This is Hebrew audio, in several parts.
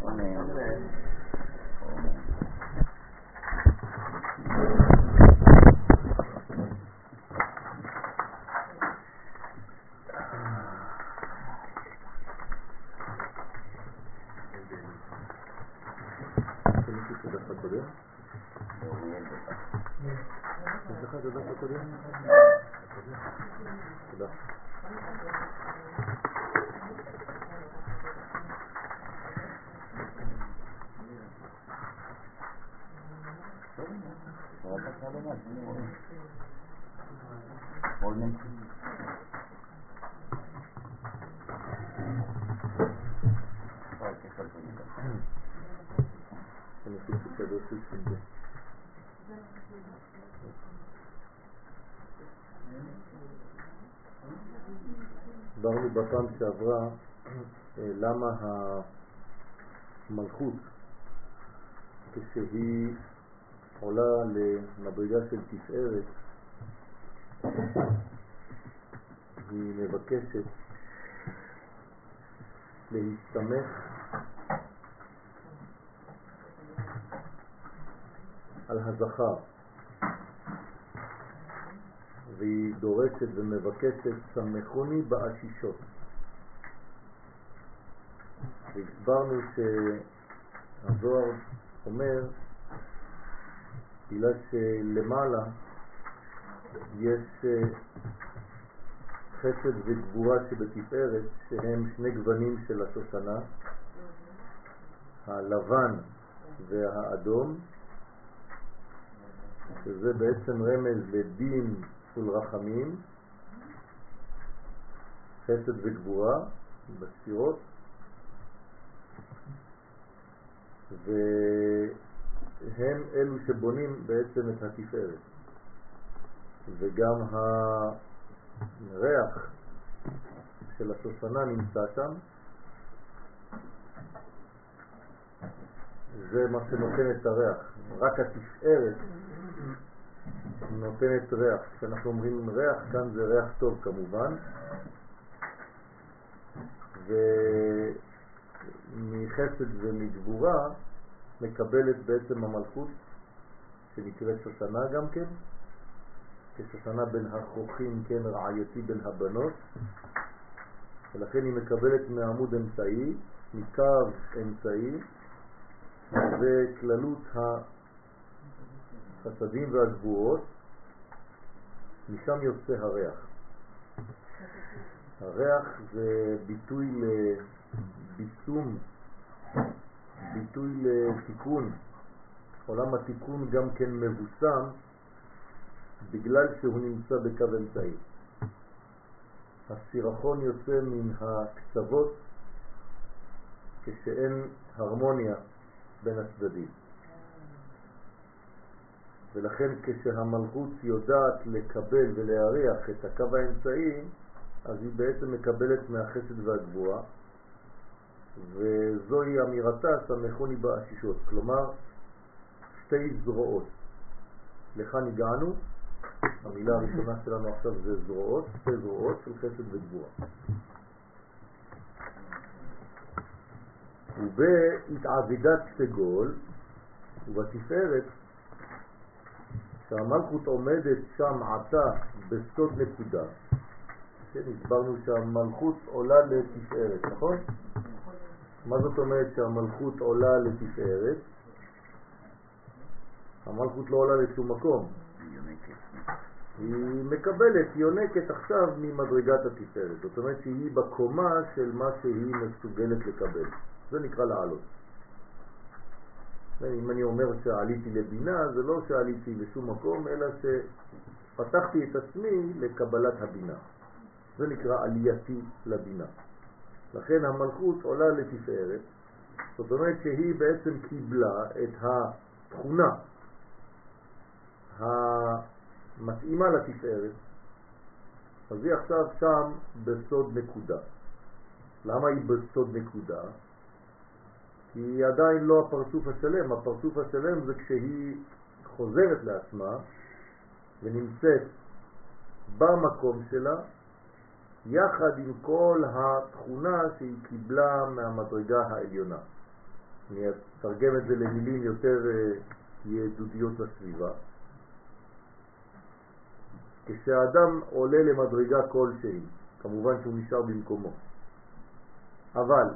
Con này דיברנו בפעם שעברה למה המלכות כשהיא עולה למדרגה של תפארת היא מבקשת להסתמך על הזכר והיא דורשת ומבקשת סמכוני באשישות והסברנו שהזוהר אומר בגלל שלמעלה יש חסד וגבורה שבתפארת שהם שני גוונים של השושנה הלבן והאדום שזה בעצם רמז לדין ולרחמים חסד וגבורה בספירות והם אלו שבונים בעצם את התפארת. וגם הריח של השושנה נמצא שם. זה מה שנותן את הריח. רק התפארת נותנת ריח. כשאנחנו אומרים ריח כאן זה ריח טוב כמובן. ומחסד ומגבורה מקבלת בעצם המלכות שנקראת שושנה גם כן כשושנה בין החוכים, כן, רעייתי בין הבנות. ולכן היא מקבלת מעמוד אמצעי, מקו אמצעי וכללות החסדים והגבורות משם יוצא הריח הריח זה ביטוי לביסום ביטוי לתיקון עולם התיקון גם כן מבוסם בגלל שהוא נמצא בקו אמצעי. הסירחון יוצא מן הקצוות כשאין הרמוניה בין הצדדים. ולכן כשהמלכות יודעת לקבל ולהריח את הקו האמצעי, אז היא בעצם מקבלת מהחסד והגבוה, וזוהי אמירתה סמכוני באשישות, כלומר שתי זרועות. לכאן הגענו, המילה הראשונה שלנו עכשיו זה זרועות, שתי זרועות של חסד וגבורה. ובהתעבידת סגול ובתפארת שהמלכות עומדת שם עתה בסוד נקודה. כן, הסברנו שהמלכות עולה לתפארת, נכון? מה זאת אומרת שהמלכות עולה לתפארת? המלכות לא עולה לשום מקום. היא מקבלת, היא יונקת עכשיו ממדרגת התפארת. זאת אומרת שהיא בקומה של מה שהיא מסוגלת לקבל. זה נקרא לעלות. אם אני אומר שעליתי לבינה, זה לא שעליתי לשום מקום, אלא שפתחתי את עצמי לקבלת הבינה. זה נקרא עלייתי לבינה. לכן המלכות עולה לתפארת, זאת אומרת שהיא בעצם קיבלה את התכונה המתאימה לתפארת, אז היא עכשיו שם בסוד נקודה. למה היא בסוד נקודה? היא עדיין לא הפרצוף השלם, הפרצוף השלם זה כשהיא חוזרת לעצמה ונמצאת במקום שלה יחד עם כל התכונה שהיא קיבלה מהמדרגה העליונה. אני אתרגם את זה למילים יותר אה, ידודיות לסביבה. כשאדם עולה למדרגה כלשהי, כמובן שהוא נשאר במקומו, אבל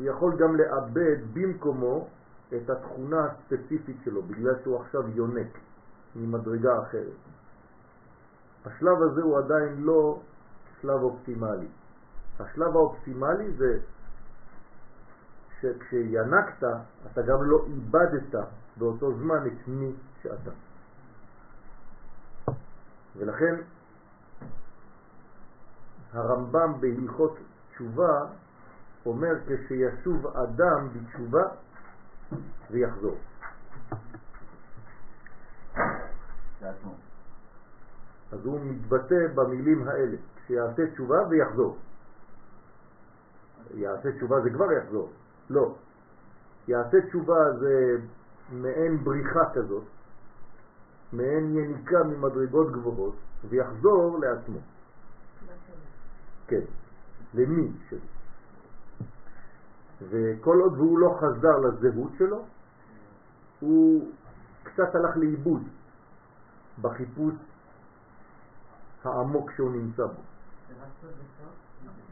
הוא יכול גם לאבד במקומו את התכונה הספציפית שלו, בגלל שהוא עכשיו יונק ממדרגה אחרת. השלב הזה הוא עדיין לא שלב אופטימלי. השלב האופטימלי זה שכשינקת, אתה גם לא איבדת באותו זמן את מי שאתה. ולכן הרמב"ם בהלכות תשובה אומר כשישוב אדם בתשובה ויחזור. אז הוא מתבטא במילים האלה, כשיעשה תשובה ויחזור. יעשה תשובה זה כבר יחזור. לא. יעשה תשובה זה מעין בריחה כזאת, מעין יניקה ממדרגות גבוהות, ויחזור לעצמו. כן, למי שלו. וכל עוד הוא לא חזר לזהות שלו, הוא קצת הלך לאיבוד בחיפוש העמוק שהוא נמצא בו.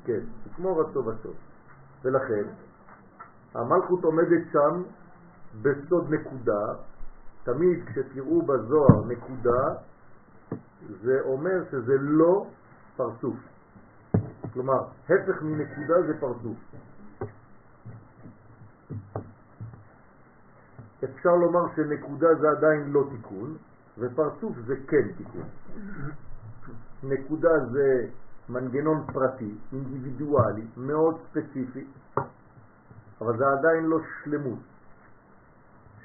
כן, זה כמו רצו בסוף. ולכן, המלכות עומדת שם בסוד נקודה, תמיד כשתראו בזוהר נקודה, זה אומר שזה לא פרצוף. כלומר, הפך מנקודה זה פרצוף. אפשר לומר שנקודה זה עדיין לא תיקון, ופרצוף זה כן תיקון. נקודה זה מנגנון פרטי, אינדיבידואלי, מאוד ספציפי, אבל זה עדיין לא שלמות.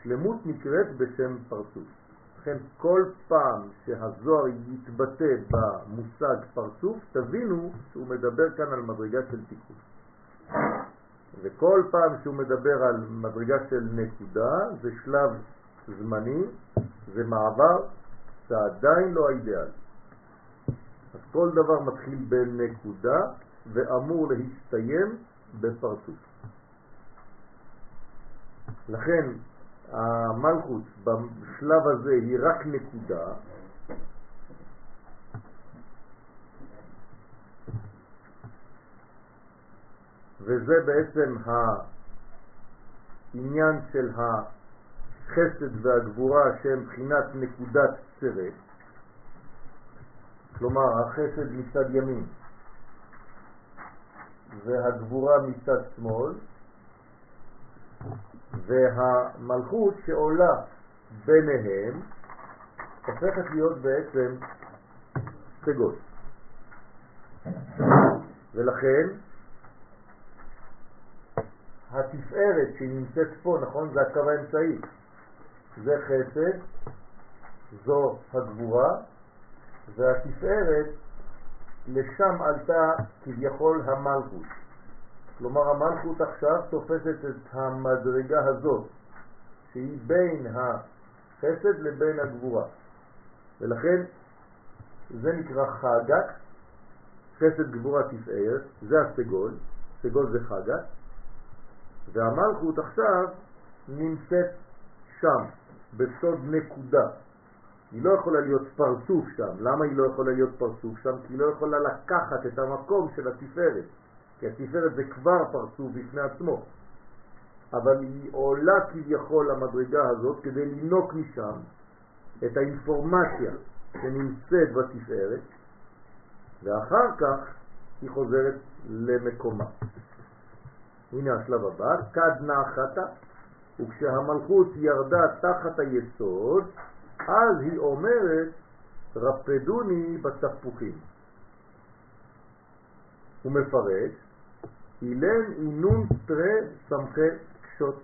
שלמות נקראת בשם פרצוף. לכן כל פעם שהזוהר יתבטא במושג פרצוף, תבינו שהוא מדבר כאן על מדרגה של תיקון. וכל פעם שהוא מדבר על מדרגה של נקודה, זה שלב זמני, זה מעבר, זה עדיין לא האידאל. אז כל דבר מתחיל בנקודה ואמור להסתיים בפרצוף. לכן המלכות בשלב הזה היא רק נקודה, וזה בעצם העניין של החסד והגבורה שהם בחינת נקודת צרת, כלומר החסד מצד ימין והגבורה מצד שמאל, והמלכות שעולה ביניהם הופכת להיות בעצם סגול. ולכן התפארת שהיא נמצאת פה, נכון? זה הקו האמצעי. זה חסד, זו הגבורה, והתפארת, לשם עלתה כביכול המלכות. כלומר המלכות עכשיו תופסת את המדרגה הזאת, שהיא בין החסד לבין הגבורה. ולכן זה נקרא חגת, חסד גבורה תפארת, זה הסגול, סגול זה חגת, והמלכות עכשיו נמצאת שם, בסוד נקודה. היא לא יכולה להיות פרצוף שם. למה היא לא יכולה להיות פרצוף שם? כי היא לא יכולה לקחת את המקום של התפארת. כי התפארת זה כבר פרצוף בפני עצמו. אבל היא עולה כביכול למדרגה הזאת כדי לנוק משם את האינפורמציה שנמצאת בתפארת, ואחר כך היא חוזרת למקומה. הנה השלב הבא, כד נחתה, וכשהמלכות ירדה תחת היסוד, אז היא אומרת, רפדוני בתפוחים. הוא מפרט, אילן אינון תרי סמכי קשות.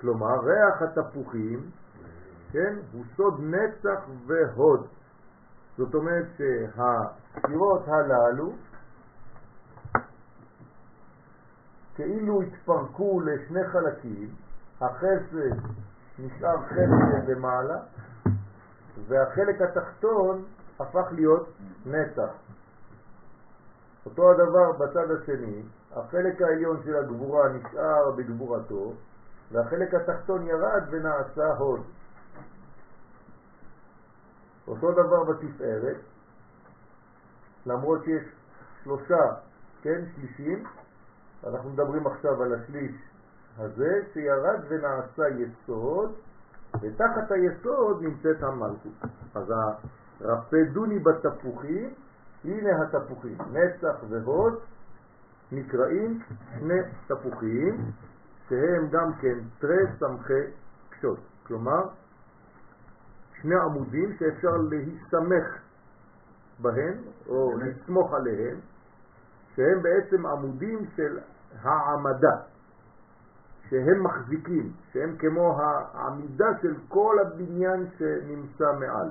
כלומר, ריח התפוחים, כן, הוא סוד נצח והוד. זאת אומרת שהספירות הללו כאילו התפרקו לשני חלקים, החסד נשאר חסד למעלה, והחלק התחתון הפך להיות נצח. אותו הדבר בצד השני, החלק העליון של הגבורה נשאר בגבורתו, והחלק התחתון ירד ונעשה הוד. אותו דבר בתפארת, למרות שיש שלושה, כן, שלישים, אנחנו מדברים עכשיו על השליש הזה שירד ונעשה יסוד, ותחת היסוד נמצאת המלכות. אז הרפדוני בתפוחים, הנה התפוחים, נצח והוד נקראים שני תפוחים, שהם גם כן תרי סמכי קשות. כלומר, שני עמודים שאפשר להסתמך בהם או לסמוך עליהם, שהם בעצם עמודים של העמדה, שהם מחזיקים, שהם כמו העמידה של כל הבניין שנמצא מעל.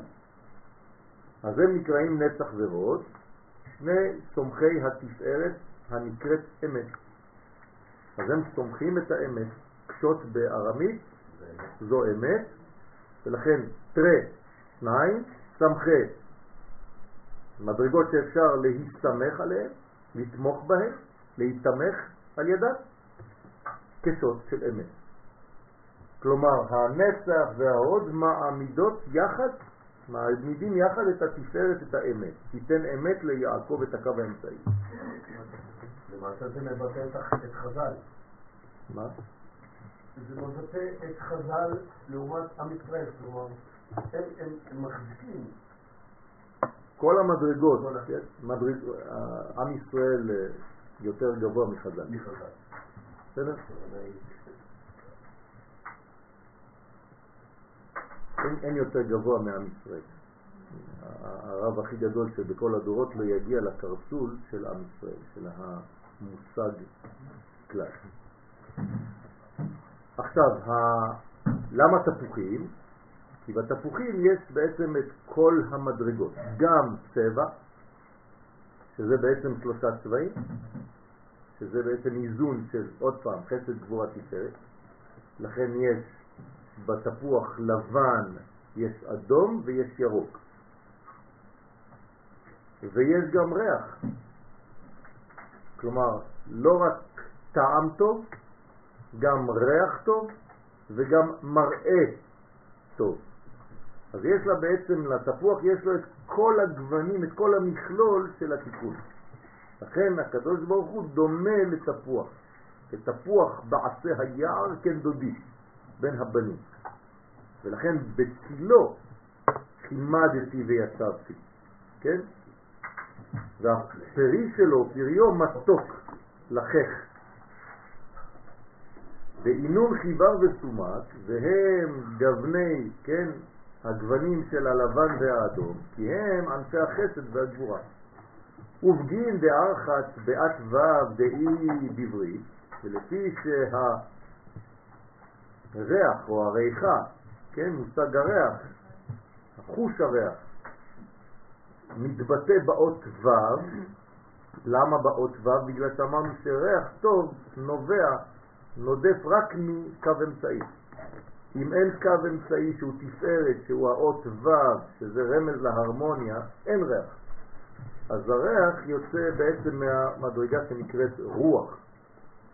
אז הם נקראים נצח והוד, שני סומכי התפארת הנקראת אמת. אז הם סומכים את האמת, קשות בארמית זו אמת, ולכן תרי שניים, סמכי מדרגות שאפשר להסתמך עליהן, לתמוך בהן, להתמך על ידה, קשות של אמת. כלומר, הנצח וההוד מעמידות יחד, מעמידים יחד את התפארת, את האמת. תיתן אמת ליעקב את הקו האמצעי. למעשה זה מבטא את חז"ל. מה? זה מבטא את חז"ל לעומת עם ישראל, כלומר, הם מחזיקים. כל המדרגות, כן? מדרג... עם ישראל אה, יותר גבוה מחז"ל. מחז"ל. בסדר? אין, אין יותר גבוה מעם ישראל. הרב הכי גדול שבכל הדורות לא יגיע לקרסול של עם ישראל, של המושג כלל. עכשיו, ה... למה תפוחים? כי בתפוחים יש בעצם את כל המדרגות, גם צבע, שזה בעצם שלושה צבעים, שזה בעצם איזון של עוד פעם חסד גבורה תפארת, לכן יש בתפוח לבן, יש אדום ויש ירוק. ויש גם ריח. כלומר, לא רק טעם טוב, גם ריח טוב וגם מראה טוב. אז יש לה בעצם, לתפוח יש לו את כל הגוונים, את כל המכלול של התיקון. לכן הקדוש ברוך הוא דומה לתפוח. כתפוח בעשה היער כן דודי, בין הבנים. ולכן בצילו חימדתי ויצבתי, כן? והפרי שלו, פריו מתוק, לחך. ואינון חיבר וסומק, והם גווני, כן, הגוונים של הלבן והאדום, כי הם אנשי החסד והגבורה. ובגין דארחת בעת ו' דאי בברית, ולפי שהריח או הריחה, כן, מושג הריח, חוש הריח, מתבטא באות ו', למה באות ו'? בגלל שאמרנו שריח טוב נובע, נודף רק מקו אמצעי. אם אין קו אמצעי שהוא תפארת, שהוא האות ו', שזה רמז להרמוניה, אין ריח. אז הריח יוצא בעצם מהמדרגה שנקראת רוח,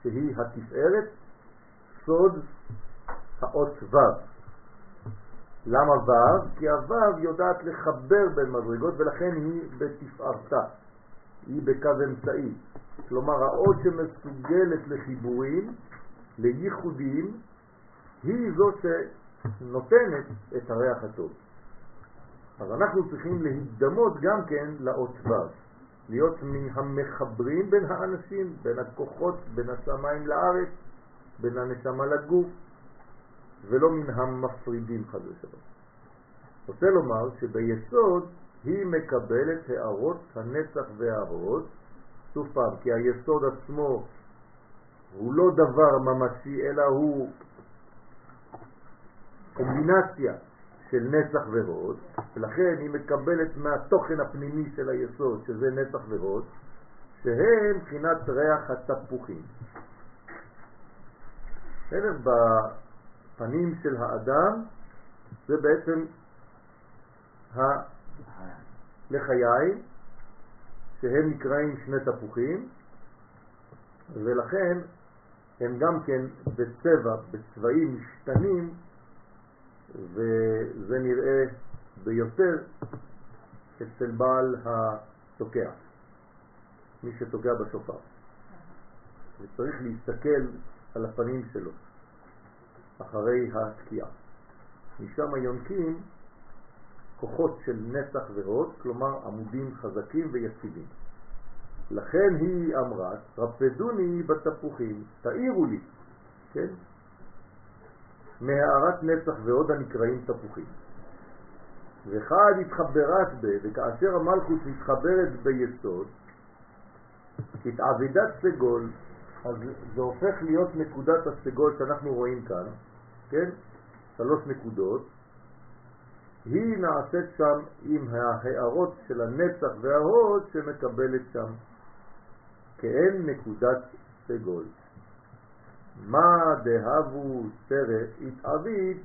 שהיא התפארת, סוד האות ו'. למה ו'? כי הו' יודעת לחבר בין מדרגות ולכן היא בתפארתה, היא בקו אמצעי. כלומר האות שמסוגלת לחיבורים, לייחודים, היא זו שנותנת את הריח הטוב. אז אנחנו צריכים להידמות גם כן לאות ו', להיות מן המחברים בין האנשים, בין הכוחות, בין השמיים לארץ, בין הנשמה לגוף, ולא מן המפרידים חד ושלום. רוצה לומר שביסוד היא מקבלת הערות הנצח וההוד, שוב פעם, כי היסוד עצמו הוא לא דבר ממשי, אלא הוא קומבינציה של נצח והוד, ולכן היא מקבלת מהתוכן הפנימי של היסוד, שזה נצח והוד, שהם מבחינת ריח התפוחים. בסדר? בפנים של האדם זה בעצם הלחיים, שהם נקראים שני תפוחים, ולכן הם גם כן בצבע, בצבעים משתנים, וזה נראה ביותר אצל בעל התוקע, מי שתוקע בשופר. וצריך להסתכל על הפנים שלו אחרי התקיעה. משם יונקים כוחות של נצח והוד, כלומר עמודים חזקים ויציבים. לכן היא אמרה, רפדוני בתפוחים, תאירו לי, כן? מהערת נצח ועוד הנקראים תפוחים. וחד התחברת ב, וכאשר המלכות מתחברת ביסוד, התעבדת סגול, אז זה הופך להיות נקודת הסגול שאנחנו רואים כאן, כן? שלוש נקודות, היא נעשית שם עם ההערות של הנצח וההוד שמקבלת שם כאין נקודת סגול. מה דהבו סרט התעביד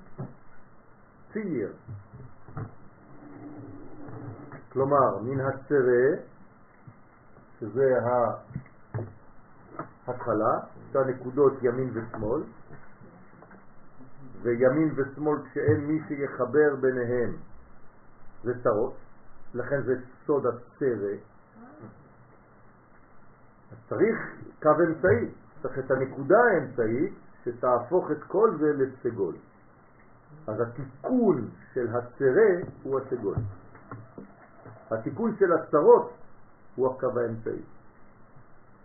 צייר. כלומר, מן הצרה, שזה ההתחלה, שתי נקודות ימין ושמאל, וימין ושמאל כשאין מי שיחבר ביניהם זה צרות, לכן זה סוד הצרה. אז צריך קו אמצעי, צריך את הנקודה האמצעית שתהפוך את כל זה לסגול. אז התיקון של הצרה הוא הסגול. התיקון של הצרות הוא הקו האמצעי,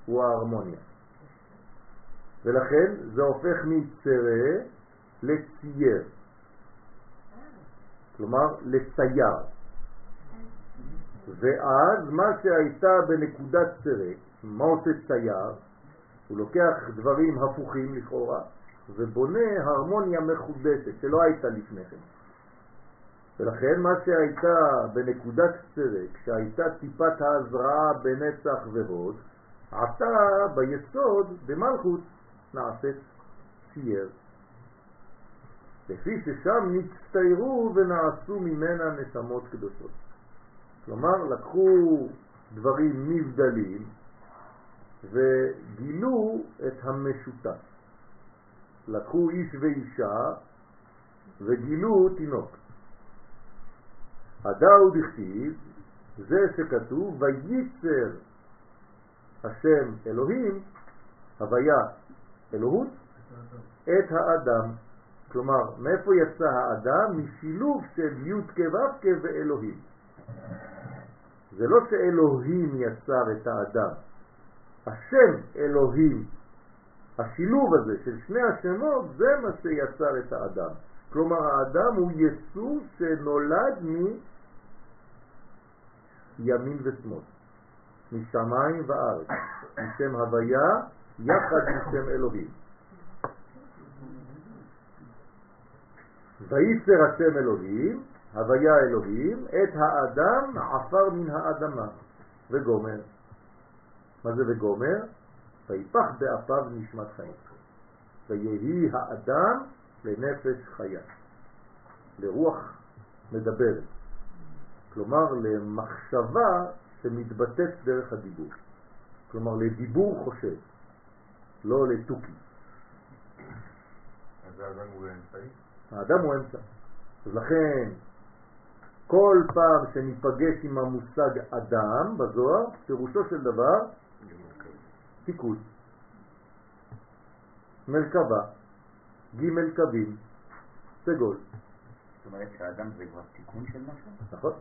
הוא ההרמוניה. ולכן זה הופך מצרה לצייר, כלומר לצייר. ואז מה שהייתה בנקודת צרה, מה עושה צייר? הוא לוקח דברים הפוכים לכאורה ובונה הרמוניה מחודשת שלא הייתה לפני כן. ולכן מה שהייתה בנקודת צרה, כשהייתה טיפת ההזרעה בנצח והוד, עתה ביסוד, במלכות, נעשית צייר. לפי ששם נצטיירו ונעשו ממנה נשמות קדושות. כלומר, לקחו דברים נבדלים וגילו את המשותף. לקחו איש ואישה וגילו תינוק. הדאו דכתיב, זה שכתוב, וייצר השם אלוהים, הוויה אלוהות, את האדם. כלומר, מאיפה יצא האדם? משילוב של י' כו' ואלוהים. זה לא שאלוהים יצר את האדם, השם אלוהים, השילוב הזה של שני השמות, זה מה שיצר את האדם. כלומר, האדם הוא יסור שנולד מימין ושמאל, משמיים וארץ, משם הוויה יחד עם שם אלוהים. וייצר השם אלוהים, הוויה אלוהים, את האדם עפר מן האדמה וגומר. מה זה וגומר? ויפח באפיו נשמת חיים. ויהי האדם לנפש חיה, לרוח מדברת. כלומר למחשבה שמתבטאת דרך הדיבור. כלומר לדיבור חושב, לא לתוכי. אז האדם הוא אמצעי? האדם הוא אמצע. אז לכן, כל פעם שניפגש עם המושג אדם בזוהר, פירושו של דבר תיקון. מרכבה, ג' קווים, סגול. זאת אומרת שהאדם זה כבר תיקון של משהו? נכון.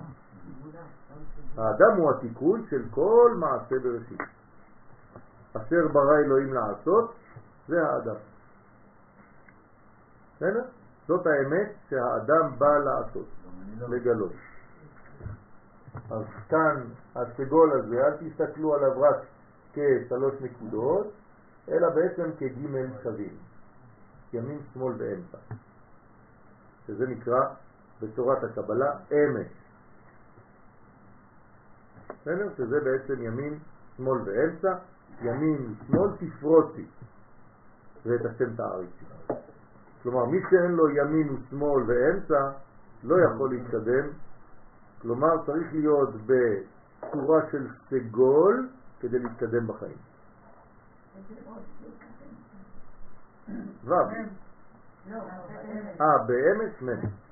האדם הוא התיקון של כל מעשה בראשית. אשר ברא אלוהים לעשות, זה האדם. בסדר? זאת האמת שהאדם בא לעשות, לגלות. אז כאן הסגול הזה, אל תסתכלו עליו רק כשלוש נקודות, אלא בעצם כגימל שווים, ימין, שמאל ואמצע, שזה נקרא בתורת הקבלה אמש. בסדר? שזה בעצם ימין, שמאל ואמצע, ימין, שמאל תפרוצי, ואת השם תעריצי. כלומר, מי שאין לו ימין ושמאל ואמצע, לא יכול להתקדם. כלומר, צריך להיות צורה של סגול כדי להתקדם בחיים. ו' אה, באמץ מ'.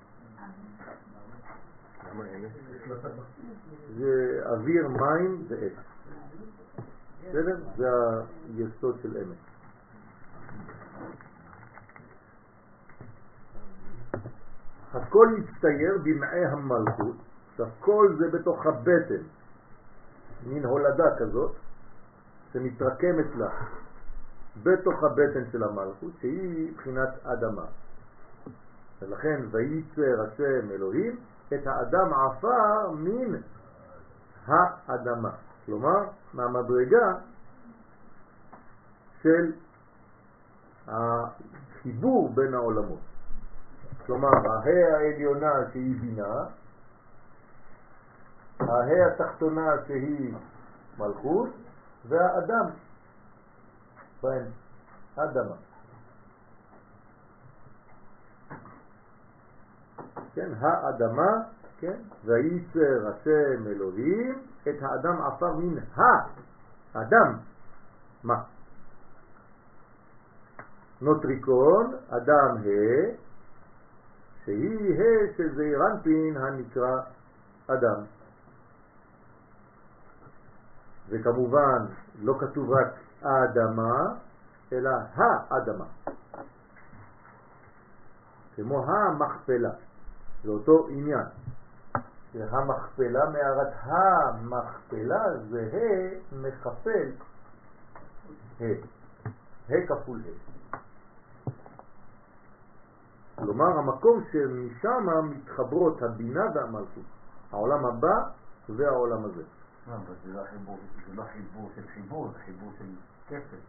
זה אוויר, מים ואש. בסדר? זה היסוד של אמץ. הכל מצטייר במעי המלכות, עכשיו כל זה בתוך הבטן, מין הולדה כזאת, שמתרקמת לה בתוך הבטן של המלכות, שהיא מבחינת אדמה. ולכן וייצר השם אלוהים את האדם עפר מן האדמה. כלומר, מהמדרגה של החיבור בין העולמות. כלומר, ההא העליונה שהיא בינה, ההא התחתונה שהיא מלכות, והאדם בהם, אדמה. כן, האדמה, כן, וייצר השם אלוהים את האדם עפר מן האדם. מה? נוטריקון, אדם ה', שהיא ה' של זעירנטין הנקרא אדם. וכמובן לא כתוב רק האדמה, אלא האדמה. כמו המכפלה, זה אותו עניין. המכפלה, מערת המכפלה זה ה' מכפל ה', ה' כפול ה'. כלומר המקום שמשם מתחברות הבינה והמלכות, העולם הבא והעולם הזה. לא, אבל זה לא חיבור, זה לא חיבור של חיבור, זה חיבור של כסף.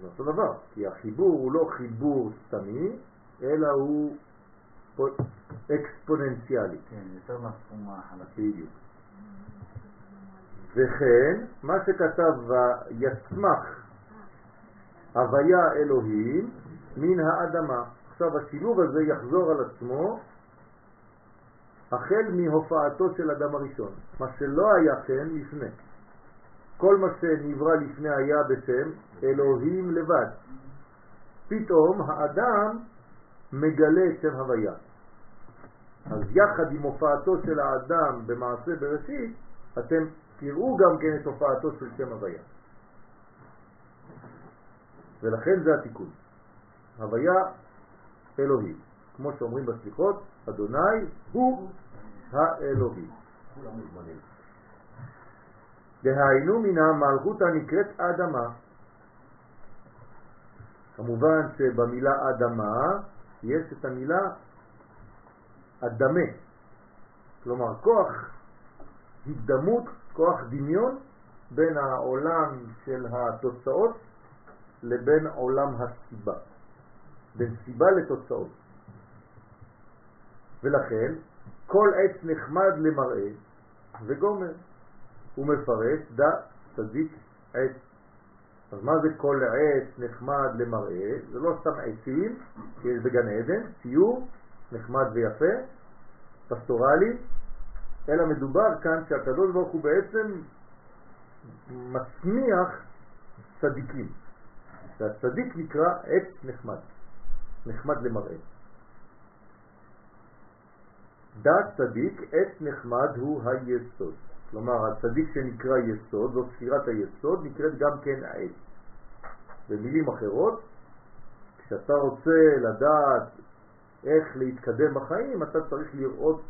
זה אותו דבר, כי החיבור הוא לא חיבור סתמי, אלא הוא אקספוננציאלי. כן, יותר מהסכום החלקי. בדיוק. וכן, מה שכתב יצמח הוויה אלוהים מן האדמה. עכשיו השילוב הזה יחזור על עצמו החל מהופעתו של אדם הראשון, מה שלא היה כן לפני. כל מה שנברא לפני היה בשם אלוהים לבד. פתאום האדם מגלה את שם הוויה. אז יחד עם הופעתו של האדם במעשה בראשית, אתם תראו גם כן את הופעתו של שם הוויה. ולכן זה התיקון. הוויה אלוהים. כמו שאומרים בסליחות, אדוני הוא האלוהים. דהיינו מן המלכות הנקראת אדמה. כמובן שבמילה אדמה יש את המילה אדמה, כלומר כוח הזדמות, כוח דמיון בין העולם של התוצאות לבין עולם הסיבה, בין סיבה לתוצאות. ולכן כל עץ נחמד למראה וגומר. הוא מפרש דה צדיק עץ. אז מה זה כל עץ נחמד למראה? זה לא סתם עצים, שיש בגן עדן, ציור נחמד ויפה, פסטורלי, אלא מדובר כאן שהקדוש ברוך הוא בעצם מצמיח צדיקים. והצדיק נקרא עץ נחמד, נחמד למראה. דת צדיק, עץ נחמד הוא היסוד. כלומר, הצדיק שנקרא יסוד, זאת ספירת היסוד, נקראת גם כן העץ. במילים אחרות, כשאתה רוצה לדעת איך להתקדם בחיים, אתה צריך לראות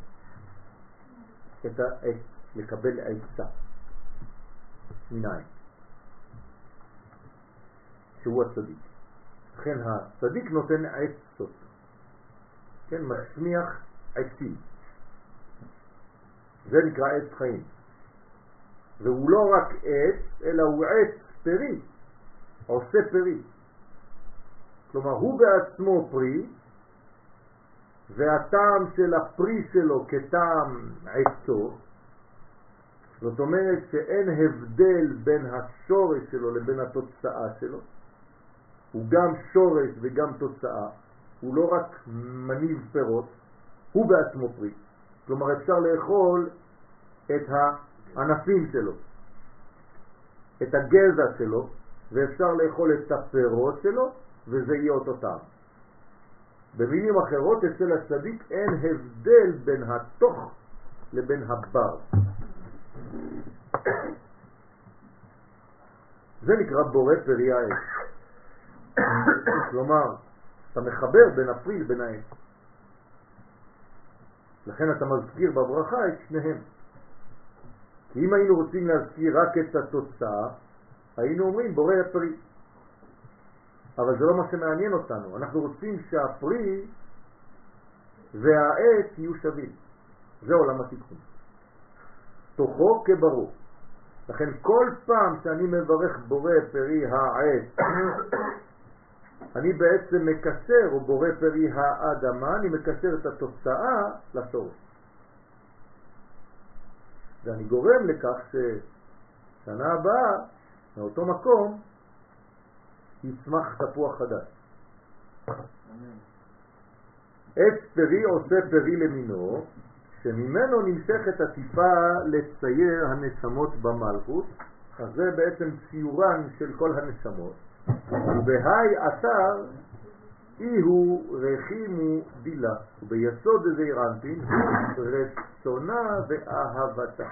את העץ, לקבל עצה. מנין? שהוא הצדיק. לכן הצדיק נותן עצות, כן, מצמיח עצים. זה נקרא עץ חיים. והוא לא רק עץ, אלא הוא עץ פרי, עושה פרי. כלומר, הוא בעצמו פרי, והטעם של הפרי שלו כטעם עצו, זאת אומרת שאין הבדל בין השורש שלו לבין התוצאה שלו, הוא גם שורש וגם תוצאה, הוא לא רק מניב פירות, הוא בעצמו פרי. כלומר אפשר לאכול את הענפים שלו, את הגזע שלו, ואפשר לאכול את הפירות שלו, וזה יהיה אותו טעם. במילים אחרות, אצל הצדיק אין הבדל בין התוך לבין הבר. זה נקרא בורא פרי העץ. כלומר, אתה מחבר בין הפרי לבין העץ. לכן אתה מזכיר בברכה את שניהם. כי אם היינו רוצים להזכיר רק את התוצאה, היינו אומרים בורא הפרי. אבל זה לא מה שמעניין אותנו. אנחנו רוצים שהפרי והעץ יהיו שווים. זה עולם התיקון. תוכו כברור. לכן כל פעם שאני מברך בורא פרי העץ, אני בעצם מקשר, או בורא פרי האדמה, אני מקשר את התוצאה לשורש. ואני גורם לכך ששנה הבאה, מאותו מקום, יצמח תפוח חדש. עץ פרי עושה פרי למינו, שממנו נמשכת הטיפה לצייר הנשמות במלכות, אז זה בעצם ציורן של כל הנשמות, ובהי אתר אי הוא רחימו בילה, וביסוד איזה אירנטין רצונה ואהבתה.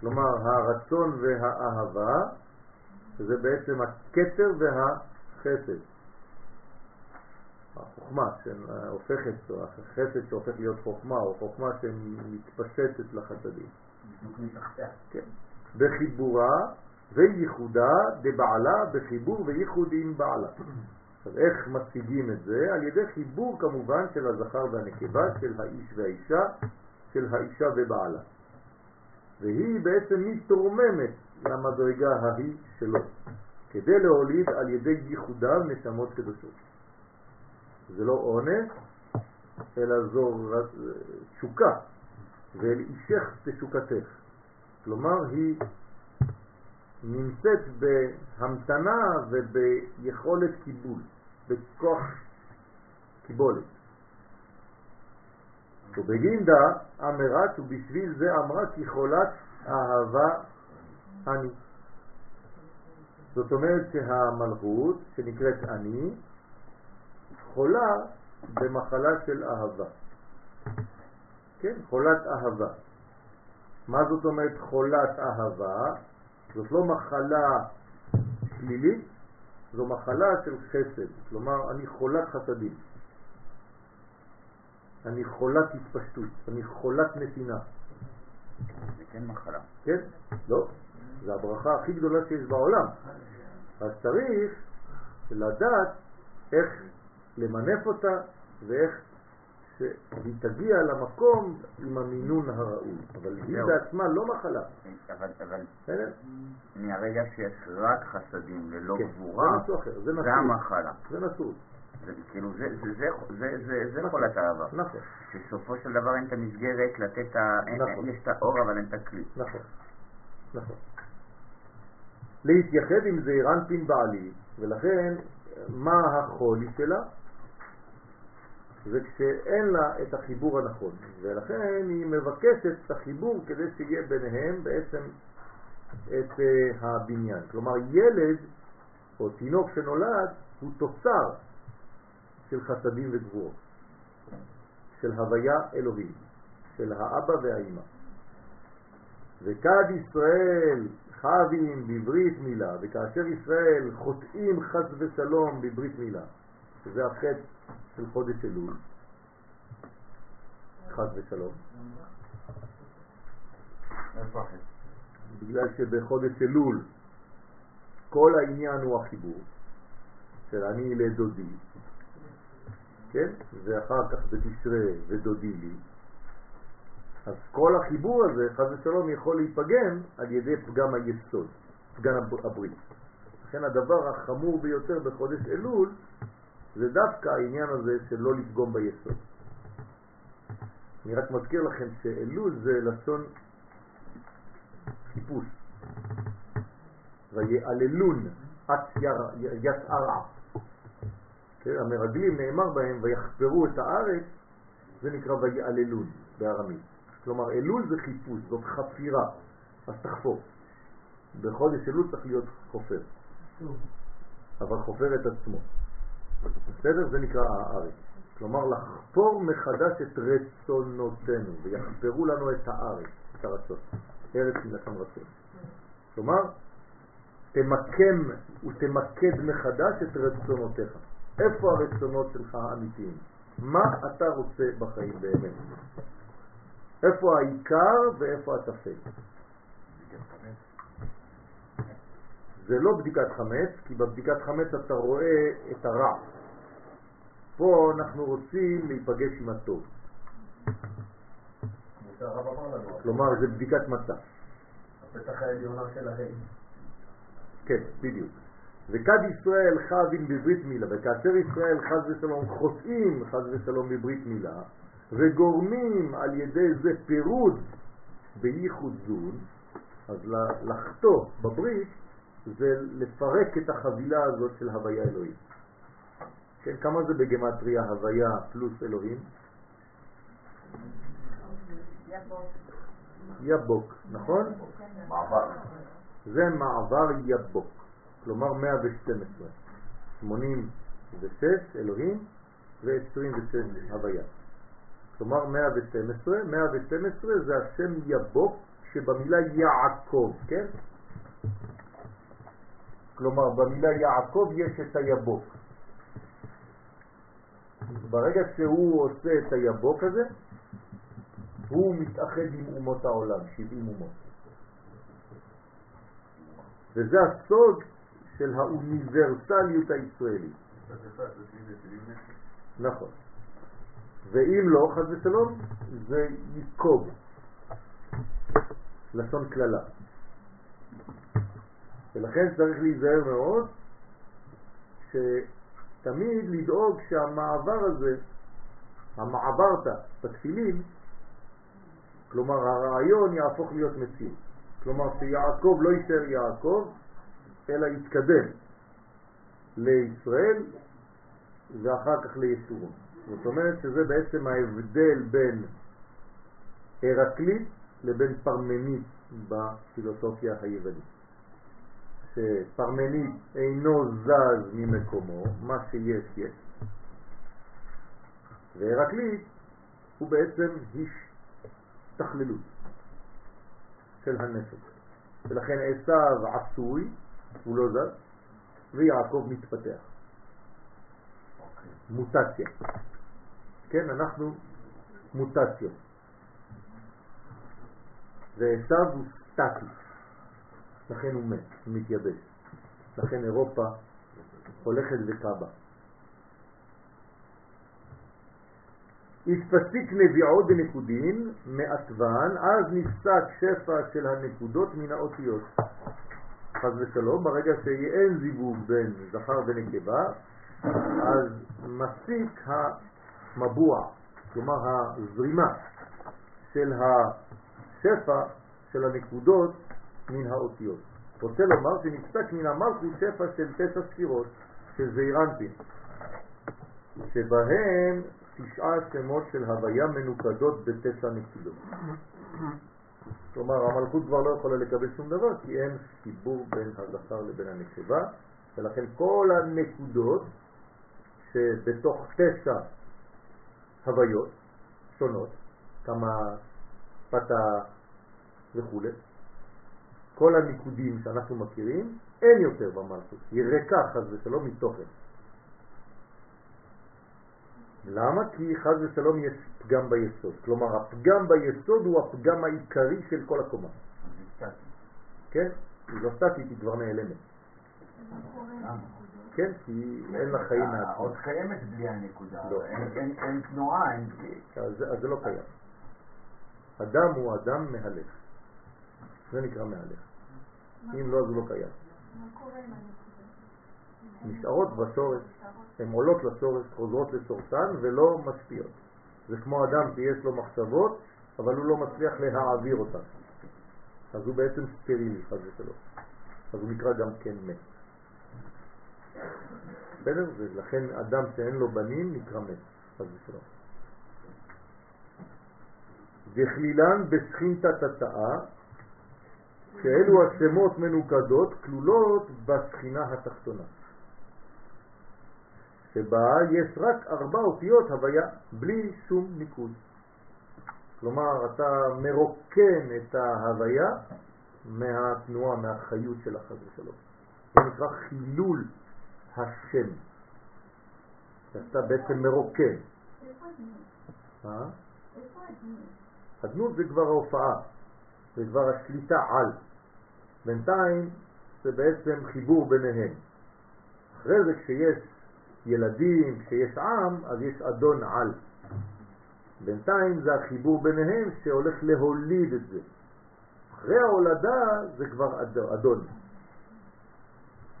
כלומר, הרצון והאהבה, שזה בעצם הכתר והחסד. החוכמה שהופכת, או החסד שהופך להיות חוכמה, או חוכמה שמתפשטת לחסדים. כן. בחיבורה וייחודה דבעלה, בחיבור וייחוד עם בעלה. עכשיו איך משיגים את זה? על ידי חיבור כמובן של הזכר והנקבה, של האיש והאישה, של האישה ובעלה. והיא בעצם מתרוממת למדרגה ההיא שלו, כדי להוליד על ידי ייחודם נשמות קדושות. זה לא עונש, אלא זו תשוקה, ואל אישך תשוקתך. כלומר, היא נמצאת בהמתנה וביכולת קיבול, בכוח קיבולת. ובגינדה אמרת ובשביל זה אמרה כי חולת אהבה אני. זאת אומרת שהמלכות שנקראת אני חולה במחלה של אהבה. כן, חולת אהבה. מה זאת אומרת חולת אהבה? זאת לא מחלה שלילית, זו מחלה של חסד. כלומר, אני חולת חסדים. אני חולת התפשטות, אני חולת נתינה. זה כן מחלה. כן? לא. זה הברכה הכי גדולה שיש בעולם. אז צריך לדעת איך למנף אותה ואיך שהיא תגיע למקום עם המינון הראוי. אבל היא בעצמה לא מחלה. אבל, אבל מהרגע שיש רק חסדים ללא כן, גבורה, זה. המחלה. זה נצרות. זה כאילו, זה- זה- זה- זה- זה- זה חולת אהבה. נכון, שבסופו של דבר אין את המסגרת לתת את ה... אין- נכון. יש את האור אבל אין את הכלי. נכון, נכון. להתייחד עם זה רנפין בעלי, ולכן מה החולי שלה? זה כשאין לה את החיבור הנכון, ולכן היא מבקשת את החיבור כדי שיהיה ביניהם בעצם את אה, הבניין. כלומר ילד או תינוק שנולד הוא תוצר של חסדים וגבורות, של הוויה אלוהים, של האבא והאימא. וכד ישראל חבים בברית מילה, וכאשר ישראל חוטאים חס ושלום בברית מילה, שזה החטא של חודש אלול, חס ושלום? בגלל שבחודש אלול כל העניין הוא החיבור של אני לדודי, כן? ואחר כך בתשרה ודודי לי, אז כל החיבור הזה, חס ושלום, יכול להיפגם על ידי פגם היסוד, פגם הב- הברית. לכן הדבר החמור ביותר בחודש אלול זה דווקא העניין הזה של לא לפגום ביסוד. אני רק מזכיר לכם שאלול זה לשון חיפוש. ויעללון את יסערה. כן, המרגלים נאמר בהם ויחפרו את הארץ, זה נקרא ויעללון בארמית. כלומר, אלול זה חיפוש, זאת חפירה, אז תחפור. בחודש אלול צריך להיות חופר, אבל חופר את עצמו. בסדר? זה נקרא הארץ. כלומר, לחפור מחדש את רצונותינו, ויחפרו לנו את הארץ, את הרצון. ארץ מלחם רצון. כלומר, תמקם ותמקד מחדש את רצונותיך. איפה הרצונות שלך האמיתיים? מה אתה רוצה בחיים באמת? איפה העיקר ואיפה הטפל? זה לא בדיקת חמץ, כי בבדיקת חמץ אתה רואה את הרע. פה אנחנו רוצים להיפגש עם הטוב. כלומר, זה בדיקת מצב. הפתח העליונה של ההי. כן, בדיוק. וכד ישראל חבין בברית מילה, וכאשר ישראל חז ושלום חוטאים חז ושלום בברית מילה, וגורמים על ידי זה פירוד בייחוד זון, אז לחטוא בברית זה לפרק את החבילה הזאת של הוויה אלוהים. כן, כמה זה בגמטריה הוויה פלוס אלוהים? יבוק, נכון? מעבר. זה מעבר יבוק, כלומר 112. 86 אלוהים ו-26 הוויה. כלומר 112, 112 זה השם יבוק שבמילה יעקב, כן? כלומר במילה יעקב יש את היבוק. ברגע שהוא עושה את היבוק הזה, הוא מתאחד עם אומות העולם, 70 אומות. וזה הסוד של האוניברסליות הישראלית. נכון. ואם לא, חז ושלום, זה יקוב, לשון כללה. ולכן צריך להיזהר מאוד שתמיד לדאוג שהמעבר הזה, המעברת בתפילין, כלומר הרעיון יהפוך להיות מציאות. כלומר שיעקב לא יישאר יעקב, אלא יתקדם לישראל ואחר כך לישורון. זאת אומרת שזה בעצם ההבדל בין הרקלית לבין פרמנית בפילוסופיה היוונית. שפרמנית אינו זז ממקומו, מה שיש יש. והרקלית הוא בעצם השתכללות של הנפש. ולכן עשיו עשוי, הוא לא זז, ויעקב מתפתח. מוטציה. כן, אנחנו מוטציות. ועשיו הוא סטטי, לכן הוא מת, הוא מתייבש. לכן אירופה הולכת וקבה. התפסיק נביעות בנקודין מעטבן, אז נפסק שפע של הנקודות מן האותיות. חז ושלום, ברגע שאין זיווג בין זכר ונקבה, אז מפסיק המבוע, כלומר הזרימה של השפע של הנקודות מן האותיות. רוצה לומר שנפסק מן המלכות שפע של תשע ספירות, של זעירנטים, שבהם תשעה שמות של הוויה מנוקדות בתשע נקודות. כלומר, המלכות כבר לא יכולה לקבל שום דבר, כי אין חיבור בין הזכר לבין הנקבה, ולכן כל הנקודות שבתוך תשע הוויות שונות, כמה פתה וכו', כל הניקודים שאנחנו מכירים, אין יותר במלכות, היא ריקה חז ושלום מתוכן. למה? כי חז ושלום יש פגם ביסוד. כלומר, הפגם ביסוד הוא הפגם העיקרי של כל הקומה. כן? היא לא סטטית, היא כבר נעלמת. כן, כי אין לה חיים מעצמה. עוד קיימת בלי הנקודה, לא. אין תנועה, אין... אז זה לא קיים. אדם הוא אדם מהלך. זה נקרא מהלך. אם לא, זה לא קיים. נשארות בשורש, הן עולות לשורש, חוזרות לשורשן ולא משפיעות. זה כמו אדם שיש לו מחשבות, אבל הוא לא מצליח להעביר אותן. אז הוא בעצם סטרילי, חד ושלום. אז הוא נקרא גם כן מת. בסדר? ולכן אדם שאין לו בנים נקרא מת, חד ושלום. וכלילן בסחינתא תתאה, שאלו השמות מנוקדות כלולות בסחינה התחתונה. שבה יש רק ארבע אותיות הוויה, בלי שום ניקוד. כלומר, אתה מרוקן את ההוויה מהתנועה, מהחיות של החז ושלום. זה נקרא חילול השם. אתה בעצם מרוקן. אה? הדנות זה כבר ההופעה, זה כבר השליטה על. בינתיים זה בעצם חיבור ביניהם. אחרי זה כשיש ילדים, כשיש עם, אז יש אדון על. בינתיים זה החיבור ביניהם שהולך להוליד את זה. אחרי ההולדה זה כבר אדון.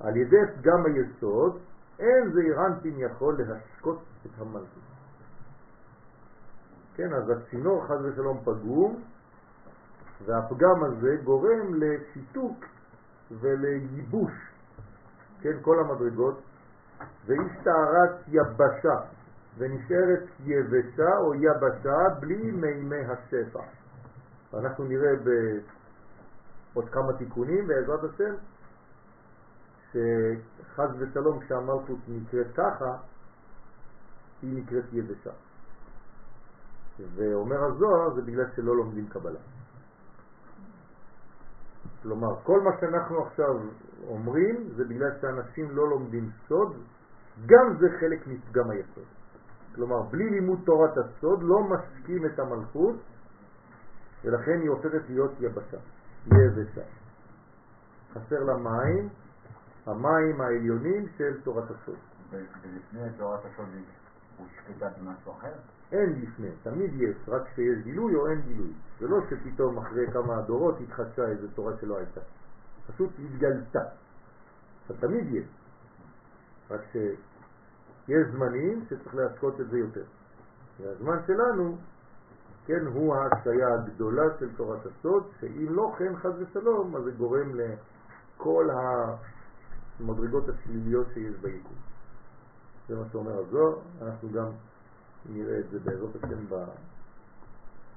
על ידי פגם היסוד, אין זעיר אנפין יכול להשקות את המלכות. כן, אז הצינור חז ושלום פגום, והפגם הזה גורם לשיתוק ולייבוש, כן, כל המדרגות, טהרת יבשה, ונשארת יבשה או יבשה בלי מימי השפע. ואנחנו נראה בעוד כמה תיקונים בעזרת השם, שחז ושלום כשהמלכות נקראת ככה, היא נקראת יבשה. ואומר הזוהר זה בגלל שלא לומדים קבלה. כלומר, כל מה שאנחנו עכשיו אומרים זה בגלל שאנשים לא לומדים סוד, גם זה חלק מפגם היסוד. כלומר, בלי לימוד תורת הסוד לא משקים את המלכות, ולכן היא הופכת להיות יבשה, יבשה. חסר לה מים, המים העליונים של תורת הסוד. ולפני תורת הסוד הוא שקדה במשהו אחר? אין לפני, תמיד יש, רק כשיש גילוי או אין גילוי. זה לא שפתאום אחרי כמה דורות התחדשה איזו תורה שלא הייתה. פשוט התגלתה. תמיד יש. רק שיש זמנים שצריך להשקות את זה יותר. והזמן שלנו, כן, הוא ההשקיה הגדולה של תורת הסוד, שאם לא כן חז ושלום, אז זה גורם לכל המדרגות השליליות שיש ביקום. זה מה שאומר הזוהר, אנחנו גם נראה את זה בעזרת השם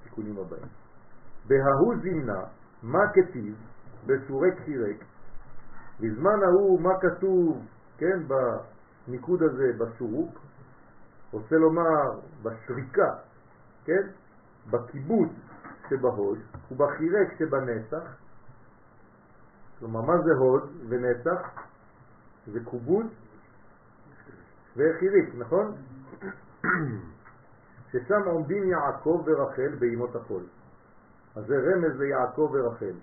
בתיקונים הבאים. בההוא זימנה, מה כתיב בסורק חירק, בזמן ההוא מה כתוב, כן, בניקוד הזה, בשורוק, רוצה לומר בשריקה, כן, בקיבוץ שבהוד ובחירק שבנצח, כלומר מה זה הוד ונצח? זה קובוץ וחיריק, נכון? ששם עומדים יעקב ורחל באימות החול. אז זה רמז ליעקב ורחל.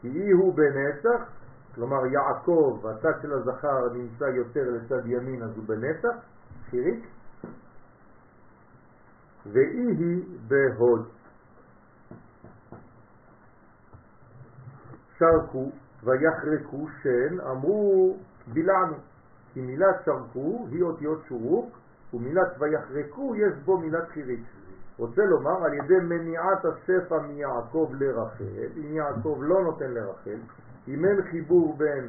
כי אי הוא בנצח, כלומר יעקב, הצד של הזכר נמצא יותר לצד ימין אז הוא בנצח, חיריק, ואי היא בהוד. שרקו ויחרקו שן, אמרו בילענו, כי מילת שרקו היא אותיות שורוק, ומילת ויחרקו יש בו מילת חיריק. רוצה לומר על ידי מניעת השפע מיעקב לרחל, אם יעקב לא נותן לרחל, אם אין חיבור בין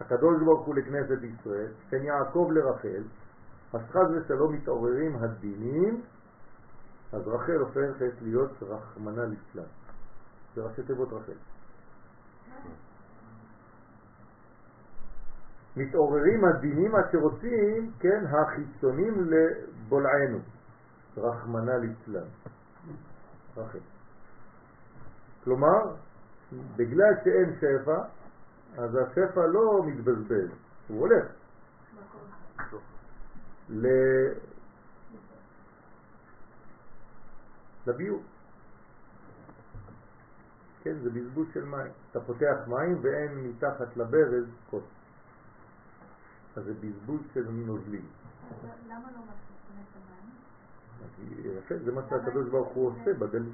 הקדוש ברוך הוא לכנסת ישראל, בין יעקב לרחל, אז חז ושלום מתעוררים הדינים, אז רחל הופכת להיות רחמנה ליצלן. זה ראשי תיבות רחל. מתעוררים הדינים אשר רוצים, כן, החיצונים לבולענו, רחמנה ליצלן. כלומר, בגלל שאין שפע, אז השפע לא מתבזבז, הוא הולך. ל... לביוב. כן, זה בזבוז של מים. אתה פותח מים ואין מתחת לברז כוס. אז זה בזבוז של נוזלים. למה לא מפסיקים את המים? יפה, זה מה שהקדוש ברוך הוא עושה בגלות.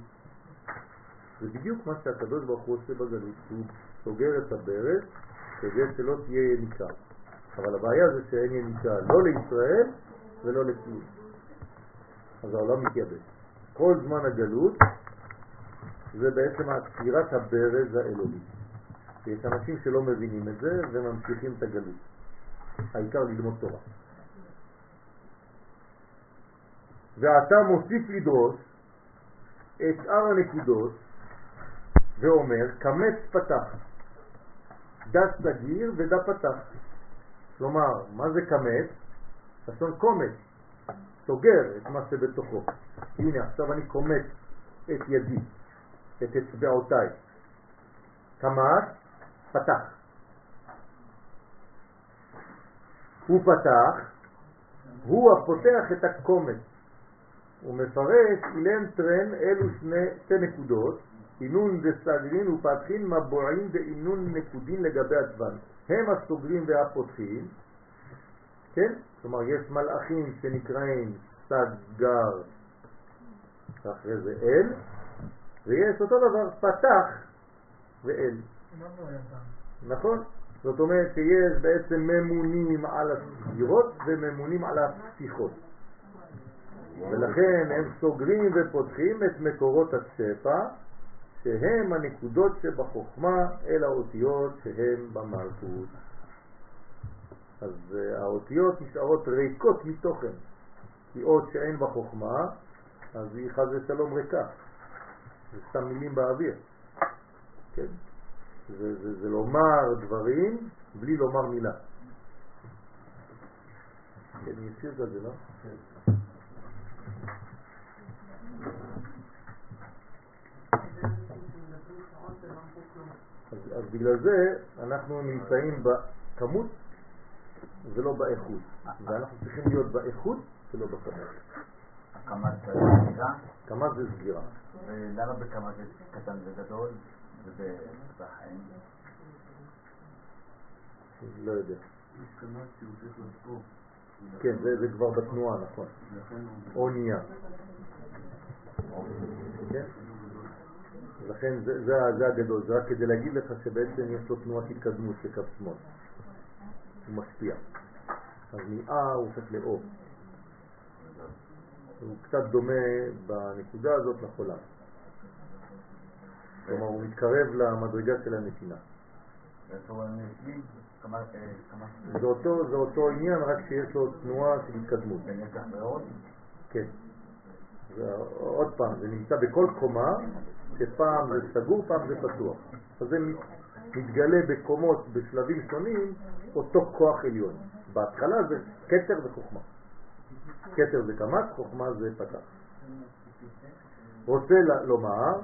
זה בדיוק מה שהקדוש ברוך הוא עושה בגלות, הוא סוגר את הברז כדי שלא תהיה יניקה. אבל הבעיה זה שאין יניקה לא לישראל ולא לכלום. אז העולם מתייבש. כל זמן הגלות זה בעצם עצירת הברז האלוהי. יש אנשים שלא מבינים את זה וממשיכים את הגלות. העיקר ללמוד תורה. ואתה מוסיף לדרוש את שאר הנקודות ואומר, קמץ פתח, דת סגיר ודה פתח. כלומר, מה זה קמץ? לשון קומץ, סוגר את מה שבתוכו. הנה, עכשיו אני קומץ את ידי, את אצבעותיי. קמץ, פתח. הוא פתח, הוא הפותח את הקומץ. הוא מפרש אילן טרן אלו שני, שתי נקודות, אינון דסגרין ופתחין מבועים באינון נקודין לגבי עצבן. הם הסוגרים והפותחים, כן? כלומר יש מלאכים שנקראים סגר, ואחרי זה אל, ויש אותו דבר פתח ואל. נכון? זאת אומרת שיש בעצם ממונים על הסגירות וממונים על הפתיחות. ולכן הם סוגרים ופותחים את מקורות השפע שהם הנקודות שבחוכמה אל האותיות שהן במלכות. אז uh, האותיות נשארות ריקות מתוכן, כי עוד שאין בחוכמה, אז היא חז ושלום ריקה. זה סתם מילים באוויר. כן? זה, זה, זה לומר דברים בלי לומר מילה. כן, אני אסיר כזה, לא? כן. אז, אז בגלל זה אנחנו נמצאים בכמות ולא באיכות. ואנחנו צריכים להיות באיכות ולא בכמות. הקמת סגירה? הקמת זה סגירה. ולמה בקמת זה קטן וגדול ובחיים? לא יודע. כן, זה, זה כבר בתנועה, נכון. אונייה. כן? לכן זה, זה, זה הגדול, זה רק כדי להגיד לך שבעצם יש לו תנועת התקדמות בקו שמאל. הוא משפיע. אז מאה הוא הופך לאו. הוא קצת דומה בנקודה הזאת לחולם. כלומר, הוא מתקרב למדרגה של הנתינה. זה אותו, זה אותו עניין, רק שיש לו תנועה של התקדמות. כן. עוד פעם, זה נמצא בכל קומה, שפעם זה סגור, פעם זה פתוח. אז זה מתגלה בקומות, בשלבים שונים, אותו כוח עליון. בהתחלה זה קטר וחוכמה. קטר זה קמץ, חוכמה זה פתח. רוצה לומר,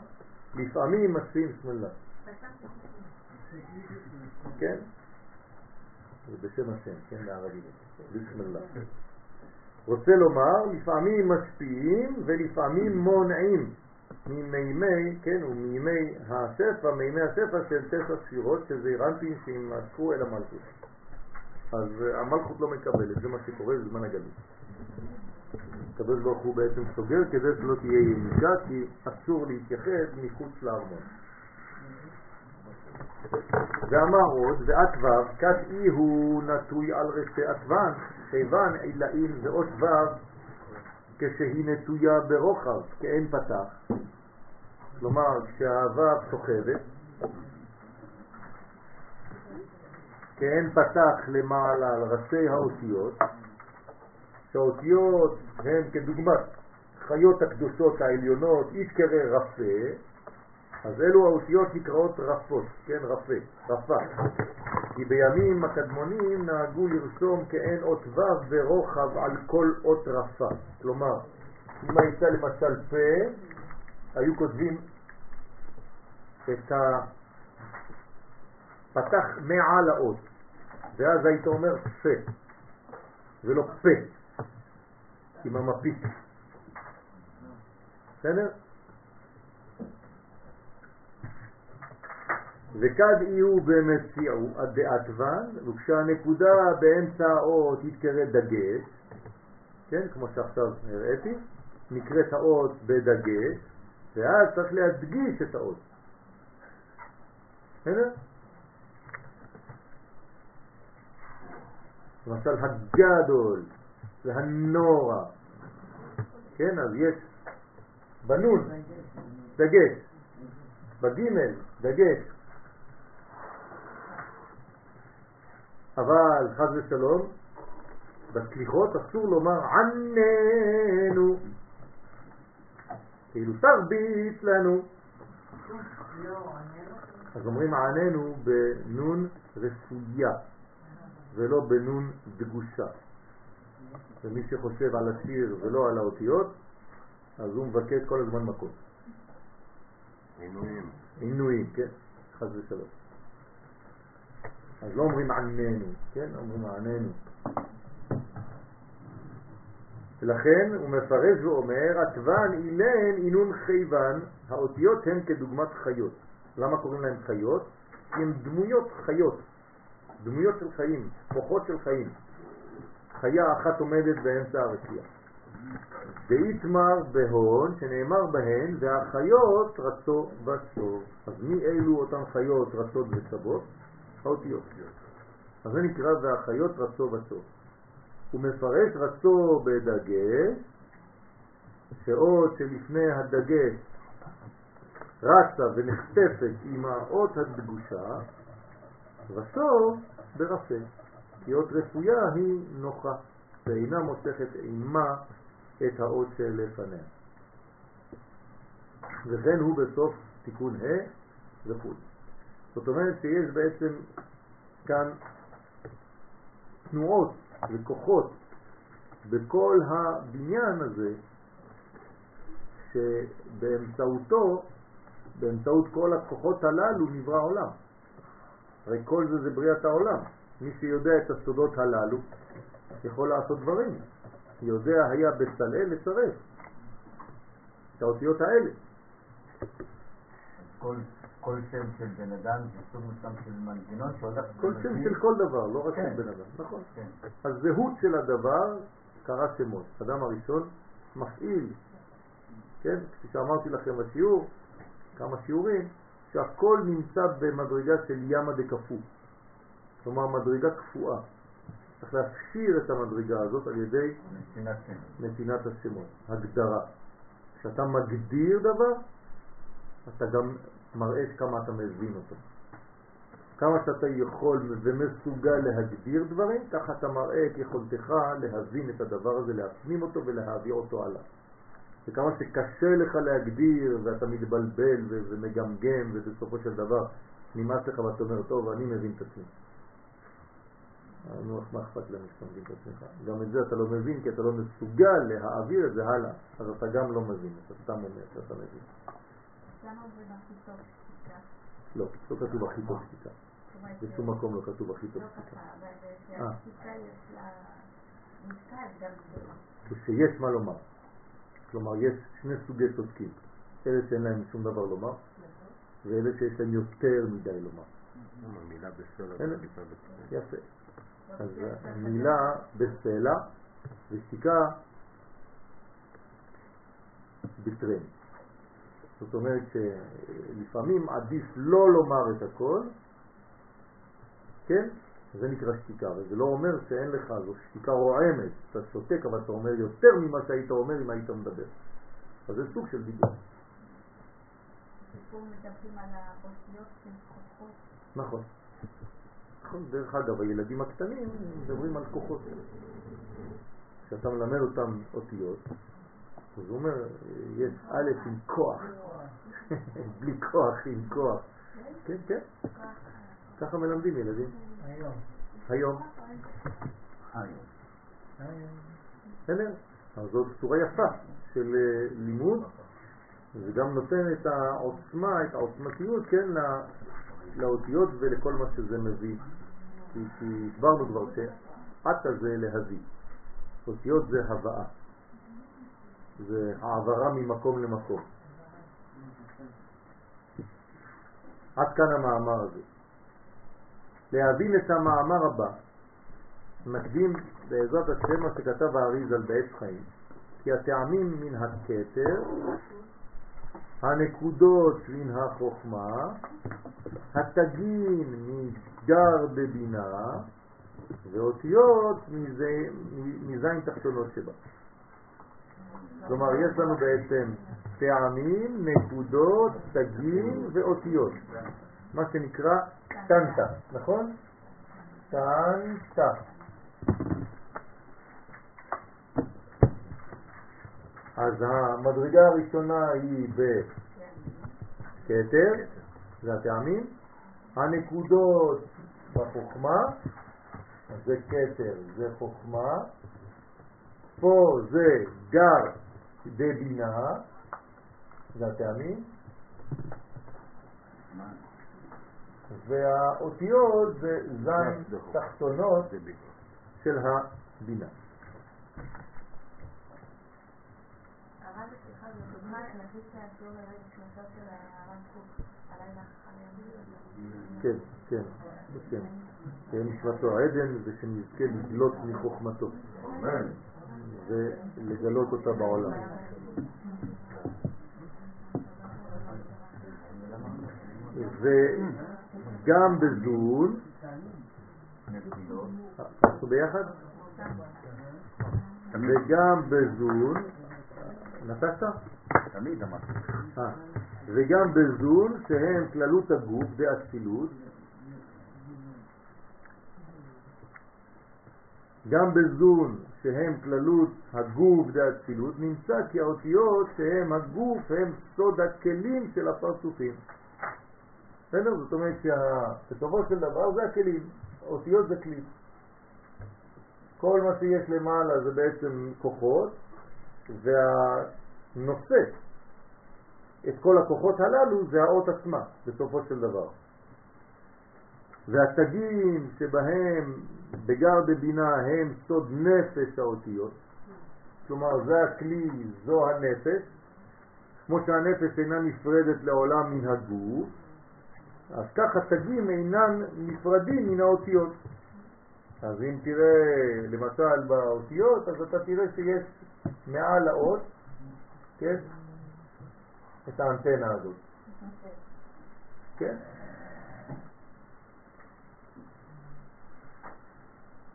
לפעמים משפיעים שמאלה. כן? זה בשם השם, כן, בערבית, בשמאלה. רוצה לומר, לפעמים משפיעים ולפעמים מונעים ממימי, כן, ומימי השפע, מימי השפע של תשע ספירות, שזה רנטים שימשכו אל המלכות. אז אה, המלכות לא מקבלת, זה מה שקורה בזמן הגלות. הקדוש ברוך הוא בעצם סוגר כדי שלא תהיה יניקה, כי אסור להתייחד מחוץ לארמון. ואמר עוד, ואת ו', כת אי הוא נטוי על רשי עטוון, כיוון עילאים זה עוד ו' כשהיא נטויה ברוחב, כאין פתח. כלומר, כשהו' סוחבת, כאין פתח למעלה על ראשי האותיות, שהאותיות הן כדוגמת חיות הקדושות העליונות, יתקרא רפה, אז אלו האותיות נקראות רפות, כן, רפה, רפה. כי בימים הקדמונים נהגו לרשום כאין אות ו' ורוחב על כל אות רפה. כלומר, אם הייתה למשל פה, היו כותבים את הפתח מעל האות, ואז היית אומר פה, ולא פה, עם המפיק. בסדר? וכד יהיו במציאו עד דעתוון, וכשהנקודה באמצע האות יתקרא דגש, כן, כמו שעכשיו הראיתי, נקראת האות בדגש, ואז צריך להדגיש את האות. בסדר? למשל הגדול והנורא, כן, אז יש בנון דגש, בגימל דגש, אבל חז ושלום, בסליחות אסור לומר עננו, כאילו תרביץ לנו. אז אומרים עננו בנון רפויה ולא בנון דגושה. ומי שחושב על השיר ולא על האותיות, אז הוא מבקש כל הזמן מקום. עינויים. עינויים, כן? חס ושלום. אז לא אומרים עננו, כן? אומרים עננו. ולכן הוא מפרש ואומר, עטבן אילן אינון חייבן, האותיות הן כדוגמת חיות. למה קוראים להם חיות? כי הן דמויות חיות, דמויות של חיים, כוחות של חיים. חיה אחת עומדת באמצע הרקיע. ואיתמר בהון, שנאמר בהן, והחיות רצו וצור. אז מי אלו אותן חיות רצות וצבות? האותיות. אז זה נקרא והחיות רצו וצור. הוא מפרש רצו בדגש, שאות שלפני הדגש רצה ונחטפת עם האות הדגושה, וסוף ברפה, אות רפויה היא נוחה, ואינה מושכת עימה את האות שלפניה. וכן הוא בסוף תיקון ה' וכו'. זאת אומרת שיש בעצם כאן תנועות וכוחות בכל הבניין הזה שבאמצעותו, באמצעות כל הכוחות הללו נברא עולם. הרי כל זה זה בריאת העולם. מי שיודע את הסודות הללו יכול לעשות דברים. יודע היה בצלאל לצרף את האותיות האלה. כל, כל שם של בן אדם זה סוג מסוים של מנגנון שהולך... כל שם של כל דבר, לא רק כן. של בן אדם, נכון. כן. הזהות של הדבר קרא שמות. אדם הראשון מפעיל, כן? כפי שאמרתי לכם בשיעור, כמה שיעורים, שהכל נמצא במדרגה של ימה דקפו. כלומר מדרגה קפואה. צריך להפשיר את המדרגה הזאת על ידי נתינת השמות, הגדרה. כשאתה מגדיר דבר, אתה גם מראה כמה אתה מבין אותו. כמה שאתה יכול ומסוגל להגדיר דברים, ככה אתה מראה את יכולתך להבין את הדבר הזה, להפנים אותו ולהעביר אותו הלאה. וכמה שקשה לך להגדיר ואתה מתבלבל ומגמגם ובסופו של דבר נמאס לך ואתה אומר, טוב, אני מבין את עצמי. נו, מה אכפת לנו שאתה מבין את עצמך? גם את זה אתה לא מבין כי אתה לא מסוגל להעביר את זה הלאה, אז אתה גם לא מבין, אתה סתם אומר שאתה מבין. למה זה הכי טוב שתיקה? לא, לא כתוב הכי טוב שתיקה. בשום מקום לא כתוב הכי טוב לא שתיקה. ככה, אבל אה. שהשתיקה יש לה משקל גם גדול. כשיש מה לומר. כלומר, יש שני סוגי צודקים. אלה שאין להם שום דבר לומר, ואלה שיש להם יותר מדי לומר. יפה. אז המילה בסלע ושתיקה בטרן. זאת אומרת שלפעמים עדיף לא לומר את הכל, כן? זה נקרא שתיקה, וזה לא אומר שאין לך, זו שתיקה רועמת, אתה שותק אבל אתה אומר יותר ממה שהיית אומר אם היית מדבר. אז זה סוג של דיבור. נכון. נכון, דרך אגב, הילדים הקטנים מדברים על כוחות. כשאתה מלמד אותם אותיות, אז הוא אומר, יש א' עם כוח, בלי כוח, עם כוח. כן, כן, ככה מלמדים ילדים. היום. היום. בסדר? אז זאת צורה יפה של אה, לימוד, זה גם נותן את העוצמה, את העוצמתיות, כן, לאותיות ולכל מה שזה מביא. כי, הסברנו כבר שעתה זה להביא. אותיות זה הבאה. זה העברה ממקום למקום. עד כאן המאמר הזה. להבין את המאמר הבא, נקדים בעזרת השם מה שכתב האריז בעץ חיים, כי הטעמים מן הכתר, הנקודות מן החוכמה, התגין מסגר בבינה, ואותיות מזין תחתונות שבה. כלומר, יש לנו בעצם טעמים, נקודות, תגין ואותיות. מה שנקרא טנטה, נכון? טנטה. אז המדרגה הראשונה היא בכתר, זה הטעמים. הנקודות בחוכמה, זה כתר, זה חוכמה. פה זה גר דבינה, זה הטעמים. והאותיות זה זין תחתונות של הבינה. הרב, סליחה, זו דוגמה, נגיד שהשיעור ירד קנסות של הרב קוק, הלילה אחר כן, כן, כן. תהיה נשמתו עדן ושנזכה לגלות מחוכמתו ולגלות אותה בעולם. וגם בזון, אנחנו ביחד? וגם בזון, נטשת? תמיד אמרתי. אה, וגם בזון שהם כללות הגוף באצילות, גם בזון שהם כללות הגוף דאצילות, נמצא כי האותיות שהם הגוף הם סוד הכלים של הפרצופים. בסדר? זאת אומרת שבסופו של דבר זה הכלים, אותיות זה כלי. כל מה שיש למעלה זה בעצם כוחות, והנושא את כל הכוחות הללו זה האות עצמה, בסופו של דבר. והתגים שבהם בגר בבינה הם סוד נפש האותיות, כלומר זה הכלי, זו הנפש, כמו שהנפש אינה נפרדת לעולם מן הגוף, אז כך התגים אינם נפרדים מן האותיות. אז אם תראה למשל באותיות, אז אתה תראה שיש מעל האות, כן, את האנטנה הזאת. כן?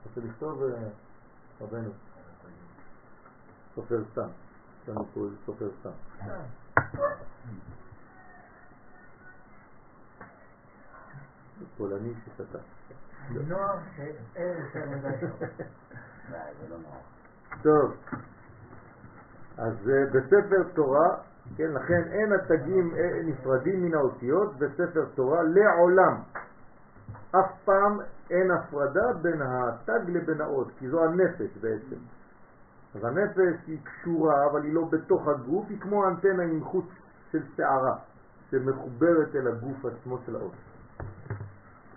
רוצה לכתוב אה, רבנו, סופר סתם, יש לנו פה סופר סתם. פולני ששתה. נוער שאין יותר מדי. טוב, אז אה, בספר תורה, כן, לכן אין התגים אה, נפרדים מן האותיות בספר תורה לעולם. אף פעם אין הפרדה בין התג לבין האות, כי זו הנפש בעצם. אז הנפש היא קשורה, אבל היא לא בתוך הגוף, היא כמו אנטנה עם חוץ של שערה, שמחוברת אל הגוף עצמו של האות.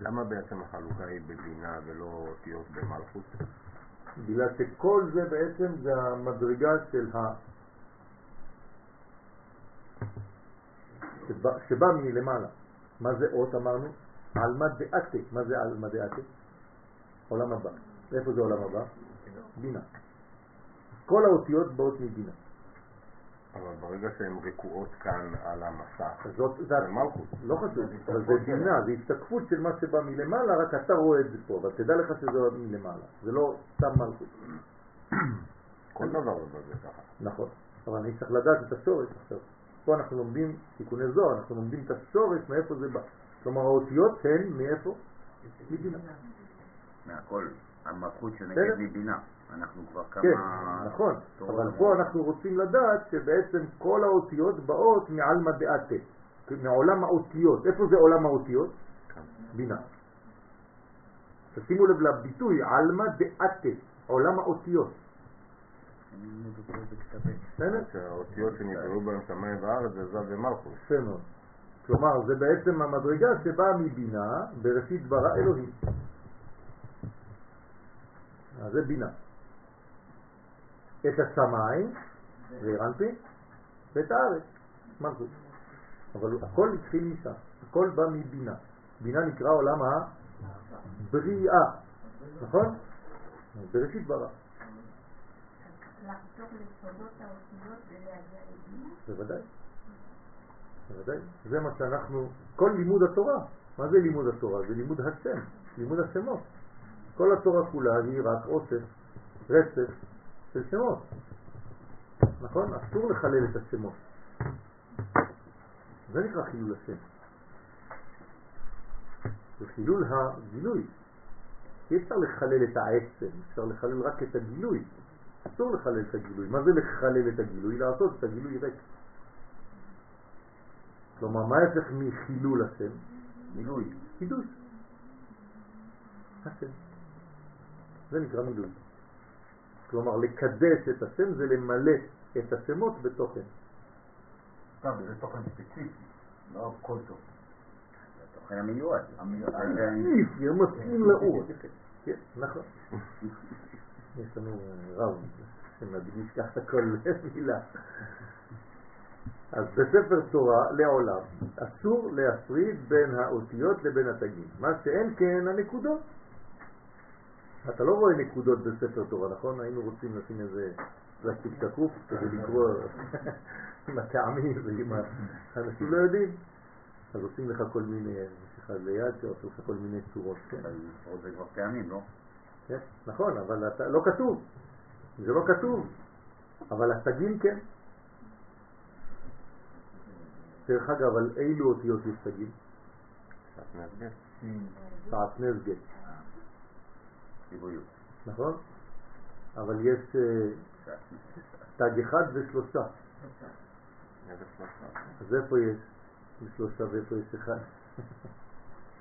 למה בעצם החלוקה היא בבינה ולא אותיות במלכות? בגלל שכל זה בעצם זה המדרגה של ה... שבא, שבא מלמעלה. מה זה אות אמרנו? עלמא דאתה. מה זה עלמא דאתה? עולם הבא. איפה זה עולם הבא? בינה. כל האותיות באות מבינה. אבל ברגע שהן רקועות כאן על המסך, זאת, זה זה מלכות. לא חשוב, אבל זה בינה, זה השתקפות של מה שבא מלמעלה, רק אתה רואה את זה פה, אבל תדע לך שזה בא מלמעלה, זה לא סתם מלכות. כל דבר זה ככה. נכון, אבל אני צריך לדעת את השורש עכשיו. פה אנחנו לומדים תיקוני זוהר, אנחנו לומדים את השורש מאיפה זה בא. כלומר האותיות הן מאיפה? מבינה. מהכל, המלכות שנגד. מבינה. אנחנו כבר כמה... כן, נכון, אבל. פה אנחנו רוצים לדעת שבעצם כל האותיות באות מעלמא דאתה, מעולם האותיות. איפה זה עולם האותיות? בינה. תשימו לב לביטוי עלמא דאתה, עולם האותיות. בסדר? שהאותיות שנבראו בהם שמיים וארץ זה זב ומלכות. יפה מאוד. כלומר, זה בעצם המדרגה שבאה מבינה, בראשית ברא אלוהים. אז זה בינה. את השמיים, זה רנפי, ואת הארץ, מלכות. אבל הכל התחיל משם, הכל בא מבינה. בינה נקרא עולם הבריאה, נכון? בראשית ברא, לחזור לסודות האותיות ולהגיע לבינה. בוודאי. בוודאי. זה מה שאנחנו, כל לימוד התורה, מה זה לימוד התורה? זה לימוד השם, לימוד השמות. כל התורה כולה היא רק אוסף, רצף של שמות. נכון? אסור לחלל את השמות. זה נקרא חילול השם. זה חילול הגילוי. אי אפשר לחלל את העצם, אפשר לחלל רק את הגילוי. אסור לחלל את הגילוי. מה זה לחלל את הגילוי? לעשות את הגילוי ריק. כלומר, מה ההפך מחילול השם? מילוי. קידוש. השם. זה נקרא מילוי. כלומר, לקדש את השם זה למלא את השמות בתוכן. טוב, זה תוכן ספציפי, לא כל תוכן. התוכן המיועד. ספציפי, המתאים לאות. כן, נכון. יש לנו רב שמדגיש ככה כל מילה. אז בספר תורה לעולם אסור להפריד בין האותיות לבין התגים. מה שאין כן הנקודות. אתה לא רואה נקודות בספר תורה, נכון? היינו רוצים לשים איזה פלסטיק שקוף כדי לקרוא עם הטעמים ועם ה... אנשים לא יודעים. אז עושים לך כל מיני, יש לך ליד שעושים לך כל מיני צורות, כן? אבל זה כבר פעמים, לא? כן, נכון, אבל אתה, לא כתוב. זה לא כתוב. אבל התגים כן. דרך אגב, על אילו אותיות יש תגים? שעטנז ציבוריות. נכון? אבל יש אה, תג אחד ושלושה. אז איפה יש שלושה ואיפה יש אחד?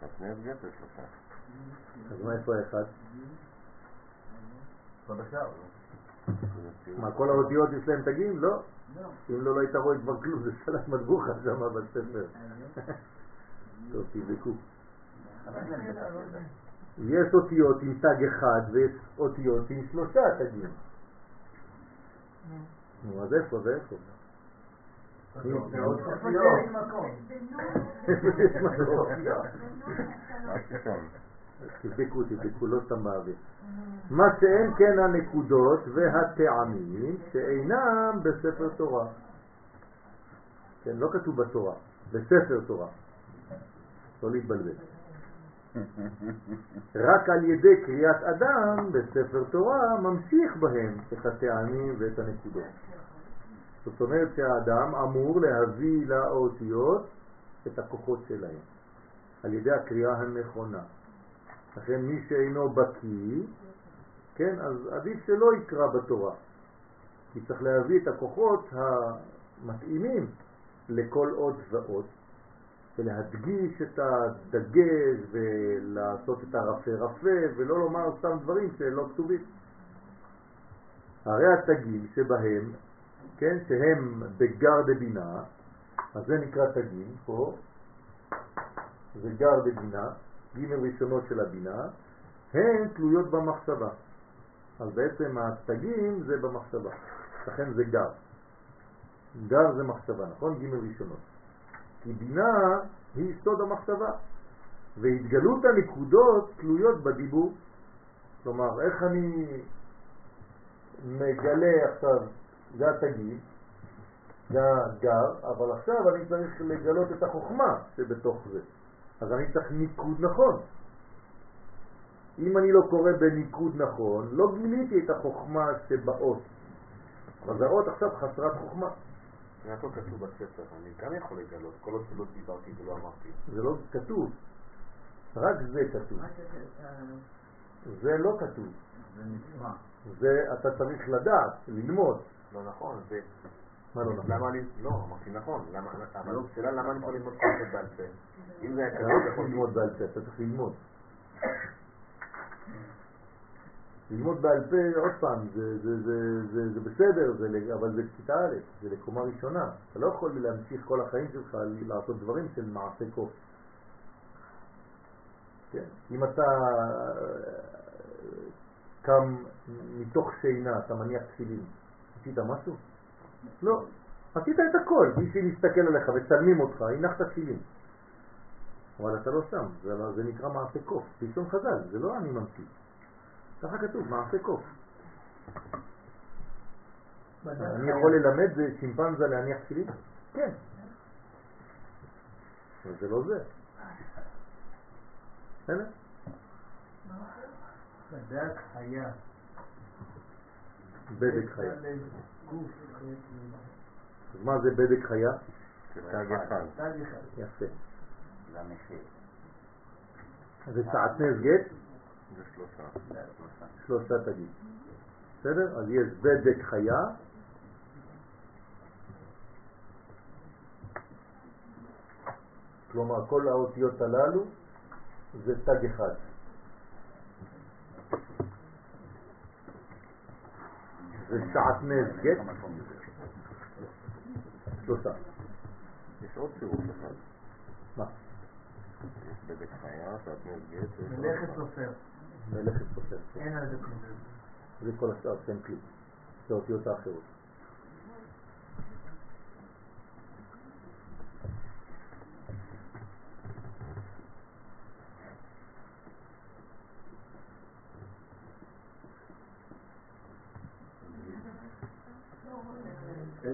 אז מה איפה האחד? לא. מה, כל האותיות יש להם תגים? לא. אם לא, לא היית רואה כבר כלום, זה סלט מטבוחה שם בספר. טוב, תבדקו. יש אותיות עם תג אחד ויש אותיות עם שלושה תגים. נו, אז איפה? זה איפה. תבדקו, תבדקו, לא סתם באוויר. מה שאין כן הנקודות והטעמים שאינם בספר תורה. כן, לא כתוב בתורה, בספר תורה. לא להתבלבל. רק על ידי קריאת אדם בספר תורה ממשיך בהם את הטעמים ואת הנקודות. זאת אומרת שהאדם אמור להביא לאותיות את הכוחות שלהם על ידי הקריאה הנכונה. לכן מי שאינו בקיא, כן, אז עדיף שלא יקרא בתורה. כי צריך להביא את הכוחות המתאימים לכל עוד ועוד, ולהדגיש את הדגש ולעשות את הרפה רפה, ולא לומר סתם דברים שלא כתובים. הרי התגים שבהם, כן, שהם בגר דבינה, אז זה נקרא תגים, פה, זה גר דבינה, ג' ראשונות של הבינה, הן תלויות במחשבה. אז בעצם התגים זה במחשבה, לכן זה גר. גר זה מחשבה, נכון? ג' ראשונות. כי בינה היא סוד המחשבה, והתגלות הנקודות תלויות בדיבור. כלומר, איך אני מגלה עכשיו, זה התגים, זה הגר, אבל עכשיו אני צריך לגלות את החוכמה שבתוך זה. אז אני צריך ניקוד נכון. אם אני לא קורא בניקוד נכון, לא גיליתי את החוכמה שבאות. זה האות עכשיו חסרת חוכמה. זה הכל כתוב בספר, אני גם יכול לגלות, כל עוד שלא דיברתי ולא אמרתי. זה לא כתוב. רק זה כתוב. זה לא כתוב. זה נשמע. זה אתה צריך לדעת, ללמוד. לא נכון, זה... מה לא נכון? למה אני... לא, אמרתי נכון, למה... אבל לא. השאלה למה אני יכול ללמוד כל זה בעל פה? אם זה היה אתה כתוב, לא זה צריך יכול ללמוד בעל פה, אתה צריך ללמוד. ללמוד בעל פה, עוד פעם, זה, זה, זה, זה, זה בסדר, זה, אבל זה כיתה א', זה לקומה ראשונה. אתה לא יכול להמשיך כל החיים שלך לעשות דברים של מעשה קוף. כן? אם אתה אה, קם מתוך שינה, אתה מניח תפילין, עשית משהו? לא. עשית את הכל, מי שמסתכל עליך וצלמים אותך, הנחת תפילין. אבל אתה לא שם, זה, זה נקרא מעשה קוף, בלשון חז"ל, זה לא אני ממציא. ככה כתוב, מעשה קוף. אני יכול ללמד זה שימפנזה להניח תפילין? כן. אבל זה לא זה. בסדר? בדק היה. בדק חיה. אז מה זה בדק חיה? תג אחד. יפה. זה שעטנז גט, זה שלושה. תגיד. בסדר? אז יש בדק חיה, כלומר כל האותיות הללו זה תג אחד. זה שעטנז גט, שלושה. יש עוד צירוף אחד. מה? יש בדק חיה, שעטנז גט. עוד מלאכת. סופר. מלאכת סופר. אין על זה כלום. זה כל השאר שאין כלום. זה האותיות האחרות.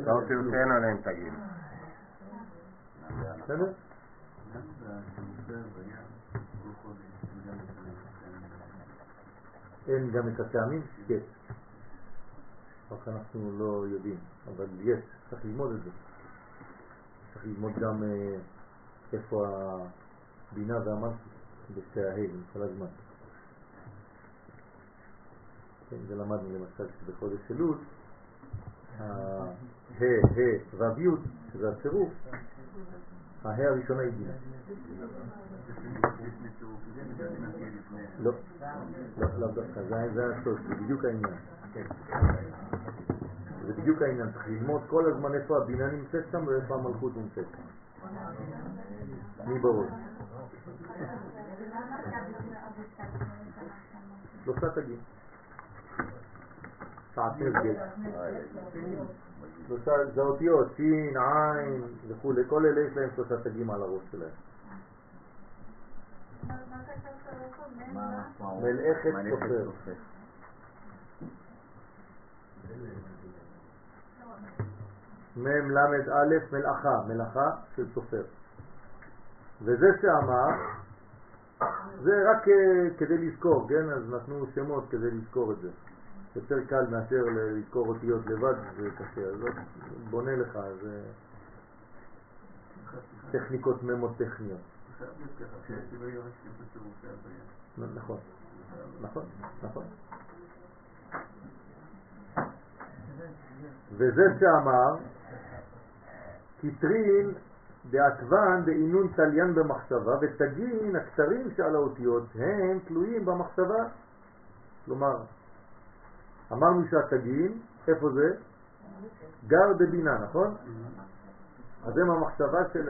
האותיות שאין עליהן תגים. בסדר? אין גם את הטעמים? יש. רק אנחנו לא יודעים, אבל יש, צריך ללמוד את זה. צריך ללמוד גם אה, איפה הבינה והמלכות בשתי ההן כל הזמן. כן, זה למשל שבחודש אלול, ה- ה, והו' שזה הצירוף, הה הראשונה היא. לא, לא, לא דווקא, זה הסוד, זה בדיוק העניין. זה בדיוק העניין, צריך ללמוד כל הזמן איפה הבינה נמצאת שם ואיפה המלכות נמצאת שם. מי בראש? שלושה תגים. שעטנז גט. שלושה, זה אותיות, שין, עין וכו', כל אלה יש להם שלושה תגים על הראש שלהם. מלאכת סופר. למד א' מלאכה, מלאכה של סופר. וזה שאמר, זה רק אה, כדי לזכור, כן? אז נתנו שמות כדי לזכור את זה. יותר קל מאשר לזכור אותיות לבד, זה קשה. אז לא- בונה לך, זה טכניקות ממוטכניות. נכון, נכון, נכון. וזה שאמר, כתרין דעכבן דאינון תליין במחשבה, ותגין הכתרים שעל האותיות הם תלויים במחשבה. כלומר, אמרנו שהתגין, איפה זה? גר דבינה, נכון? אז הם המחשבה של...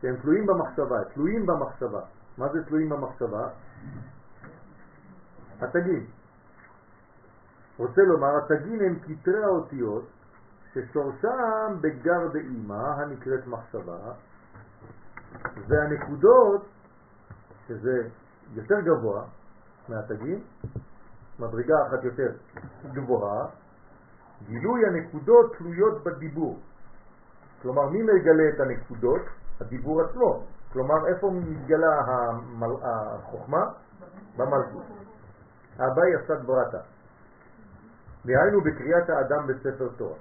שהם תלויים במחשבה, תלויים במחשבה. מה זה תלויים במחשבה? התגין. רוצה לומר, התגין הם כתרי האותיות ששורשם בגר דאימא הנקראת מחשבה, והנקודות, שזה יותר גבוה מהתגין, מדרגה אחת יותר גבוהה, גילוי הנקודות תלויות בדיבור. כלומר, מי מגלה את הנקודות? הדיבור עצמו. כלומר, איפה מתגלה המל... החוכמה? במלכות. אביי עשת ברתה. דהיינו בקריאת האדם בספר תורה.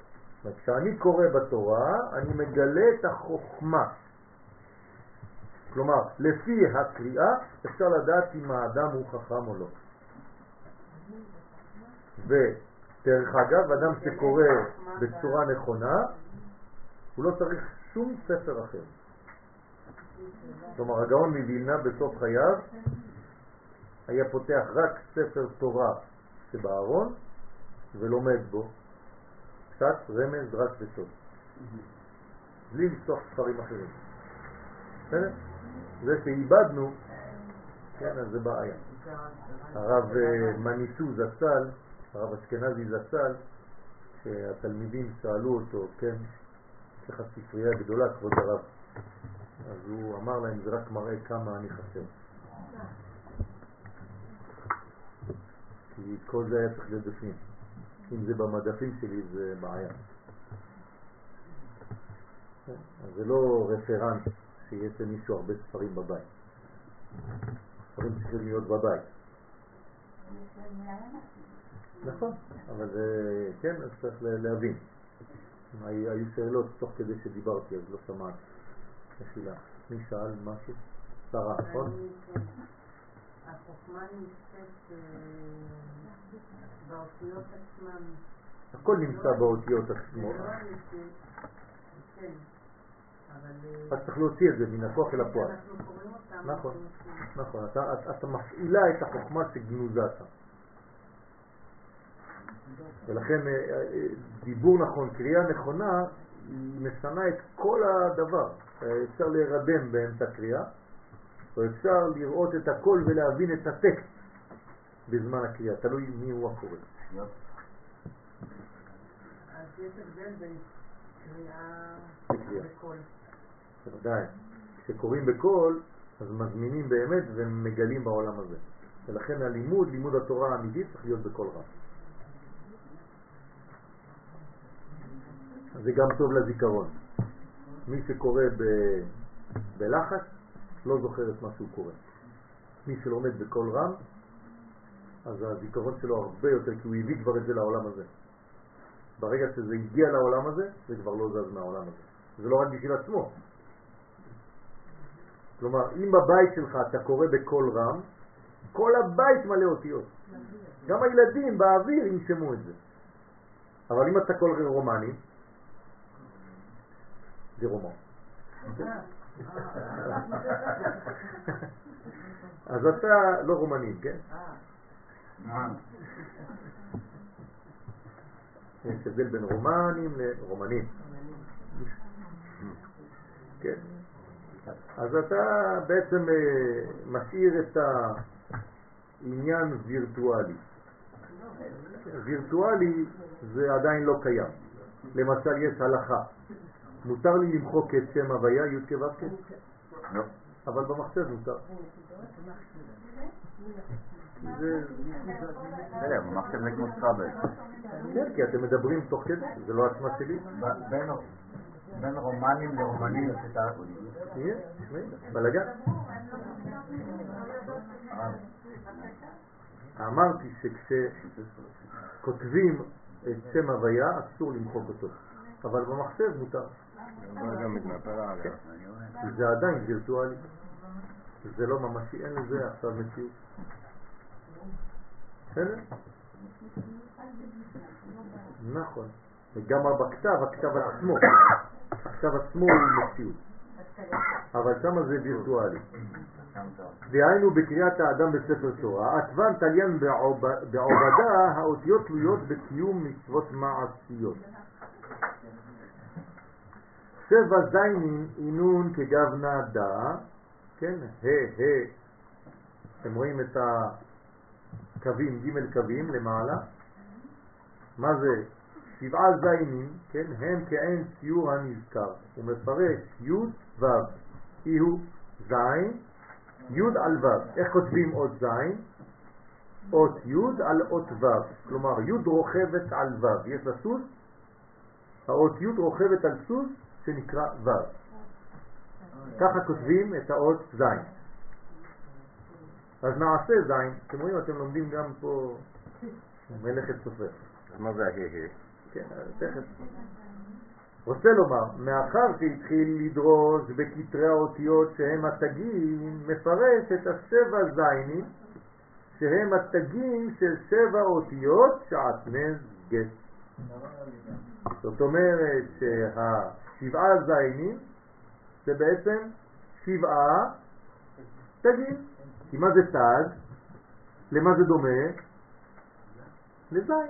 כשאני קורא בתורה, אני מגלה את החוכמה. כלומר, לפי הקריאה אפשר לדעת אם האדם הוא חכם או לא. ודרך אגב, אדם שקורא בצורה נכונה, הוא לא צריך שום ספר אחר. כלומר, הגאון מווילנה בסוף חייו היה פותח רק ספר תורה שבארון ולומד בו קצת רמז, דרש וסוד. בלי לפתוח ספרים אחרים. בסדר? זה שאיבדנו, כן, אז זה בעיה. הרב אה, מניסו זצ"ל, הרב אשכנזי זצ"ל, שהתלמידים שאלו אותו, כן, יש לך ספרייה גדולה, כבוד הרב. אז הוא אמר להם, זה רק מראה כמה אני חסר. כי כל זה היה צריך להיות בפנים. אם זה במדפים שלי זה בעיה. אז זה לא רפרנס שיש למישהו הרבה ספרים בבית. ספרים צריכים להיות בבית. נכון, אבל זה, כן, אז צריך להבין. היו שאלות תוך כדי שדיברתי, אז לא שמעת. מחילה. מי שאל משהו? שרה, נכון? החוכמה נמצאת אה, באותיות עצמן. הכל נמצא באותיות עצמו. לא. כן. אה, רק צריך להוציא את זה מן הכוח אל הפועל. נכון. נכון, אתה, אתה, אתה מפעילה את החוכמה שגנוזה שם. ולכן אה, אה, דיבור נכון, קריאה נכונה, היא משנה את כל הדבר. אה, אפשר להירדם באמצע קריאה, או אפשר לראות את הכל ולהבין את הטקסט בזמן הקריאה, תלוי מי הוא הקורא. אז יש הבדל בין קריאה. וקול. בוודאי. כשקוראים בקול, אז מזמינים באמת ומגלים בעולם הזה. ולכן הלימוד, לימוד התורה האמיתית, צריך להיות בקול רם. זה גם טוב לזיכרון. מי שקורא ב... בלחץ, לא זוכר את מה שהוא קורא. מי שלומד בקול רם, אז הזיכרון שלו הרבה יותר, כי הוא הביא כבר את זה לעולם הזה. ברגע שזה הגיע לעולם הזה, זה כבר לא זז מהעולם הזה. זה לא רק בשביל עצמו. כלומר, אם בבית שלך אתה קורא בקול רם, כל הבית מלא אותיות. גם הילדים באוויר ינשמו את זה. אבל אם אתה קורא רומני, זה רומן. אז אתה לא רומני, כן? יש הבדל בין רומנים לרומנים. כן. אז אתה בעצם אה, משאיר את העניין וירטואלי. וירטואלי זה עדיין לא קיים. למשל יש הלכה. מותר לי למחוק את שם הוויה י' כו' כ'? לא. אבל במחשב מותר. זה- בסדר, במחשב זה כמו סטראבל. כן, כי אתם מדברים תוך כדי, זה לא עצמה שלי. בין- רומנים לרומנים יש את ה... בלגן. אמרתי שכשכותבים את שם הוויה אסור למחוק אותו, אבל במחשב מותר, גם מתנפל עליה. כי זה עדיין וירטואלי. זה לא ממשי, אין לזה עכשיו מציאות. בסדר? נכון. וגם בכתב, הכתב עצמו, הכתב עצמו הוא מציאות, אבל שם זה וירטואלי. דהיינו בקריאת האדם בספר תורה, עטבן תליין בעוב- בעובדה האותיות תלויות בקיום מצוות מעשיות. שבע זיינים אינון כגוונה דה, כן, ה, ה, אתם רואים את הקווים, ג' קווים למעלה, מה זה? שבעה זיינים, כן, הם כעין ציור הנזכר, הוא מפרש י' ו', אי הוא זין, י' על ו', איך כותבים אות זין? אות י' על אות ו', כלומר י' רוכבת על ו', יש לה סוס, האות י' רוכבת על סוס שנקרא ו', ככה כותבים את האות זין. אז נעשה זין, אתם רואים, אתם לומדים גם פה מלאכת סופר. אז מה זה ההה? כן, תכף. רוצה לומר, מאחר שהתחיל לדרוש בכתרי האותיות שהם התגים, מפרש את השבע זיינים שהם התגים של שבע אותיות שעטנז גט. זאת אומרת שהשבעה זיינים זה בעצם שבעה תגים. כי מה זה תג? למה זה דומה? לזין.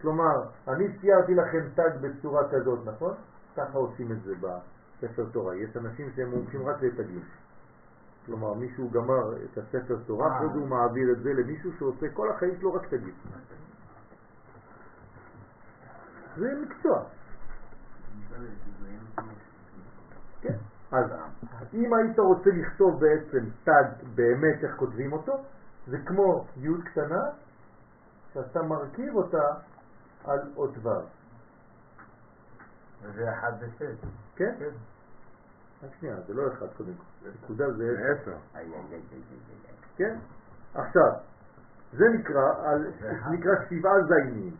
כלומר, אני ציירתי לכם תג בצורה כזאת, נכון? ככה עושים את זה בספר תורה. יש אנשים שהם מומחים רק לתגים. כלומר, מישהו גמר את הספר תורה, אחרי זה הוא מעביר את זה למישהו שעושה כל החיים שלו רק תגים. זה מקצוע. כן. אז אם היית רוצה לכתוב בעצם תג באמת איך כותבים אותו, זה כמו י' קטנה, שאתה מרכיב אותה על אות ו'. וזה אחד ושש. כן? רק שנייה, זה לא אחד קודם כל. נקודה זה זה עשר. כן? עכשיו, זה נקרא, על, זה נקרא שבעה זיינים.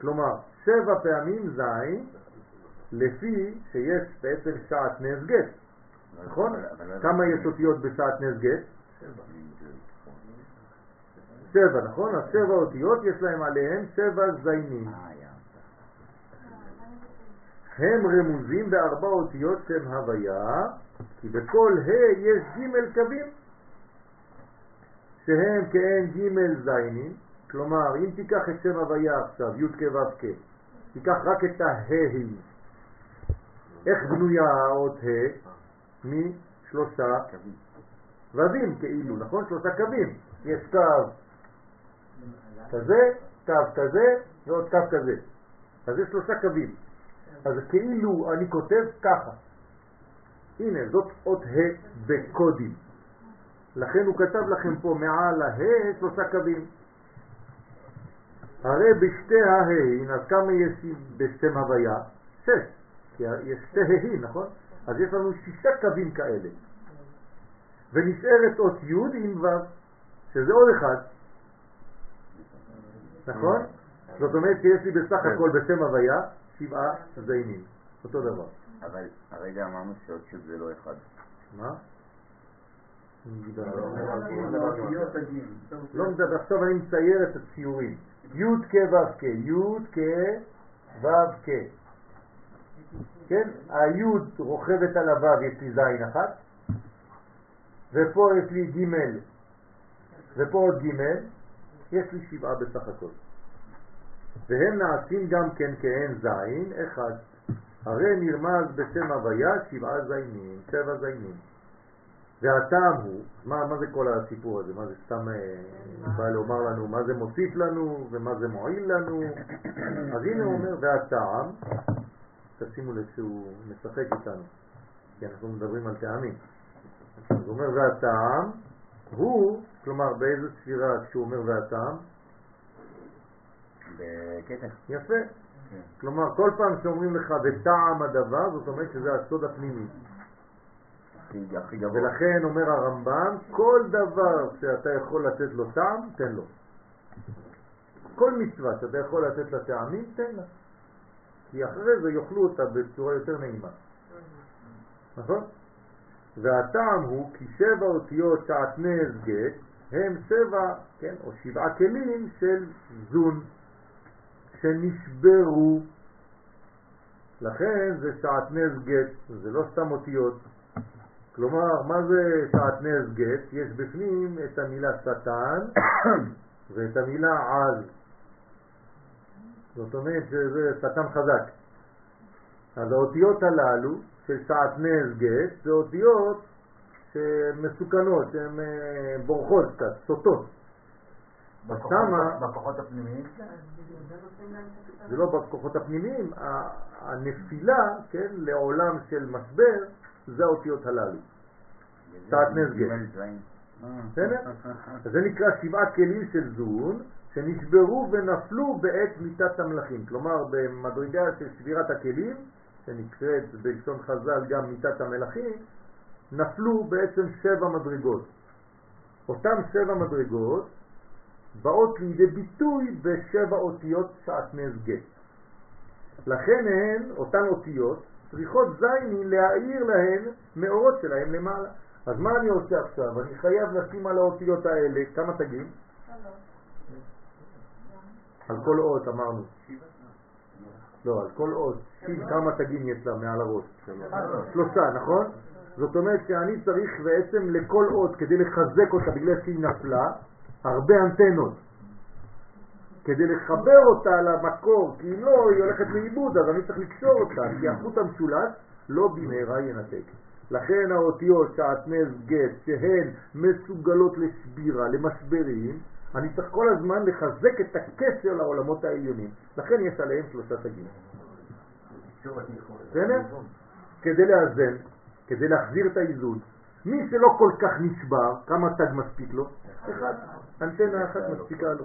כלומר, שבע פעמים זין, לפי שיש בעצם שעת נס גט. נכון? כמה יש אותיות בשעת נס גט? שבע, נכון? אז שבע אותיות יש להם עליהם שבע זיינים. אה. הם רמוזים בארבע אותיות שם הוויה, כי בכל ה' יש ג' קווים, שהם כעין ג' זיינים, כלומר, אם תיקח את שם הוויה עכשיו, י' כ' ו' כ', תיקח רק את הה', איך בנויה האות ה'? משלושה ו"ים כאילו, נכון? שלושה קווים. יש קו כזה, קו כזה ועוד קו כזה. אז יש שלושה קווים. אז כאילו אני כותב ככה. הנה, זאת אות ה' בקודים. לכן הוא כתב לכם פה מעל הה שלושה קווים. הרי בשתי ההין, אז כמה יש בשם הוויה? שש. כי יש שתי נכון? אז יש לנו שישה קווים כאלה. ונשארת אות י' עם ו', שזה עוד אחד. נכון? זאת אומרת שיש לי בסך הכל בשם הוויה שבעה זיינים. אותו דבר. אבל הרגע אמרנו שעוד שוב זה לא אחד. מה? לא מדבר, עכשיו אני מצייר את הציורים. י' כ' ו' כ', י' כ' ו' כ'. כן? הי' רוכבת על הו' יש לי זין אחת, ופה יש לי ג' ופה עוד ג', יש לי שבעה בסך הכל. והם נעשים גם כן כעין זין אחד. הרי נרמז בשם הוויה שבעה זיינים, שבע זיינים. והטעם הוא, מה, מה זה כל הסיפור הזה? מה זה סתם אה, בא לומר לנו מה זה מוסיף לנו ומה זה מועיל לנו? אז הנה הוא אומר, והטעם, תשימו לב שהוא משחק איתנו, כי אנחנו מדברים על טעמים. אז הוא אומר, והטעם הוא, כלומר באיזו ספירה כשהוא אומר והטעם? בקטע. יפה. כלומר, כל פעם שאומרים לך בטעם הדבר, זאת אומרת שזה הסוד הפנימי. ולכן אומר הרמב"ם, כל דבר שאתה יכול לתת לו טעם, תן לו. כל מצווה שאתה יכול לתת לה טעמים, תן לה. כי אחרי זה יאכלו אותה בצורה יותר נעימה. נכון? והטעם הוא כי שבע אותיות שעטנז גט הם שבע, כן, או שבעה כלים של זון שנשברו. לכן זה שעטנז גט, זה לא סתם אותיות. כלומר, מה זה שעטנז גט? יש בפנים את המילה שטן ואת המילה עז. זאת אומרת שזה שטן חזק. אז האותיות הללו של שעטנז גט זה אותיות שמסוכנות, שהן אה, בורחות קצת, סוטות. בכוחות- שמה- בכוחות הפנימיים, זה לא בכוחות הפנימיים, ה- הנפילה, כן, לעולם של משבר, זה האותיות הללו. שעטנז גט. בסדר? אז זה נקרא שבעה כלים של זון שנשברו ונפלו בעת מיטת המלאכים. כלומר, במדרגה של שבירת הכלים, שנקראת בלשון חז"ל גם מיטת המלאכים, נפלו בעצם שבע מדרגות. אותם שבע מדרגות באות לידי ביטוי בשבע אותיות שעטנז גט. לכן הן, אותן אותיות, צריכות זייני להאיר להן מאורות שלהם למעלה. אז מה אני עושה עכשיו? אני חייב לשים על האותיות האלה כמה תגים? על כל אות אמרנו. לא, על כל אות. כמה תגים יש לה מעל הראש. שלושה, נכון? זאת אומרת שאני צריך בעצם לכל אות, כדי לחזק אותה בגלל שהיא נפלה, הרבה אנטנות. כדי לחבר אותה למקור, כי אם לא, היא הולכת לאיבוד, אז אני צריך לקשור אותה, כי החוט המשולש לא במהרה ינתק. לכן האותיות שעטנז גט, שהן מסוגלות לשבירה, למשברים, אני צריך כל הזמן לחזק את הקשר לעולמות העליונים. לכן יש עליהם שלושה תגים. בסדר? כדי לאזן, כדי להחזיר את האיזון. מי שלא כל כך נשבר, כמה תג מספיק לו? אחד. אנטנה אחת מספיקה לו.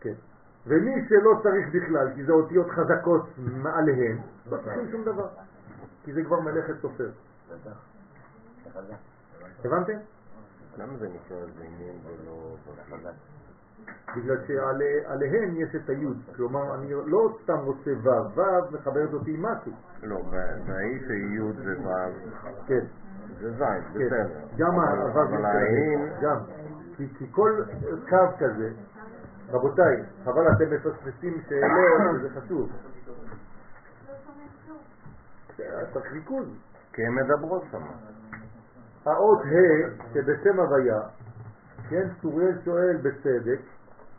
כן. ומי שלא צריך בכלל, כי זה אותיות חזקות מעליהן, לא צריכים שום דבר. כי זה כבר מלאכת סופר. הבנתם? למה זה נקרא זינים ולא חזק? בגלל שעליהן יש את היוד. כלומר, אני לא סתם רוצה ו', ו' מחברת אותי עם משהו. לא, והאי שי' זה ו', כן. זה זין, כן, בסדר. גם הוו אבל העין, גם. כי כי כל קו כזה, רבותיי, חבל אתם מפספסים שאלות, זה חשוב. צריך ריכוז. כי הן מדברות שם. האות ה' שבשם הוויה, כן, צוריאל שואל בצדק,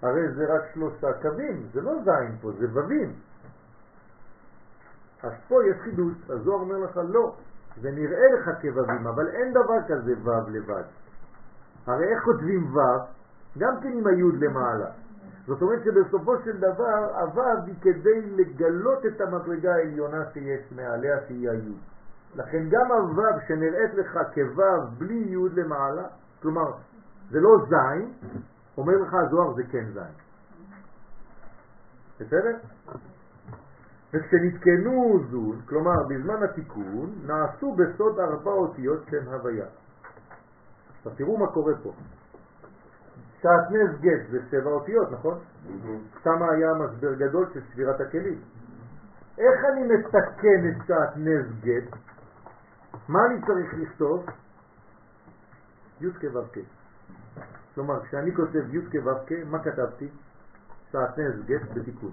הרי זה רק שלושה קווים, זה לא זין פה, זה ווים. אז פה יש חידוש, הזוהר אומר לך לא, זה נראה לך כווים, אבל אין דבר כזה וו לבד. הרי איך כותבים וו? גם כן עם היוד למעלה. זאת אומרת שבסופו של דבר הוו היא כדי לגלות את המדרגה העליונה שיש מעליה שהיא היוד. לכן גם הוו שנראית לך כוו בלי יוד למעלה, כלומר זה לא זין, אומר לך הזוהר זה כן זין. בסדר? וכשנתקנו זון, כלומר בזמן התיקון, נעשו בסוד ארבע אותיות שם הוויה. עכשיו תראו מה קורה פה. שעטנז גט זה שבע אותיות, נכון? שם היה משבר גדול של ספירת הכלים. איך אני מתקן את שעטנז גט? מה אני צריך לכתוב? י' כו'. כלומר, כשאני כותב י' כו' מה כתבתי? שעטנז גט בתיקון.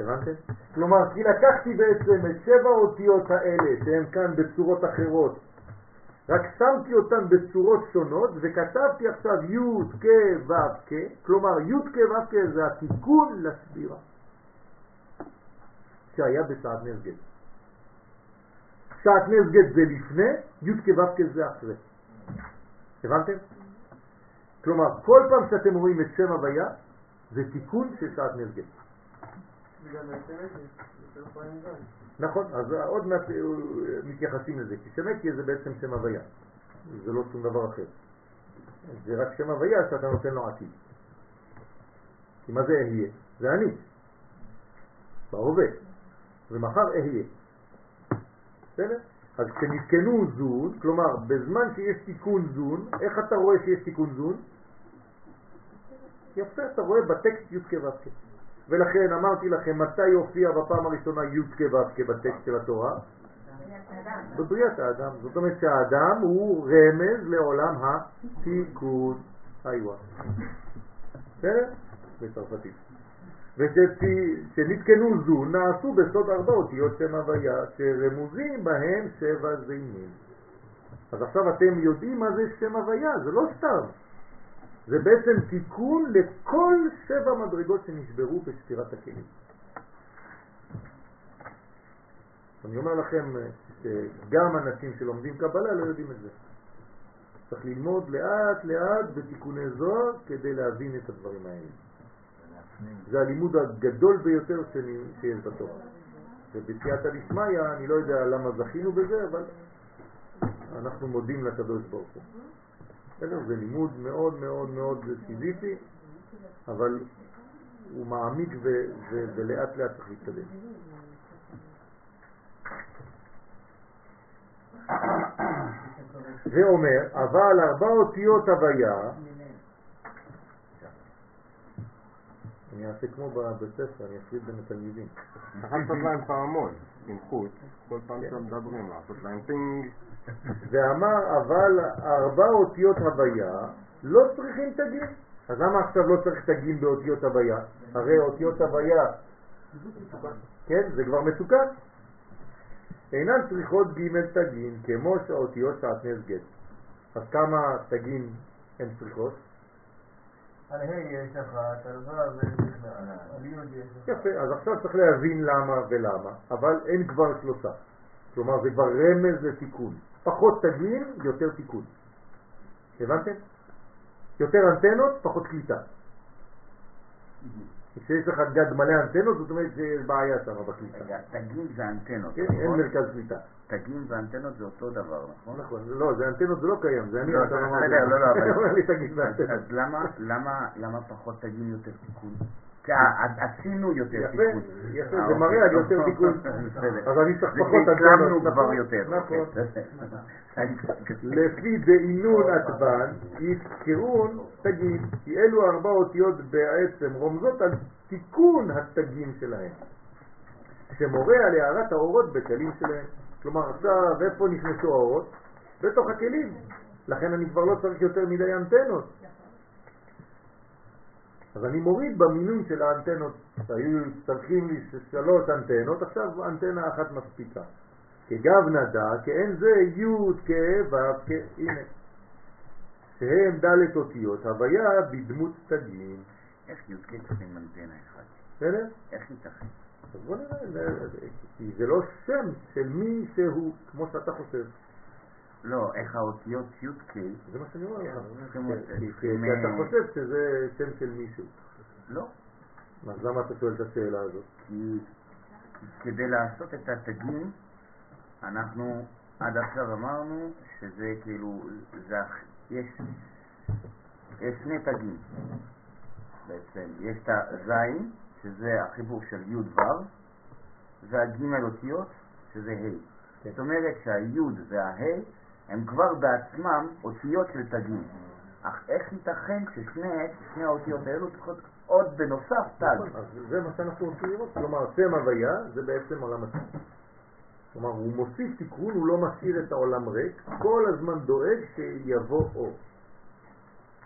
הבנתם? כלומר, כי לקחתי בעצם את שבע האותיות האלה, שהן כאן בצורות אחרות, רק שמתי אותן בצורות שונות, וכתבתי עכשיו י' כ' ו' כ', כלומר י' כ' ו' כ' זה התיקון לספירה שהיה בשעת נס נס גט זה לפני, י' כ' ו' כ' זה אחרי. הבנתם? כלומר, כל פעם שאתם רואים את שם הוויה, זה תיקון של שעת נס גט. נכון, אז עוד מעט אה, מתייחסים לזה, כי שם אקיה זה בעצם שם הוויה, זה לא שום דבר אחר. זה רק שם הוויה שאתה נותן לו עתיד. כי מה זה אהיה? זה אני, בהווה, ומחר אהיה. אז כשנתקנו זון, כלומר בזמן שיש תיקון זון, איך אתה רואה שיש תיקון זון? יפה, אתה רואה בטקסט י' כו' כ'. ולכן אמרתי לכם מתי יופיע בפעם הראשונה י' כו' כ' בטקסט של התורה? בבריאת האדם. זאת אומרת שהאדם הוא רמז לעולם התיקון. איווה. בסדר? בצרפתית. ושנתקנו זו נעשו בסוד ארבע אותיות שם הוויה שרמוזים בהם שבע זינים. אז עכשיו אתם יודעים מה זה שם הוויה, זה לא סתם. זה בעצם תיקון לכל שבע מדרגות שנשברו בספירת הכלים. אני אומר לכם שגם אנשים שלומדים קבלה לא יודעים את זה. צריך ללמוד לאט לאט בתיקוני זוהר כדי להבין את הדברים האלה. זה הלימוד הגדול ביותר שיש בתורה. ובסייעתא דשמיא, אני לא יודע למה זכינו בזה, אבל אנחנו מודים לקדוש ברוך הוא. בסדר? זה לימוד מאוד מאוד מאוד סיזיפי, אבל הוא מעמיק ולאט לאט צריך להתקדם. זה אומר, אבל ארבע אותיות הוויה, אני אעשה כמו בבית ספר, אני אפריד בין התלמידים. צריך לעשות להם פעמון, עם חוט, כל פעם שהם מדברים, לעשות להם פינג. ואמר, אבל ארבע אותיות הוויה לא צריכים תגים. אז למה עכשיו לא צריך תגים באותיות הוויה? הרי אותיות הוויה, כן, זה כבר מסוכן. אינן צריכות ג' תגים כמו שהאותיות שעטנז גט. אז כמה תגים הן צריכות? על ה' יש אחת, על ו' על י' יש אחת. יפה, אז עכשיו צריך להבין למה ולמה, אבל אין כבר שלושה. כלומר זה כבר רמז לתיקון. פחות תגים, יותר תיקון. הבנתם? יותר אנטנות, פחות קליטה. כשיש לך גג מלא אנטנות, זאת אומרת שיש בעיה שם בקליטה. רגע, תגים זה אנטנות, כן, אין? מרכז קליטה. תגים ואנטנות זה אותו דבר, נכון? נכון, לא, זה אנטנות זה לא קיים, זה אני לא, בסדר. לא, לא, אבל- אומר לי תגיד אז באנטנות. אז למה פחות תגים יותר תיקון? עשינו יותר תיקון. יפה, זה מראה על יותר. תיקון. אז אני צריך פחות שהשלמנו אנטנות, כבר נכון, יותר. נכון. אוקיי. לפי דעינון עטבן, יזכרון תגים, כי אלו ארבע אותיות בעצם רומזות על תיקון התגים שלהם, שמורה על הערת האורות בכלים שלהם. כלומר עכשיו, איפה נכנסו האורות? בתוך הכלים. לכן אני כבר לא צריך יותר מדי אנטנות. אז אני מוריד במינון של האנטנות, היו צריכים לי שלוש אנטנות, עכשיו אנטנה אחת מספיקה. כגב נדע, כאין זה י' כ' ו' כ', הנה. שהם ד' אותיות, הוויה בדמות תגים. איך י"ק צריכים אנטנה אחת? בסדר? איך ייתכן? אז בוא נראה, כי זה לא שם של מי שהוא, כמו שאתה חושב. לא, איך האותיות י"ק זה מה שאני אומר לך. כי- אתה חושב שזה שם של מישהו. לא, אז למה אתה שואל את השאלה הזאת? כי כדי לעשות את התגים, אנחנו עד עכשיו אמרנו שזה כאילו, זה, יש, יש שני תגים בעצם, יש את הזין, שזה החיבור של י' ו', והג' אותיות, שזה ה'. זאת אומרת שהי' והה' הם כבר בעצמם אותיות של תגים. אך איך ייתכן ששני שני האותיות האלו צריכות עוד בנוסף תג? נכון, זה מה שאנחנו רוצים לראות. כלומר, שם הוויה זה בעצם עולם התיקון. כלומר, הוא מוסיף תיקון, הוא לא משאיר את העולם ריק, כל הזמן דואג שיבוא אור.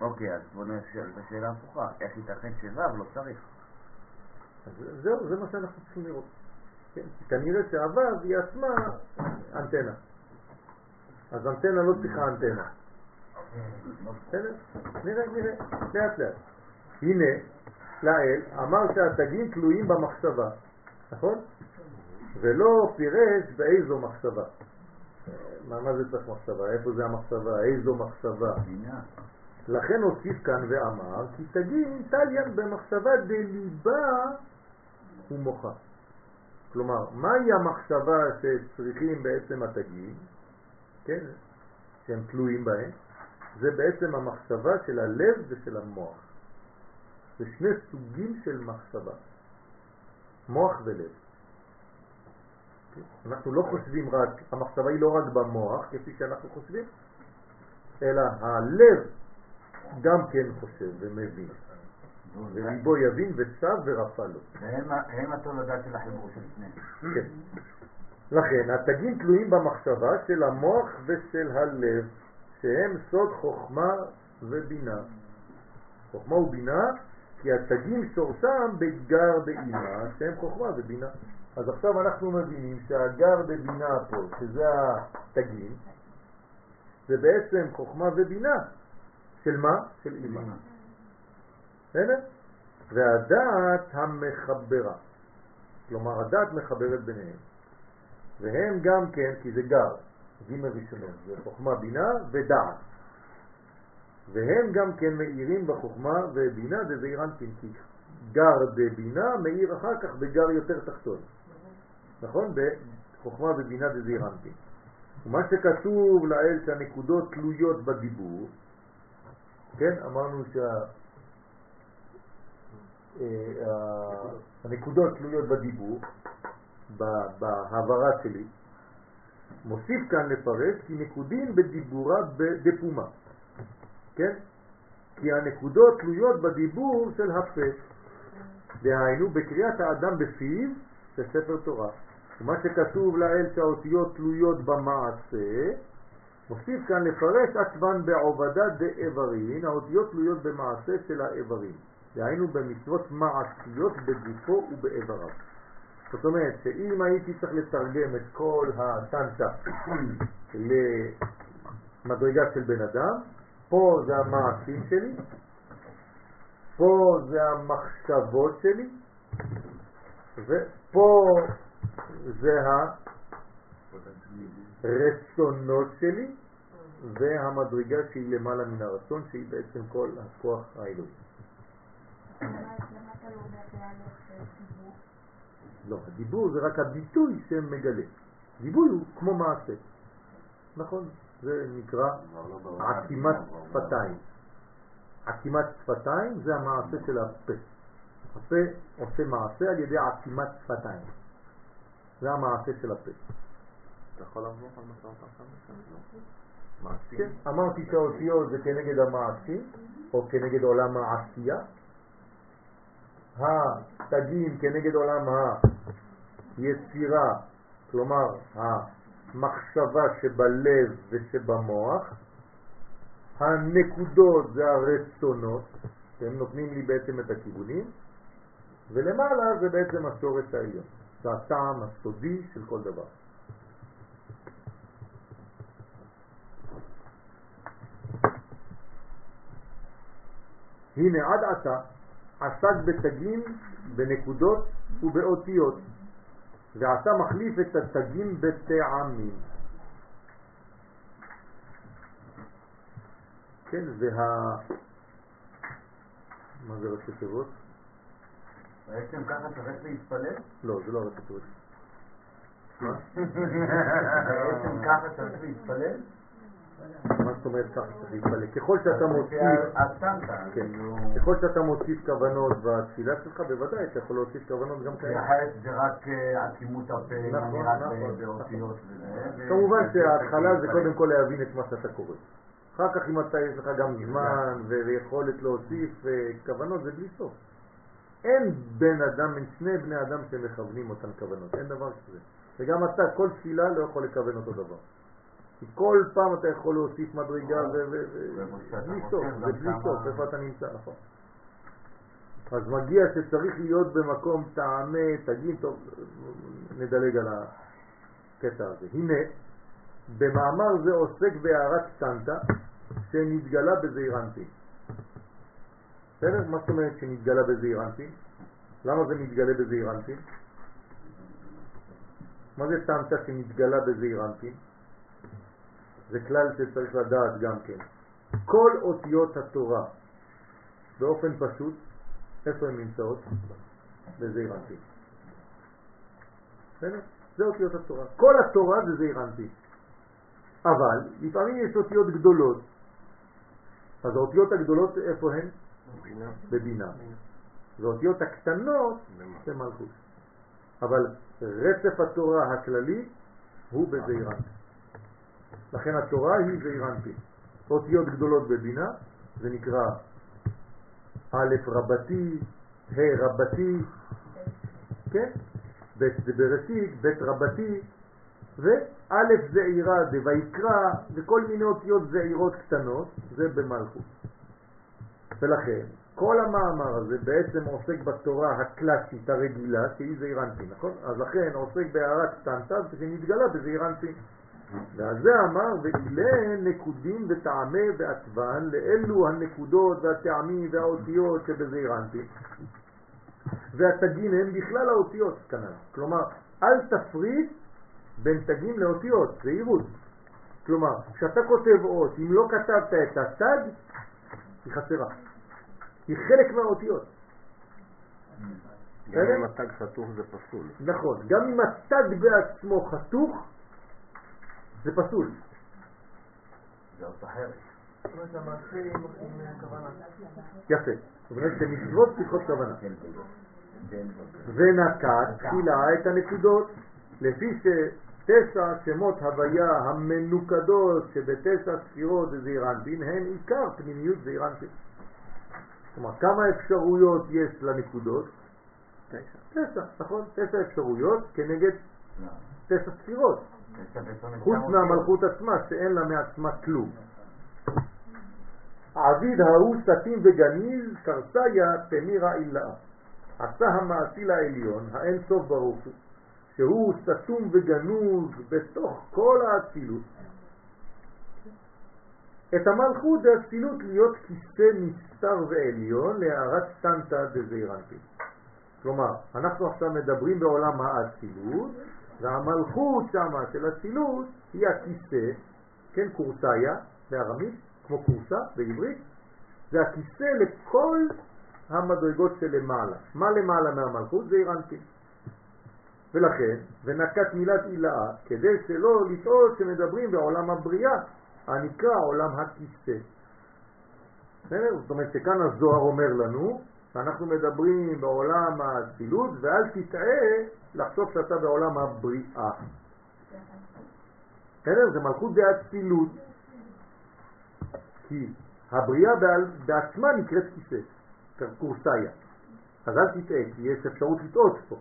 אוקיי, אז בוא נשאל את השאלה הפוכה. איך ייתכן שו' לא צריך? אז זהו, זה מה שאנחנו צריכים לראות. כן? כנראה שהוו היא עצמה אנטנה. אז אנטנה לא צריכה אנטנה. בסדר? נראה, נראה, לאט לאט. הנה, לאל אמר שהתגים תלויים במחשבה, נכון? ולא פירש באיזו מחשבה. מה, מה זה צריך מחשבה? איפה זה המחשבה? איזו מחשבה? לכן הוסיף כאן ואמר, כי תגים טליין במחשבה דליבה ומוחה. כלומר, מהי המחשבה שצריכים בעצם התגים, כן, שהם תלויים בהם? זה בעצם המחשבה של הלב ושל המוח. זה שני סוגים של מחשבה, מוח ולב. כן? אנחנו לא חושבים רק, המחשבה היא לא רק במוח, כפי שאנחנו חושבים, אלא הלב גם כן חושב ומבין. וליבו יבין וצב ורפא לו. הם התולדה של החיבור של שניהם. כן. לכן התגים תלויים במחשבה של המוח ושל הלב, שהם סוד חוכמה ובינה. חוכמה ובינה, כי התגים שורשם בגר באימה, שהם חוכמה ובינה. אז עכשיו אנחנו מבינים שהגר בבינה פה, שזה התגים, זה בעצם חוכמה ובינה. של מה? של אימה. בסדר? והדעת המחברה. כלומר, הדעת מחברת ביניהם. והם גם כן, כי זה גר, ג' ראשונות, זה חוכמה, בינה ודעת. והם גם כן מאירים בחוכמה ובינה, זה זעיר אנפין, כי גר בבינה מאיר אחר כך בגר יותר תחתון. נכון? בחוכמה ובינה זה זעיר אנפין. ומה שכתוב לאל שהנקודות תלויות בדיבור, כן? אמרנו שהנקודות תלויות בדיבור, בהעברה שלי, מוסיף כאן לפרש כי נקודין בדיבורה בפומה, כן? כי הנקודות תלויות בדיבור של הפה, דהיינו בקריאת האדם בפיו של ספר תורה. ומה שכתוב לאל שהאותיות תלויות במעשה, מוסיף כאן לפרש עצבן בעובדה דאיברין, האותיות תלויות במעשה של האיברים, דהיינו במצוות מעשיות בגופו ובאיבריו. זאת אומרת שאם הייתי צריך לתרגם את כל הטנטה למדרגה של בן אדם, פה זה המעשים שלי, פה זה המחשבות שלי, ופה זה הרצונות שלי, והמדרגה שהיא למעלה מן הרצון, שהיא בעצם כל הכוח האלוהי. למה אתה לא דיבור? לא, הדיבור זה רק הביטוי שמגלה. דיבור הוא כמו מעשה. נכון, זה נקרא עקימת שפתיים. עקימת שפתיים זה המעשה של הפה. הפה עושה מעשה על ידי עקימת שפתיים. זה המעשה של הפה. אתה יכול לעבור על משא ומתן שם? כן, אמרתי שהאותיות זה כנגד המעשים, או כנגד עולם העשייה. התגים כנגד עולם היצירה, כלומר המחשבה שבלב ושבמוח, הנקודות זה הרצונות, שהם נותנים לי בעצם את הכיוונים, ולמעלה זה בעצם השורש העליון, זה הטעם הסודי של כל דבר. הנה עד עתה עסק בתגים, בנקודות ובאותיות, ועתה מחליף את התגים בטעמים. כן, וה... מה זה ראשי תיבות? בעצם ככה צריך להתפלל? לא, זה לא ראשי תיבות. מה? בעצם ככה צריך להתפלל? מה זאת אומרת ככה צריך להתפלל? ככל שאתה מוסיף, כן, ככל שאתה מוסיף כוונות בתפילה שלך, בוודאי אתה יכול להוסיף כוונות גם כאלה. אחרת זה רק אה, עצימות הפה, נכון, נראה נכון. באותיות וזה. כמובן שההתחלה זה. קודם כל להבין את מה שאתה קורא. אחר כך אם אתה יש לך גם זמן ויכולת להוסיף אה, כוונות זה בלי סוף. אין בן אדם, אין שני בני אדם שמכוונים אותן כוונות, אין דבר כזה. וגם אתה, כל תפילה לא יכול לכוון אותו דבר. כי כל פעם אתה יכול להוסיף מדרגה ו... ו- ו- ואיפה שאתה בלי חושב, סוף, גם זה בלי שמה- סוף, איפה אתה נמצא, נכון. אז מגיע שצריך להיות במקום טעמי, תגיד, טוב, נדלג על הקטע הזה. הנה, במאמר זה עוסק בהערת סטנטה שנתגלה בזעיר אנפין. בסדר? מה זאת אומרת שנתגלה בזעיר אנפין? למה זה מתגלה בזעיר אנפין? מה זה סטנטה שנתגלה בזעיר אנפין? זה כלל שצריך לדעת גם כן. כל אותיות התורה באופן פשוט, איפה הן נמצאות? בזעיר אנפין. בסדר? זה אותיות התורה. כל התורה זה זעיר אנפין. אבל לפעמים יש אותיות גדולות. אז האותיות הגדולות איפה הן? בינה. בבינה. והאותיות הקטנות? זה מלכות. אבל רצף התורה הכללי הוא בזעיר אנפין. לכן התורה היא זעיר אנפין. אותיות גדולות בבינה, זה נקרא א' רבתי, ה' רבתי, כן? ב' זה בראשית, ב' רבתי, וא' זעירה דויקרא, וכל מיני אותיות זעירות קטנות, זה במלכות. ולכן, כל המאמר הזה בעצם עוסק בתורה הקלאסית הרגילה, שהיא זעיר אנפין, נכון? אז לכן עוסק בהערת סטנטה שנתגלה בזעיר אנפין. ועל זה אמר, ואלה נקודים וטעמי ועצבן, לאלו הנקודות והטעמים והאותיות שבזעיר אנפין. והתגים הם בכלל האותיות כנראה. כלומר, אל תפריד בין תגים לאותיות, זהירות. כלומר, כשאתה כותב אות, אם לא כתבת את התג, היא חסרה. היא חלק מהאותיות. גם אם התג חתוך זה פסול. נכון, גם אם התג בעצמו חתוך, זה פסול. זה עוד אחרת. כוונה. יפה. זאת אומרת שמצוות צריכות כוונה. כן, כן. ונקט תחילה את הנקודות, לפי שתשע שמות הוויה המנוקדות שבתשע ספירות זעיר אנפין הן עיקר פנימיות זעיר אנפין. כלומר, כמה אפשרויות יש לנקודות? תשע. תשע, נכון? תשע אפשרויות כנגד לא. תשע ספירות, חוץ מהמלכות עצמה שאין לה מעצמה כלום. עביד ההוא סתים וגניז קרסיה תמירה אילאה. עשה המעשי לעליון, האין סוף ברוך הוא, שהוא סתום וגנוז בתוך כל האצילות. את המלכות דאצילות להיות כיסא נסתר ועליון להערת סטנטה דזעיר אנפין. כלומר, אנחנו עכשיו מדברים בעולם האצילות, והמלכות שמה של אצילות היא הכיסא, כן, קורסאיה בארמית, כמו קורסה בעברית, זה הכיסא לכל המדרגות שלמעלה. מה למעלה מהמלכות? זה אירנטי. ולכן, ונקט מילת אילאה, כדי שלא לטעות שמדברים בעולם הבריאה, הנקרא עולם הכיסא. זאת אומרת שכאן הזוהר אומר לנו, שאנחנו מדברים בעולם האצילות, ואל תטעה לחשוב שאתה בעולם הבריאה. בסדר? זה מלכות דאצילות. כי הבריאה בעצמה נקראת כיסא, קורסאיה. אז אל תטעה, כי יש אפשרות לטעות פה.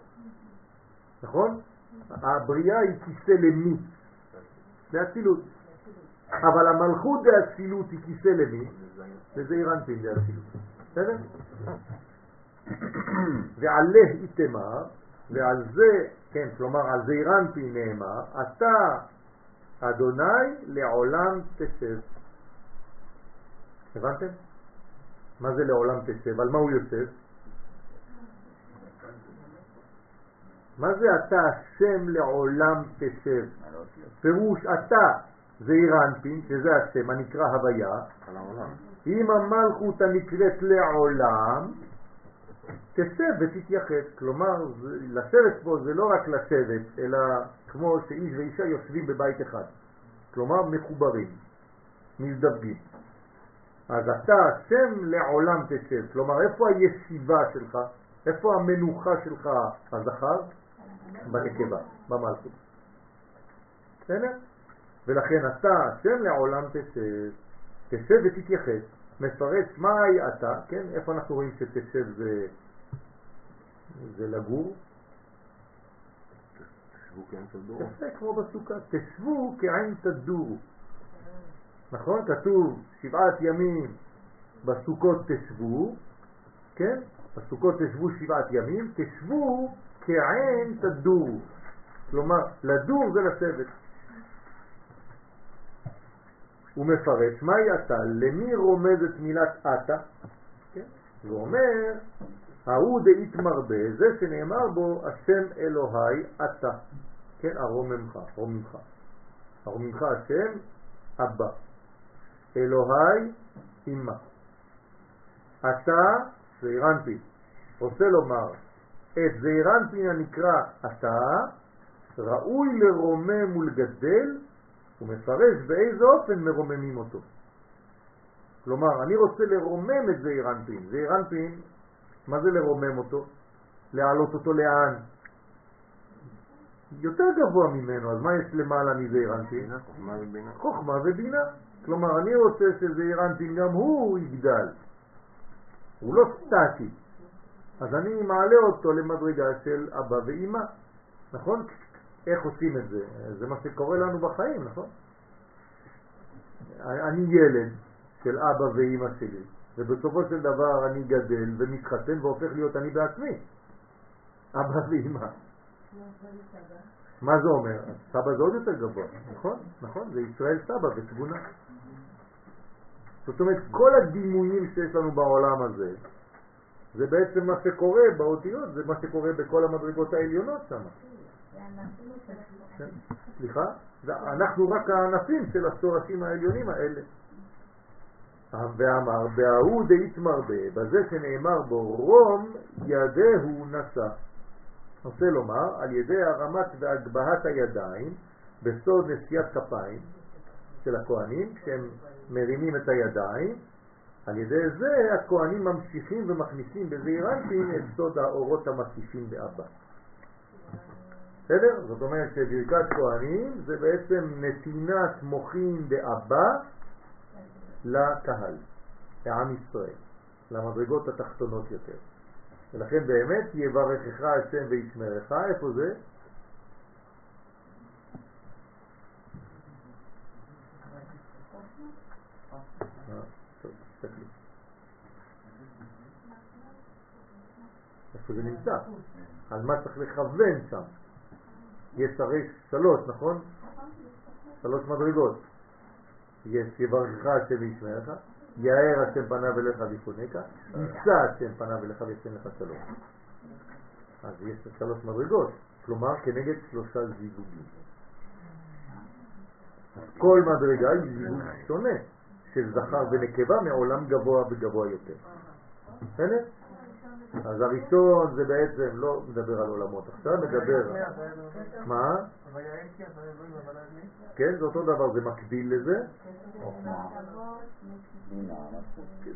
נכון? הבריאה היא כיסא למי? לאצילות. אבל המלכות דאצילות היא כיסא למי? לזעיר אנפין דאצילות. בסדר? ועלה איתמר, ועל זה, כן, כלומר על זעיר אנפין נאמר, אתה אדוני לעולם תשב. הבנתם? מה זה לעולם תשב? על מה הוא יושב? מה זה אתה השם לעולם תשב? פירוש אתה זה אירנפין, שזה השם הנקרא הוויה. אם המלכות הנקראת לעולם, תשב ותתייחד. כלומר, לשבת פה זה לא רק לשבת, אלא כמו שאיש ואישה יושבים בבית אחד. כלומר, מחוברים, מזדווגים. אז אתה השם לעולם תשב. כלומר, איפה הישיבה שלך? איפה המנוחה שלך, הזכר? בנקבה, במלכות. בסדר? ולכן אתה השם לעולם תשב, תשב ותתייחס, מפרש מהי אתה, כן? איפה אנחנו רואים שתשב זה, זה לגור? תשבו תדורו. יפה כמו בסוכה, תשבו כעין תדורו. נכון? כתוב שבעת ימים בסוכות תשבו, כן? בסוכות תשבו שבעת ימים, תשבו כעין תדורו. כלומר, לדור זה לשבת. הוא מפרש, מהי אתה? למי רומזת מילת אתה? כן? הוא אומר, ההוא דאית מרבה, זה שנאמר בו, השם אלוהי אתה. כן, הרוממך, רוממך. הרוממך השם, אבא. אלוהי, אמא. אתה, זעירנטין. רוצה לומר, את זעירנטין הנקרא אתה, ראוי לרומם ולגדל, הוא מפרש באיזה אופן מרוממים אותו. כלומר, אני רוצה לרומם את זעירנטין. זעירנטין, מה זה לרומם אותו? להעלות אותו לאן? יותר גבוה ממנו, אז מה יש למעלה מזעירנטין? בינה, חוכמה ובינה. חוכמה ובינה. כלומר, אני רוצה שזעירנטין גם הוא יגדל. הוא לא סטטי. אז אני מעלה אותו למדרגה של אבא ואימא. נכון? איך עושים את זה? זה מה שקורה לנו בחיים, נכון? אני ילד של אבא ואימא שלי, ובסופו של דבר אני גדל ומתחתן והופך להיות אני בעצמי. אבא ואימא. מה זה אומר? סבא זה עוד יותר גבוה, נכון? נכון, זה ישראל סבא ותבונה. זאת אומרת, כל הדימויים שיש לנו בעולם הזה, זה בעצם מה שקורה באותיות, זה מה שקורה בכל המדרגות העליונות שם. כן? סליחה? אנחנו רק הענפים של השורשים העליונים האלה. ואמר, בההוא דאית מרבה, בזה שנאמר בו, רום ידהו נשא. רוצה לומר, על ידי הרמת והגבהת הידיים בסוד נשיאת כפיים של הכהנים, כשהם מרימים את הידיים, על ידי זה הכהנים ממשיכים ומכניסים בזעיר את סוד האורות המקיפים באבא. בסדר? זאת אומרת שברכת כהנים זה בעצם נתינת מוחין באבא לקהל, לעם ישראל, למדרגות התחתונות יותר. ולכן באמת יברכך השם וישמרך, איפה זה? אה. איפה זה נמצא? על מה צריך לכוון שם? יש הרי שלוש, נכון? שלוש מדרגות. יש יברכך השם וישמרך, יאר השם פניו אליך ויפונקה, יישא השם פניו אליך וישם לך שלום. אז יש שלוש מדרגות, כלומר כנגד שלושה זיווגים. כל מדרגה היא זיווג שונה של זכר ונקבה מעולם גבוה וגבוה יותר. בסדר? אז הראשון זה בעצם לא מדבר על עולמות, עכשיו מדבר... מה? כן, זה אותו דבר, זה מקביל לזה,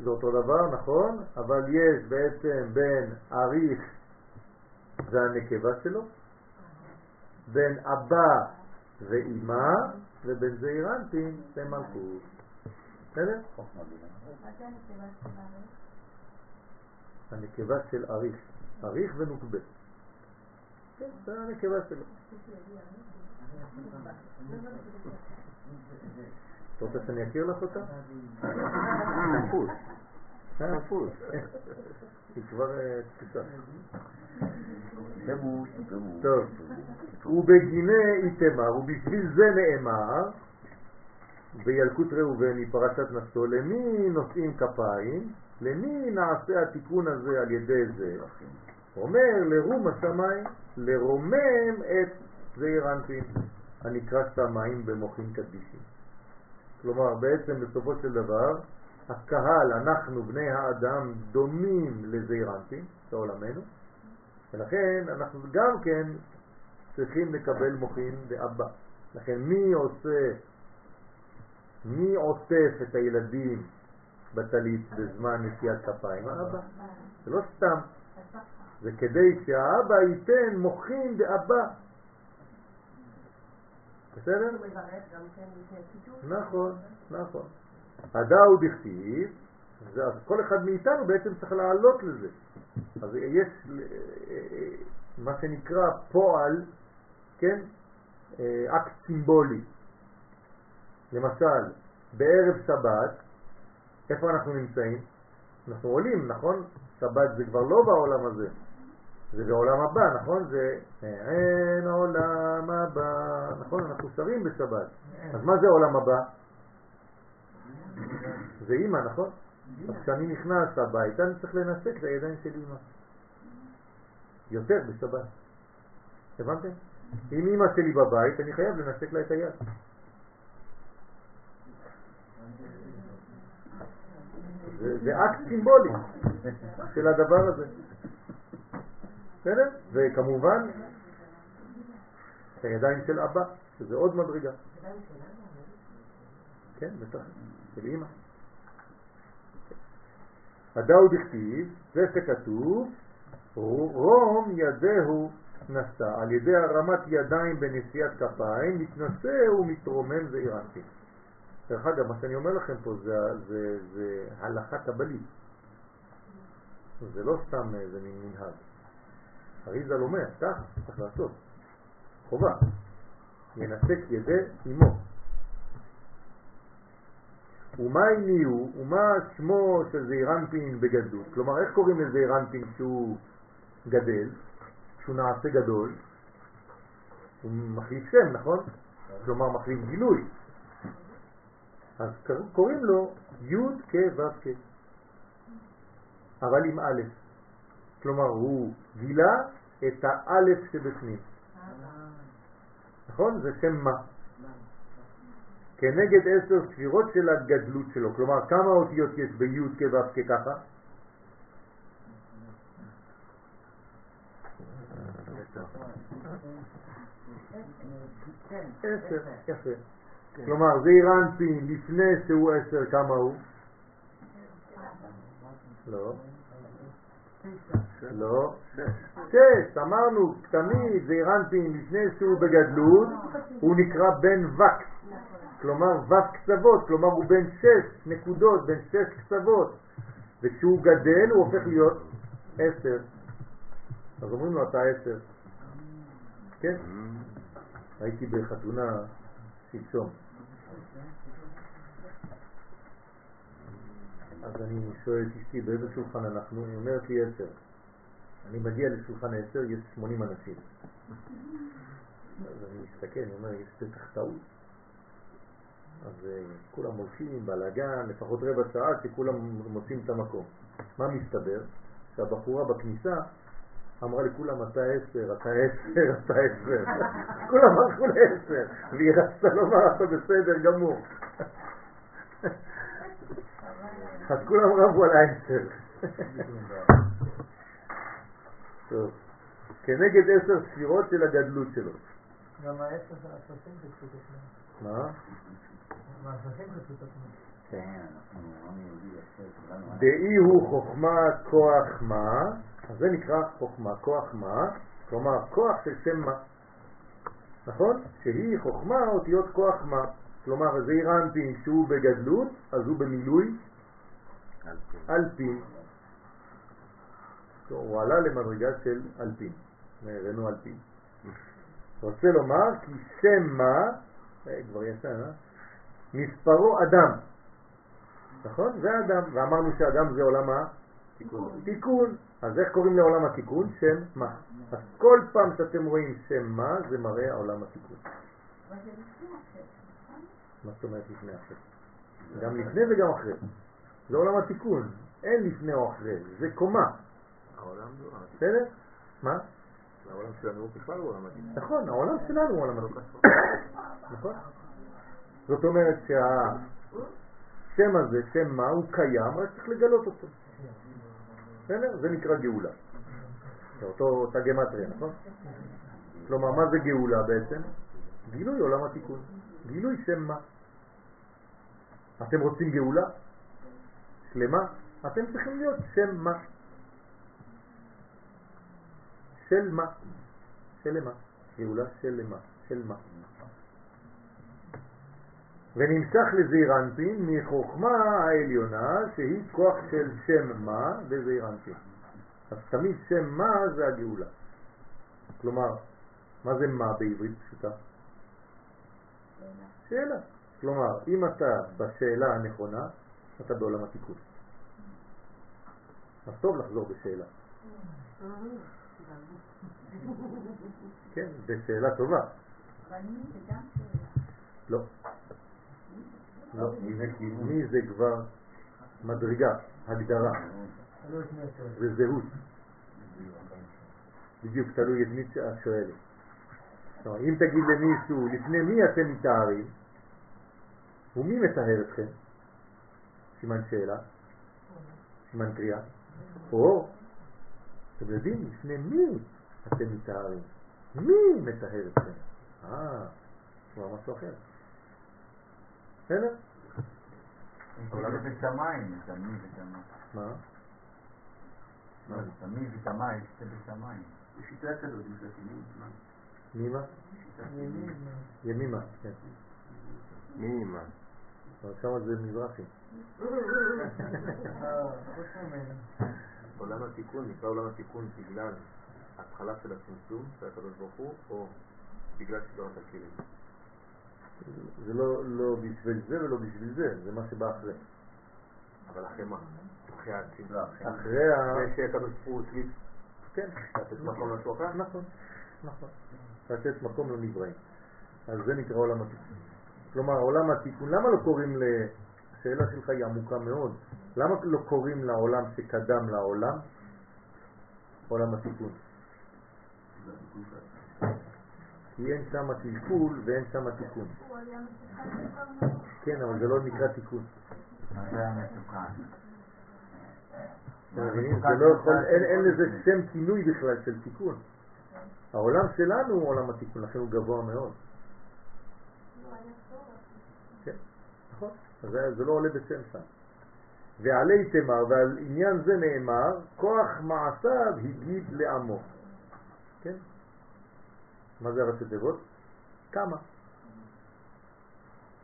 זה אותו דבר, נכון? אבל יש בעצם בין אריך זה הנקבה שלו, בין אבא ואימא, ובין זעירנטין זה מלכות. בסדר? הנקבה של אריך, אריך ונוקבה. כן, זה הנקבה שלו. אתה רוצה שאני אכיר לך אותה? אה? תפוס. היא כבר אה, פירוש. טוב. ובגיני איתמר, ובשביל זה נאמר בילקוט ראובן מפרשת נפתו, למי נושאים כפיים? למי נעשה התיקון הזה על ידי זה? אומר לרום השמיים, לרומם את זעיר אנפין, הנקרא שמיים במוחין קדישים. כלומר, בעצם בסופו של דבר, הקהל, אנחנו בני האדם, דומים לזעיר אנפין, בעולמנו, ולכן אנחנו גם כן צריכים לקבל מוחין באבא. לכן מי עושה, מי עוטף את הילדים בטלית בזמן נשיאת כפיים? האבא. זה לא סתם, זה כדי שהאבא ייתן מוחין באבא. בסדר? כן. נכון, נכון. הדאו דכתיב, כל אחד מאיתנו בעצם צריך לעלות לזה. אז יש אה, אה, מה שנקרא פועל, כן, אה, אקט סימבולי. למשל, בערב שבת, איפה אנחנו נמצאים? אנחנו עולים, נכון? שבת זה כבר לא בעולם הזה, זה בעולם הבא, נכון? זה אין עולם הבא, נכון? אנחנו שרים בשבת. אז מה זה עולם הבא? זה אימא, נכון? אז כשאני נכנס הביתה אני צריך לנסק את הידיים של אימא. יותר בשבת. הבנתם? אם אימא שלי בבית אני חייב לנסק לה את היד. זה, אקט סימבולי של הדבר הזה. בסדר? וכמובן הידיים של אבא, שזה עוד מדרגה. כן, בטח, של אימא. הדאו דכתיב, זה שכתוב, רום ידהו נשא, על ידי הרמת ידיים בנשיאת כפיים, מתנשא ומתרומם זעיר. דרך אגב, מה שאני אומר לכם פה זה, זה, זה הלכה קבלית. זה לא סתם איזה מין מנהג. אריזל אומר, כך צריך לעשות, חובה. ינתק ידי אמו. ומה הניעו, ומה שמו של זעירנפין בגדלות? כלומר, איך קוראים לזעירנפין כשהוא גדל, כשהוא נעשה גדול? הוא מחליף שם, נכון? כלומר, מחליף גילוי. אז קוראים לו י' כ' ו' כ', אבל עם א'. כלומר, הוא גילה את האלף שבפנים. נכון? זה שם מה? כנגד עשר ספירות של הגדלות שלו. כלומר, כמה אותיות יש בי' כ' ו' כ' ככה? עשר, יפה. כלומר, זעיר אנפין לפני שהוא עשר, כמה הוא? לא. לא. שש, אמרנו, תמיד זעיר אנפין לפני שהוא בגדלות, הוא נקרא בן וקס. כלומר ו' קצוות, כלומר הוא בן שש נקודות, בן שש קצוות. וכשהוא גדל הוא הופך להיות עשר. אז אומרים לו אתה עשר. כן? הייתי בחתונה שלשום. אז אני שואל את אשתי באיזה שולחן אנחנו, היא אומרת לי עשר. אני מגיע לשולחן עשר, יש 80 אנשים. אז אני מסתכל, אני אומר, יש בטח טעות. אז uh, כולם הולכים, בלאגן, לפחות רבע שעה שכולם מוצאים את המקום. מה מסתבר? שהבחורה בכניסה אמרה לכולם אתה עשר, אתה עשר, אתה עשר. כולם הלכו לעשר, והיא רצתה לומר אתה בסדר גמור. אז כולם רבו על העשר. טוב, כנגד עשר ספירות של הגדלות שלו. גם העשר של השלושים כתוב עצמם. מה? עצמם. כן. דאי הוא חוכמה כוח מה, אז זה נקרא חוכמה כוח מה, כלומר כוח של שם מה, נכון? שהיא חוכמה אותיות כוח מה, כלומר זה אירנטין שהוא בגדלות, אז הוא במילוי אלפין. הוא עלה למדרגה של אלפין, הראינו אלפין. רוצה לומר כי שם מה, אה, כבר יצא, אה? מספרו אדם. נכון? זה אדם, ואמרנו שאדם זה עולם תיקון. התיקון. אז איך קוראים לעולם התיקון? שם מה. אז כל פעם שאתם רואים שם מה, זה מראה העולם התיקון. נכון? מה זאת אומרת לפני אחרי? גם לפני וגם אחרי. זה עולם התיקון, אין לפני או אחרי, זה קומה, העולם לא... בסדר? מה? העולם שלנו הוא בכלל עולם התיקון. נכון, העולם שלנו הוא עולם התיקון. נכון? זאת אומרת שהשם הזה, שם מה, הוא קיים, רק צריך לגלות אותו. בסדר? זה נקרא גאולה. זה אותו אותה גמטריה, נכון? כלומר, מה זה גאולה בעצם? גילוי עולם התיקון. גילוי שם מה. אתם רוצים גאולה? שלמה? אתם צריכים להיות שם מה. של מה? שלמה. גאולה שלמה. של מה. ונמשך לזעיר אנפין מחוכמה העליונה שהיא כוח של שם מה וזעיר אנפין. אז תמיד שם מה זה הגאולה. כלומר, מה זה מה בעברית פשוטה? שאלה. כלומר, אם אתה בשאלה הנכונה, אתה בעולם התיקון. אז טוב לחזור בשאלה. כן, בשאלה טובה. לא. לא. מי זה כבר מדרגה, הגדרה, וזהות. בדיוק, תלוי את מי שאת שואלת. אם תגיד למישהו, לפני מי אתם מתארים, ומי מטהר אתכם? סימן שאלה, סימן קריאה. או, אתם יודעים, לפני מי אתם מתארים? מי מטהר אתכם? אה, כבר משהו אחר. בסדר? אבל זה בשמיים, זה מי ושמיים. מה? לא, זה מי ושמיים, זה בשמיים. בשיטה כזאת, יש לה כינוי זמן. מימה? ימימה, כן. מי מה? אבל שם זה מזרחי. עולם התיקון נקרא עולם התיקון בגלל ההתחלה של הצמצום של הקדוש ברוך הוא, או בגלל סדרת הכלים. זה לא, לא בשביל זה ולא בשביל זה, זה מה שבא אחרי. אבל אחרי מה? אחרי הצמצום. לא, אחרי- אחרי ה... אחרי שהקדוש ברוך הוא החליט כן, לתת מקום למשהו אחר? נכון, נכון. לתת מקום לנבראים. אז זה נקרא עולם התיקון. כלומר, עולם התיקון, למה לא קוראים ל... השאלה שלך היא עמוקה מאוד. למה לא קוראים לעולם שקדם לעולם עולם התיקון? כי אין שם קלקול ואין שם תיקון. כן, אבל זה לא נקרא תיקון. לא אין לזה שם כינוי בכלל של תיקון. העולם שלנו הוא עולם התיקון, לכן הוא גבוה מאוד. לא היה צורך. כן, נכון. זה, זה לא עולה בשם שם. ועלי תמר, ועל עניין זה נאמר, כוח מעשיו הגיד לעמו. כן? מה זה הראשי תיבות? כמה.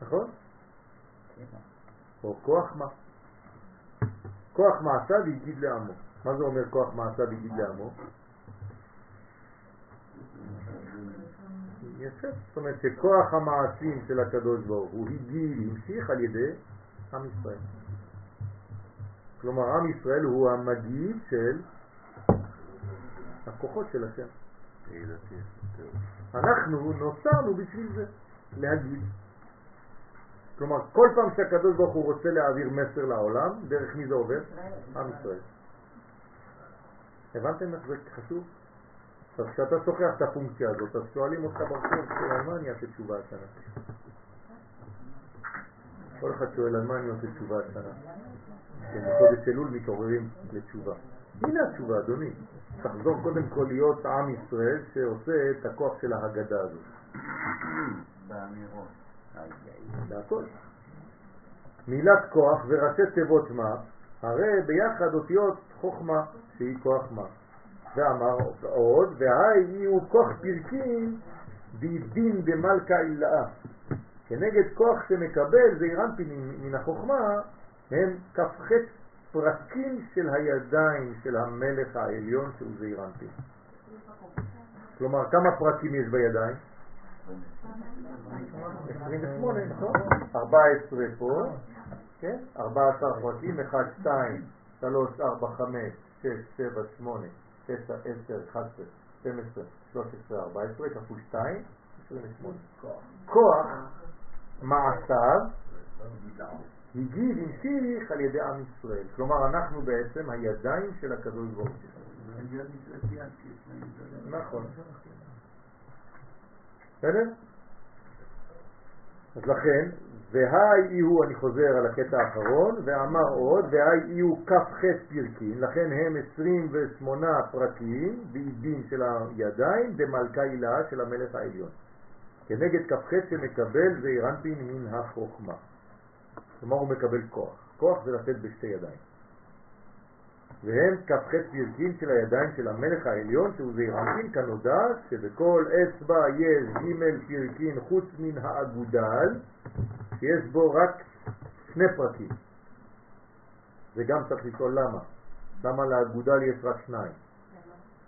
נכון? או כוח מה. כוח מעשיו הגיד לעמו. מה זה אומר כוח מעשיו הגיד לעמו? יפה. זאת אומרת שכוח המעשים של הקדוש ברוך הוא הגיל, המשיך על ידי עם ישראל. כלומר, עם ישראל הוא המגיד של הכוחות של השם. אנחנו נוצרנו בשביל זה, להגיד. כלומר, כל פעם שהקדוש ברוך הוא רוצה להעביר מסר לעולם, דרך מי זה עובר? עם ישראל. הבנתם איך זה חשוב? אז כשאתה שוכח את הפונקציה הזאת, אז שואלים אותך ברחוב, על מה אני אעשה תשובה השנה? כל אחד שואל על מה אני עושה תשובה השנה. בחודש אלול מתעוררים לתשובה. הנה התשובה, אדוני. תחזור קודם כל להיות עם ישראל שעושה את הכוח של ההגדה הזאת. באמירות. בהכל. מילת כוח וראשי תיבות מה, הרי ביחד אותיות חוכמה, שהיא כוח מה. ואמר עוד, והי יהיו כוח פרקים דין דמלכה אילאה. כנגד כוח שמקבל זעירנפין מן החוכמה, הם כ"ח פרקים של הידיים של המלך העליון שהוא זעירנפין. כלומר, כמה פרקים יש בידיים? 28, נכון? 14 פה, כן? 14 פרקים, 1, 2, 3, 4, 5, 6, 7, 8, 9, 10, 11, 12, 13, 14, כפול 2, 28. כוח מעשיו הגיב, המשיך על ידי עם ישראל. כלומר, אנחנו בעצם הידיים של הקדוש ברוך הוא. נכון. בסדר? אז לכן, והי הוא, אני חוזר על הקטע האחרון, ואמר עוד, והי הוא כ"ח פרקים, לכן הם 28 פרקים ועידים של הידיים במלכה הילה של המלך העליון. כנגד כ"ח שמקבל זה אירנפין מן החוכמה. כלומר הוא מקבל כוח. כוח זה לתת בשתי ידיים. והם כ"ח פרקים של הידיים של המלך העליון שהוא זעירנטין כנודע שבכל אצבע יש ג' פרקים חוץ מן האגודל שיש בו רק שני פרקים. וגם צריך לשאול למה. למה לאגודל יש רק שניים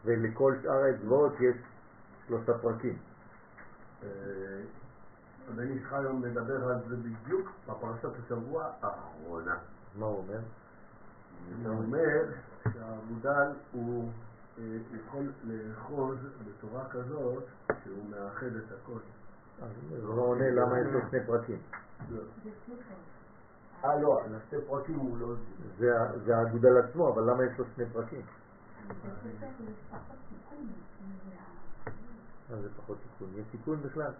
ולכל שאר האצבעות יש שלושה פרקים. אה, הבן איש חיים מדבר על זה בדיוק בפרשת השבוע האחרונה. מה הוא אומר? זה אומר שהמודל הוא אה, יכול לאחוז בצורה כזאת שהוא מאחד את הכל. לא עונה למה יש לו שני פרקים. אה לא, על השתי פרקים הוא לא... זה ה- זה האגודל עצמו, אבל למה יש לו שני פרקים? מה זה פחות תיקון? יש תיקון בכלל?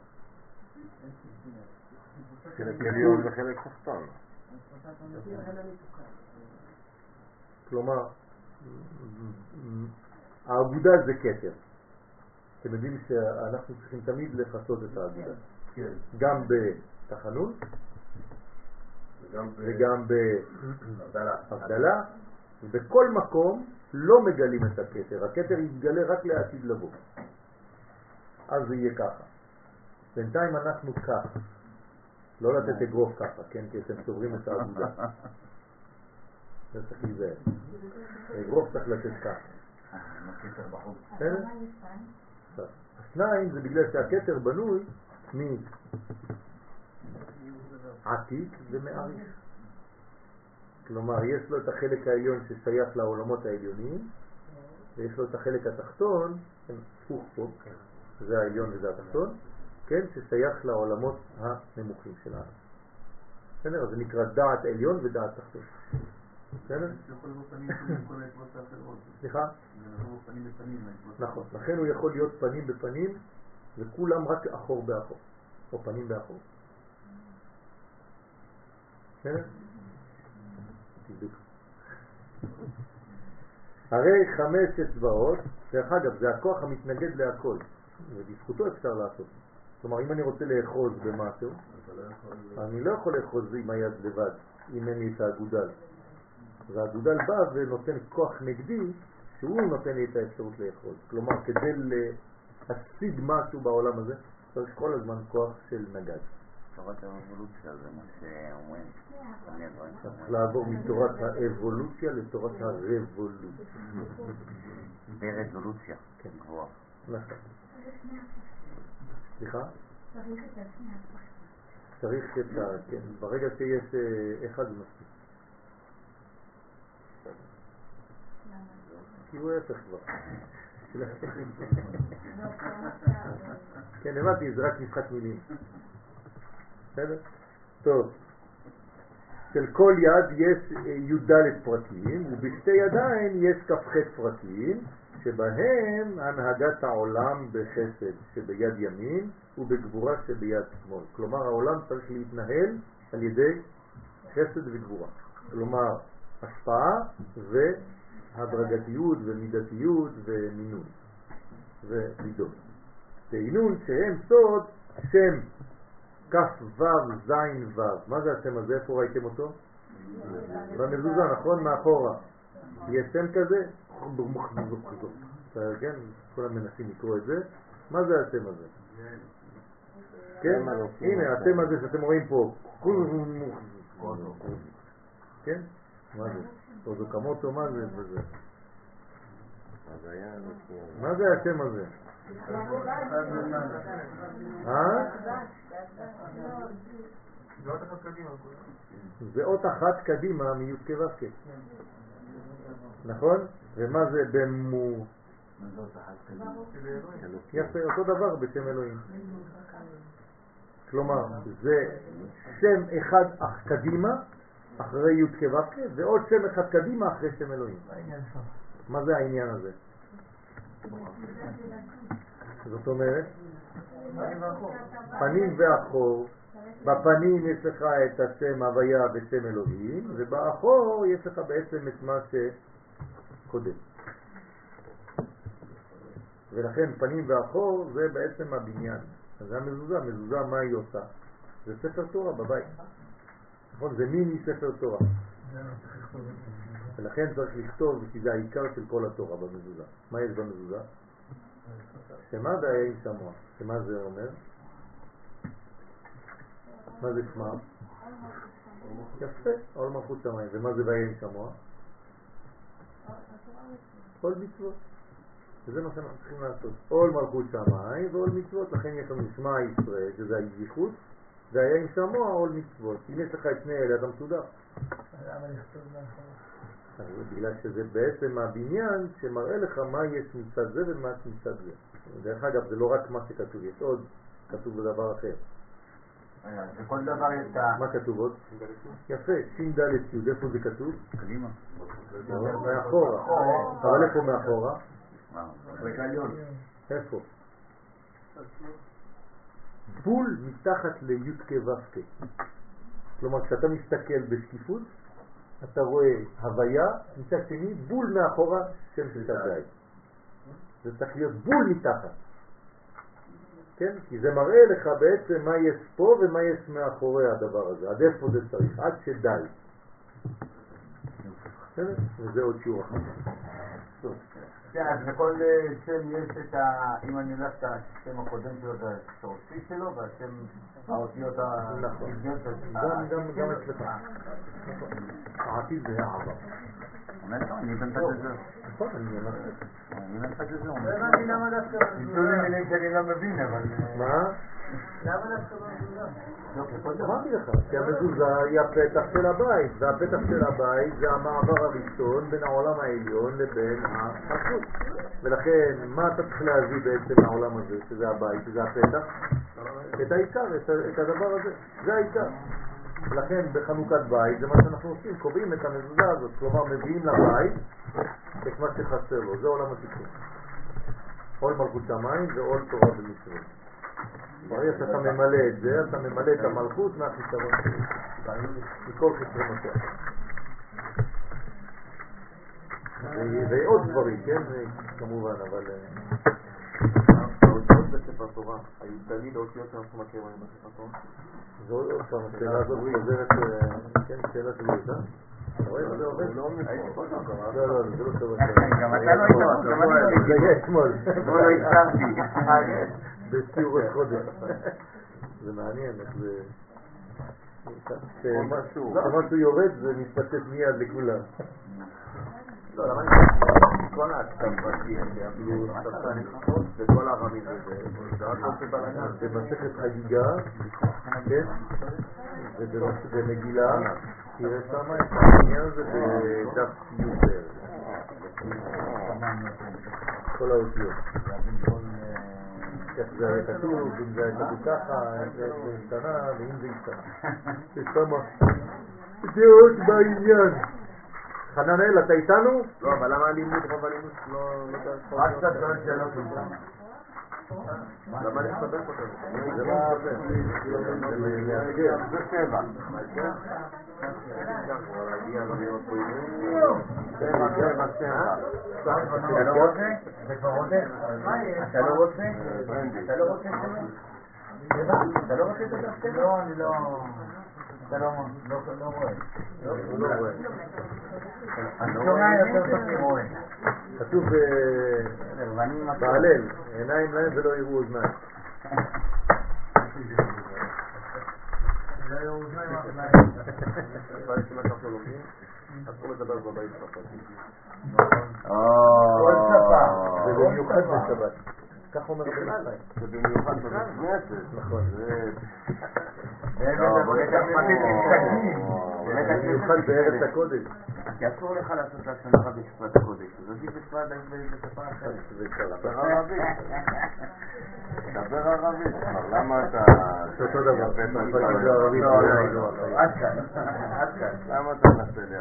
חלק עליון וחלק תחתון. כלומר, האגודל זה כתר. אתם יודעים שאנחנו צריכים תמיד לחסות את האגודל. כן. גם בתחנות וגם. בהבדלה, ובכל מקום לא מגלים את הכתר. הכתר יתגלה רק לעתיד לבוא. אז זה יהיה ככה. בינתיים אנחנו ככה. לא לתת אגרוף ככה, כן? כי אתם סוברים את האגודה. זה צריך להיזהר. אגרוף צריך לתת ככה. בסדר? השניים זה בגלל שהכתר בנוי מעתיק ומעריך. כלומר, יש לו את החלק העליון ששייך לעולמות העליוניים, ויש לו את החלק התחתון, כן, הפוך פה, זה העליון וזה התחתון, כן, ששייך לעולמות הנמוכים שלנו. בסדר? זה נקרא דעת עליון ודעת תחתון. בסדר? סליחה? נכון, לכן הוא יכול להיות פנים בפנים וכולם רק אחור באחור, או פנים באחור. בסדר? תבדוק. הרי חמש אצבעות, דרך אגב, זה הכוח המתנגד להכל, ובזכותו אפשר לעשות. כלומר, אם אני רוצה לאחוז במשהו, אני לא יכול לאחוז עם היד לבד, אם אין לי את האגודל. והאגודל בא ונותן כוח נגדי, שהוא נותן לי את האפשרות לאחוז. כלומר, כדי להשיג משהו בעולם הזה, צריך כל הזמן כוח של נגד. תורת האבולוציה זה מה שאומרים. צריך שאומרים. לעבור מתורת האבולוציה לתורת הרבולוציה. ברזולוציה כן. גבוהה. נכון. סליחה? צריך את ה... כן, ברגע שיש אה, אחד מספיק. כי הוא ההפך כבר. כן, הבנתי, זה רק משחק מילים. בסדר? טוב. של כל יד יש אה, י"ד פרקים, ובשתי ידיים יש כ"ח פרקים, שבהם הנהגת העולם בחסד שביד ימין ובגבורה שביד שמאל. כלומר, העולם צריך להתנהל על ידי חסד וגבורה. כלומר, השפעה והדרגתיות ומידתיות ומינון ומידות. תעינון שהם סוד שם כ"ו זין ו'. מה זה השם הזה? איפה ראיתם אותו? במזוזה, נכון? מאחורה. יש שם כזה? כן, כולם מנסים לקרוא את זה. מה זה השם הזה? כן, הנה השם הזה שאתם רואים פה. כן? מה זה? אוזוקמוטו, מה זה? וזה? מה זה השם הזה? אה? זה. זה אות אחת קדימה מי"ק ו"ק. נכון? ומה זה במו... יפה, אותו דבר בשם אלוהים. כלומר, זה שם אחד אך קדימה אחרי י"ק ו"ק, ועוד שם אחד קדימה אחרי שם אלוהים. מה זה העניין הזה? זאת אומרת, פנים ואחור, בפנים יש לך את השם הוויה ושם אלוהים, ובאחור יש לך בעצם את מה שקודם. ולכן פנים ואחור זה בעצם הבניין. אז זה המזוזה, מזוזה מה היא עושה? זה ספר תורה בבית. נכון? זה מיני ספר תורה. ולכן צריך לכתוב, כי זה העיקר של כל התורה במזוזה. מה יש במזוזה? שמה זה היה עם שמוע? שמה זה אומר? מה זה שמה? יפה, עול מלכות שמיים. ומה זה והיה עם שמוע? עול מצוות. וזה מה שאנחנו צריכים לעשות. עול מלכות שמיים ועול מצוות. לכן יש לנו שמע ישראל, שזה הייחוד, והיה עם שמוע עול מצוות. אם יש לך את שני אלה, אתה מסודר. למה לכתוב מאחורה? אז בגלל שזה בעצם הבניין שמראה לך מה יש מצד זה ומה יש מצד זה. דרך אגב, זה לא רק מה שכתוב, יש עוד, כתוב בדבר אחר. בכל דבר יש את ה... מה כתוב עוד? יפה, ש"ד י', איפה זה כתוב? קדימה. מאחורה. אבל איפה מאחורה? העליון. איפה? בול מתחת לי"ק ו"ק. כלומר, כשאתה מסתכל בשקיפות, אתה רואה הוויה, מצד שני בול מאחורה של תזית. זה צריך להיות בול מתחת. כן? כי זה מראה לך בעצם מה יש פה ומה יש מאחורי הדבר הזה, עד איפה זה צריך, עד שדי. וזה עוד שיעור אחר. כן, אז לכל אה, שם יש את ה... אם אני הולך את השם הקודם שלו, זה השורשי שלו, והשם האותיות נכון. הפנימיות של גם- גם- גם אצלך. נכון. העתיד זה העבר. לך, אני בן פתזר. נכון, אני אמרתי. אני בן פתזר. לא הבנתי למה דווקא ניסו לי מילים שאני לא מבין, אבל... אה, מה? לא, דבר. אמרתי לך, כי המזוזה היא הפתח של הבית, והפתח של הבית זה המעבר הראשון בין העולם העליון לבין החסות. ולכן, מה אתה צריך להביא בעצם מהעולם הזה, שזה הבית, שזה הפתח? את העיקר, את הדבר הזה, זה העיקר. לכן בחנוכת בית זה מה שאנחנו עושים, קובעים את המזוזה הזאת, כלומר מביאים לבית את מה שחסר לו, זה עולם התיקון. עול מלכות שמיים ועול תורה ומצוות. ברגע שאתה ממלא את זה, אתה ממלא את המלכות מהחיסרון שלו, מכל חסרונותיה. ועוד דברים, כן, כמובן, אבל... אה, האותיות בספר תורה היו תמיד האותיות שאנחנו מכירים היום בספר תורה? זו עוד פעם, השאלה הזאת חוזרת, אה, כן, שאלה שלי, אה? אתה רואה איך זה עובד? הייתי כל פעם קרה. לא, לא, זה לא טוב. גם אתה לא היית, גם אני לא הייתי. זה יהיה אתמול. אתמול לא הזכרתי. ראש חודש. זה מעניין איך זה... כשמשהו כשמשהו יורד זה מתפשט מיד לכולם. לא, למה אני כל הכתבה אפילו סרטן נכנסות וכל הערבים זה רק עושה בלגן. במסכת חגיגה, כן? ובמגילה, תראה שם את העניין הזה בדף י' כל האותיות. איך זה היה כתוב, אם זה היה כתוב ככה, איך זה השתנה, ואם זה השתנה. יש שם דעות בעניין. חננאל, אתה איתנו? לא, אבל למה הלימוד, רוב הלימוד לא לא רק קצת שאלות איתה. למה לסבך אותו? זה לא זה. זה מאתגר. זה שבע. שבע, שבע, שבע. אתה לא רוצה? זה כבר רוצה? אתה לא רוצה? אתה לא רוצה שבע? אתה לא רוצה את הדף שבע? לא, אני לא... אתה לא רואה. שומע יותר טוב מרואה. כתוב. בהלל, עיניים להם ולא יראו אוזניים. אסור לדבר בבית צרפתית. כל שפה. ובמיוחד בשבת. כך אומר רבי חיים. ובמיוחד בבית כנסת. נכון. זה... לא, במיוחד בארץ הקודש. כי אסור לך לעשות לשון הרע בשפת הקודש, אז עדיף בשפת בשפה אחרת. דבר ערבית. דבר ערבית. למה אתה... זה אותו דבר. זה לא, זה לא, לא, לא. לא. עד כאן, עד כאן. למה אתה מנסה את זה?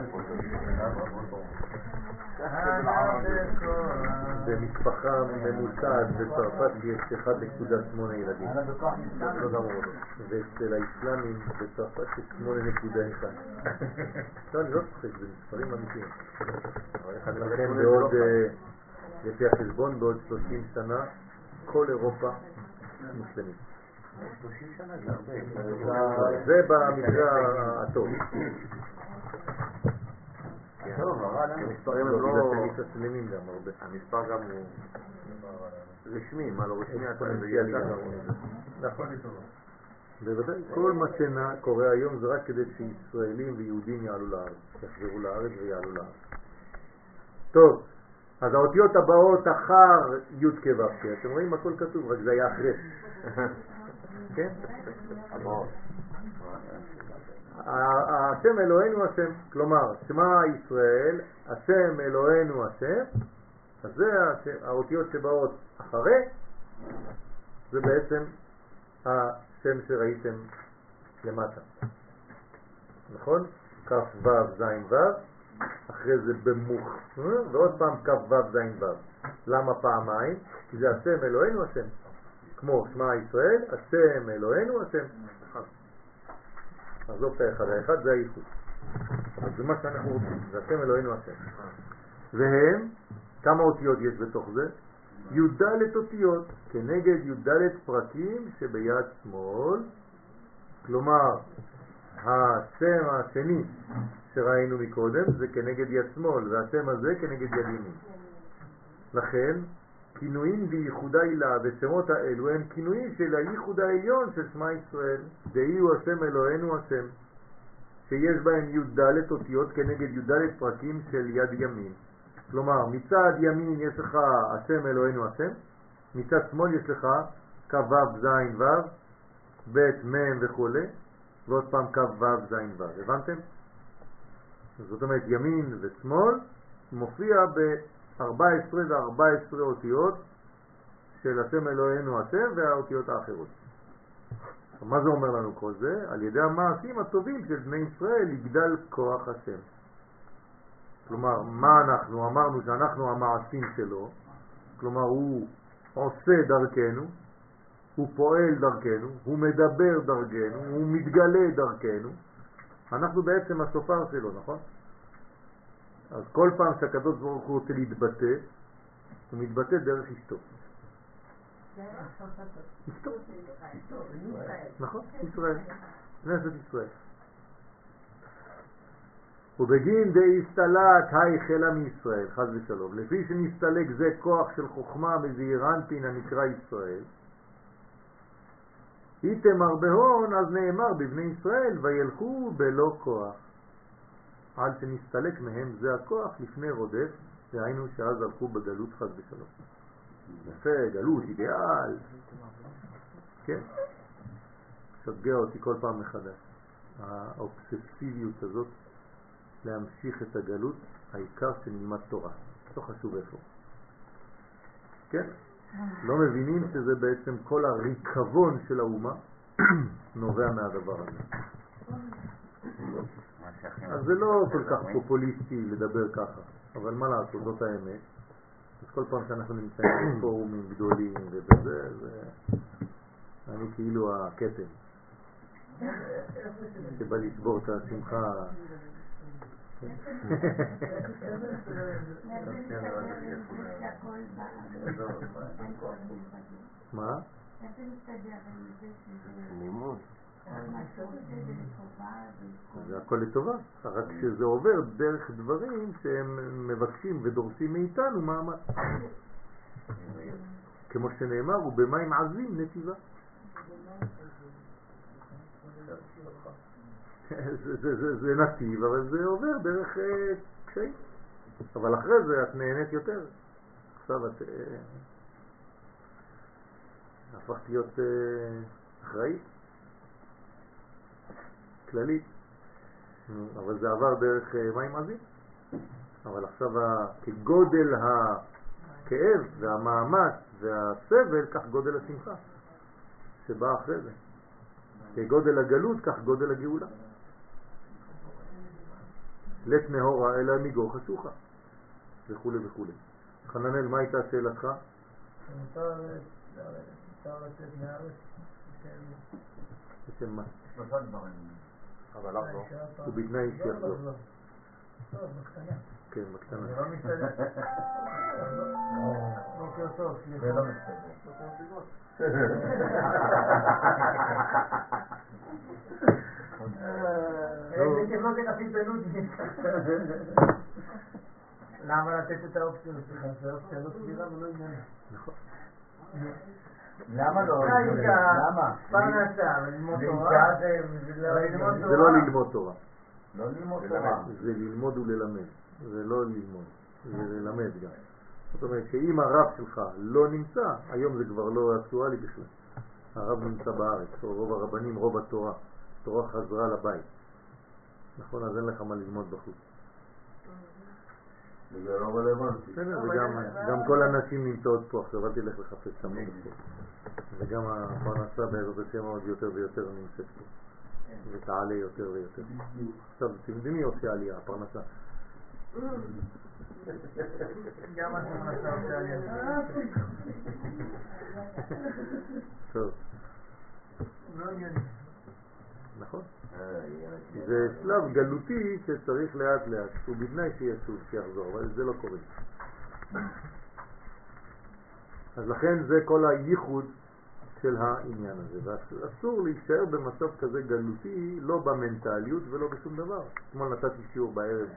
במשפחה ממוצעת בצרפת יש 1.8 ילדים. לא גמור. ואצל האסלאמים בצרפת יש 8.1. לא, אני לא צוחק, זה מספרים אמיתיים. לכן בעוד, אה, לפי החשבון, בעוד 30 שנה, כל אירופה מוסלמית. 30 שנה זה הרבה. זה במקרה הטוב. טוב, אבל כי המספרים הם לא, לא... בגלל שהם מתאסלמים גם הרבה. המספר גם הוא רשמי, מה לא רשמי? אתה אקספוננציאלי יודע גם. נכון. בוודאי, כל מה שקורה היום זה רק כדי שישראלים ויהודים יעלו לארץ, יחזרו לארץ ויעלו לארץ. טוב, אז האותיות הבאות אחר י' כ' ו' כ', אתם רואים הכל כתוב, רק זה היה אחרי. כן? השם אלוהינו השם, כלומר, שמע ישראל, השם אלוהינו השם, אז זה הש- האותיות שבאות אחרי, זה בעצם השם שראיתם למטה. נכון? כ' ו' ז' ו', אחרי זה במוך, אה? ועוד פעם כ' ו' ז' ו'. למה פעמיים? כי זה השם אלוהינו השם. כמו שמע ישראל, השם אלוהינו השם. עזוב את האחד, האחד זה הייחוד. אבל זה מה שאנחנו רוצים, זה השם אלוהינו השם. והם, כמה אותיות יש בתוך זה? י"ד אותיות כנגד י"ד פרקים שביד שמאל, כלומר השם השני שראינו מקודם זה כנגד יד שמאל והשם הזה כנגד יד ימין. לכן כינויים בייחוד העילה ושמות האלו הם כינויים של הייחוד העליון של שמע ישראל, דהי הוא השם אלוהינו השם, שיש בהם י"ד אותיות כנגד י"ד פרקים של יד ימין. כלומר, מצד ימין יש לך השם אלוהינו השם, מצד שמאל יש לך כ"ו ז' ו', ב' מ' וכו', ועוד פעם כ"ו ז' ו'. הבנתם? זאת אומרת, ימין ושמאל מופיע ב-14 ו-14 אותיות של השם אלוהינו השם והאותיות האחרות. מה זה אומר לנו כל זה? על ידי המעשים הטובים של בני ישראל יגדל כוח השם. כלומר, מה אנחנו? אמרנו שאנחנו המעשים שלו, כלומר הוא עושה דרכנו, הוא פועל דרכנו, הוא מדבר דרכנו, הוא מתגלה דרכנו, אנחנו בעצם השופר שלו, נכון? אז כל פעם שהקדוש ברוך הוא רוצה להתבטא, הוא מתבטא דרך אשתו. אשתו, נכון, ישראל, כנסת ישראל. ובגין דהסתלק היחלה מישראל, חז ושלום, לפי שנסתלק זה כוח של חוכמה מזעירנטין הנקרא ישראל, איתמר בהון, אז נאמר בבני ישראל, וילכו בלא כוח. עד שנסתלק מהם זה הכוח לפני רודף, דהיינו שאז הלכו בגלות חז ושלום. יפה, גלות, אידיאל. כן. שגע אותי כל פעם מחדש. האובססיביות הזאת להמשיך את הגלות, העיקר שנלמד תורה. לא חשוב איפה. כן? לא מבינים שזה בעצם כל הריקבון של האומה נובע מהדבר הזה. אז זה לא כל כך פופוליסטי לדבר ככה, אבל מה לעשות, זאת האמת. אז כל פעם שאנחנו נמצאים בפורומים גדולים ובזה, זה... אני כאילו הכתם שבא לשבור את השמחה. מה? לימוד. זה הכל לטובה, רק שזה עובר דרך דברים שהם מבקשים ודורשים מאיתנו מאמץ. כמו שנאמר, ובמים עזים נתיבה. זה, זה, זה, זה נתיב, אבל זה עובר דרך אה, קשיים. אבל אחרי זה את נהנית יותר. עכשיו את אה, הפכת להיות אה, אחראית, כללית. אבל זה עבר דרך אה, מים עזים. אבל עכשיו ה- כגודל הכאב והמאמץ והסבל, כך גודל השמחה שבא אחרי זה. כגודל הגלות, כך גודל הגאולה. לית נהורה אלא מגור חשוכה וכו' וכו'. חננאל, מה הייתה שאלתך? מותר לצאת מהארץ? כן. בשם מה? שלושה דברים. אבל אף לא. פעם. ובתנאי שיחזור. לא, לא. לא, בקטנה. כן, בקטנה. זה לא מסתדר. בוקר טוב, זה סליחה. לא מסתדר. אה, זה. למה לתת את האופציה זו אופציה לא סבירה ולא עניינית. נכון. למה לא? רגע, למה? פרנסה, וללמוד זה תורה. זה- לא- ללמוד תורה. לא ללמוד תורה. זה ללמוד וללמד. זה לא ללמוד, זה ללמד גם. זאת אומרת שאם הרב שלך לא נמצא, היום זה כבר לא אקטואלי בכלל. הרב נמצא בארץ, או רוב הרבנים, רוב התורה. התורה חזרה לבית. נכון, אז אין לך מה ללמוד בחוץ. זה לא רלוונטי. בסדר, גם כל הנשים נמצאות פה עכשיו, אל תלך לחפש פה. וגם הפרנסה בעזרת השם עוד יותר ויותר נמצאת פה, ותעלה יותר ויותר. עכשיו, תמדמי עושה עלייה, הפרנסה. גם הפרנסה עושה עלייה. טוב, לא. נכון. אה, זה שלב גלותי שצריך לאט לאט, ובתנאי שישוב, שיחזור, אבל זה לא קורה. אז לכן זה כל הייחוד של העניין הזה, ואסור להישאר במצב כזה גלותי, לא במנטליות ולא בשום דבר. אתמול נתתי שיעור בערב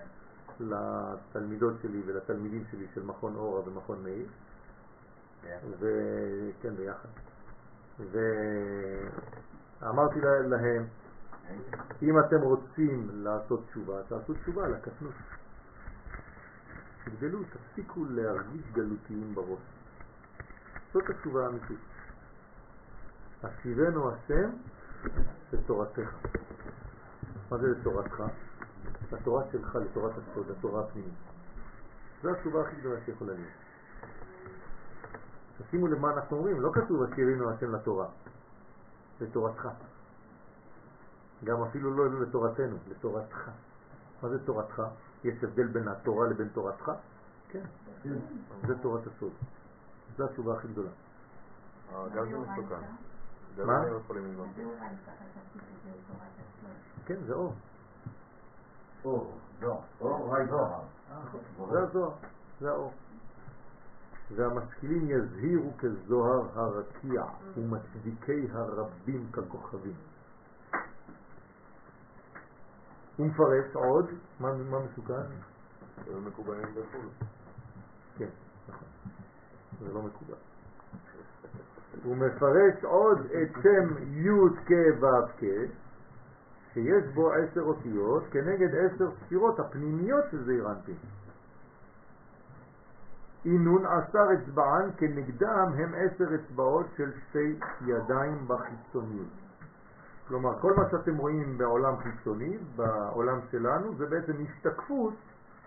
לתלמידות שלי ולתלמידים שלי של מכון אורה ומכון מאיר, וכן, ביחד. ואמרתי לה- להם, אם אתם רוצים לעשות תשובה, תעשו תשובה על הקטנות. תגדלו, תפסיקו להרגיש גלותיים בראש. זאת התשובה האמיתית. השיבנו השם לתורתך. מה זה לתורתך? לתורה שלך, לתורת הסוד, לתורה הפנימית. זו התשובה הכי גדולה שיכולה להיות. תשימו לב מה אנחנו אומרים, לא כתוב השירינו השם לתורה, לתורתך. גם אפילו לא לתורתנו, לתורתך. מה זה תורתך? יש הבדל בין התורה לבין תורתך? כן, זה תורת הסוד. זו התשובה הכי גדולה. אה, גם זה מסוכן. מה? לא. כן, זה אור. או, לא. או, ראי זוהר. זה הזוהר, זה האור. והמשכילים יזהירו כזוהר הרקיע ומצדיקי הרבים ככוכבים. הוא מפרש עוד, מה, מה מסוכן? הם מקובלים בחו"ל. כן. זה לא מקובל. הוא מפרש עוד את שם י' כ' ו' כ', שיש בו עשר אותיות כנגד עשר ספירות הפנימיות של זעיר אנפין. אינון עשר אצבען כנגדם הם עשר אצבעות של שתי ידיים בחיצוניות. כלומר, כל מה שאתם רואים בעולם חיצוני, בעולם שלנו, זה בעצם השתקפות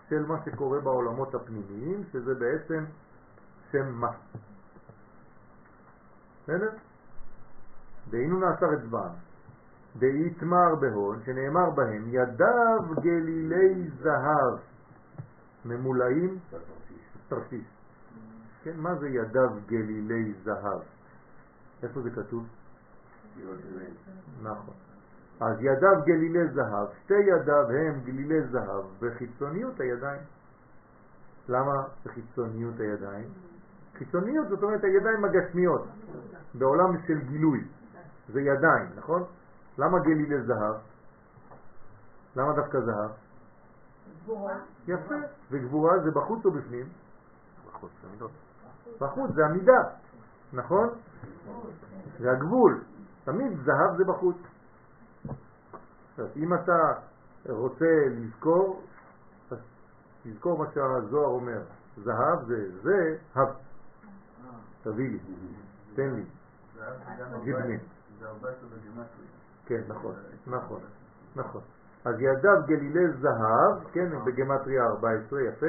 של מה שקורה בעולמות הפנימיים, שזה בעצם שם מה. בסדר? דהיינו עשר אצבען. דאיתמר בהון, שנאמר בהם, ידיו גלילי זהב ממולאים תרסיס. כן, מה זה ידיו גלילי זהב? איפה זה כתוב? נכון. אז ידיו גלילי זהב, שתי ידיו הם גלילי זהב בחיצוניות הידיים. למה בחיצוניות הידיים? חיצוניות זאת אומרת הידיים הגשמיות, בעולם של גילוי, זה ידיים, נכון? למה גלילי זהב? למה דווקא זהב? יפה, וגבורה זה בחוץ או בפנים? בחוץ, זה המידה, נכון? זה הגבול, תמיד זהב זה בחוץ. אז אם אתה רוצה לזכור, אז תזכור מה שהזוהר אומר, זהב זה זה, הב. תביא לי, תן לי, 14 בגימטרי. כן, נכון, נכון, נכון. אז ידיו גלילי זהב, כן, בגמטריה 14, יפה.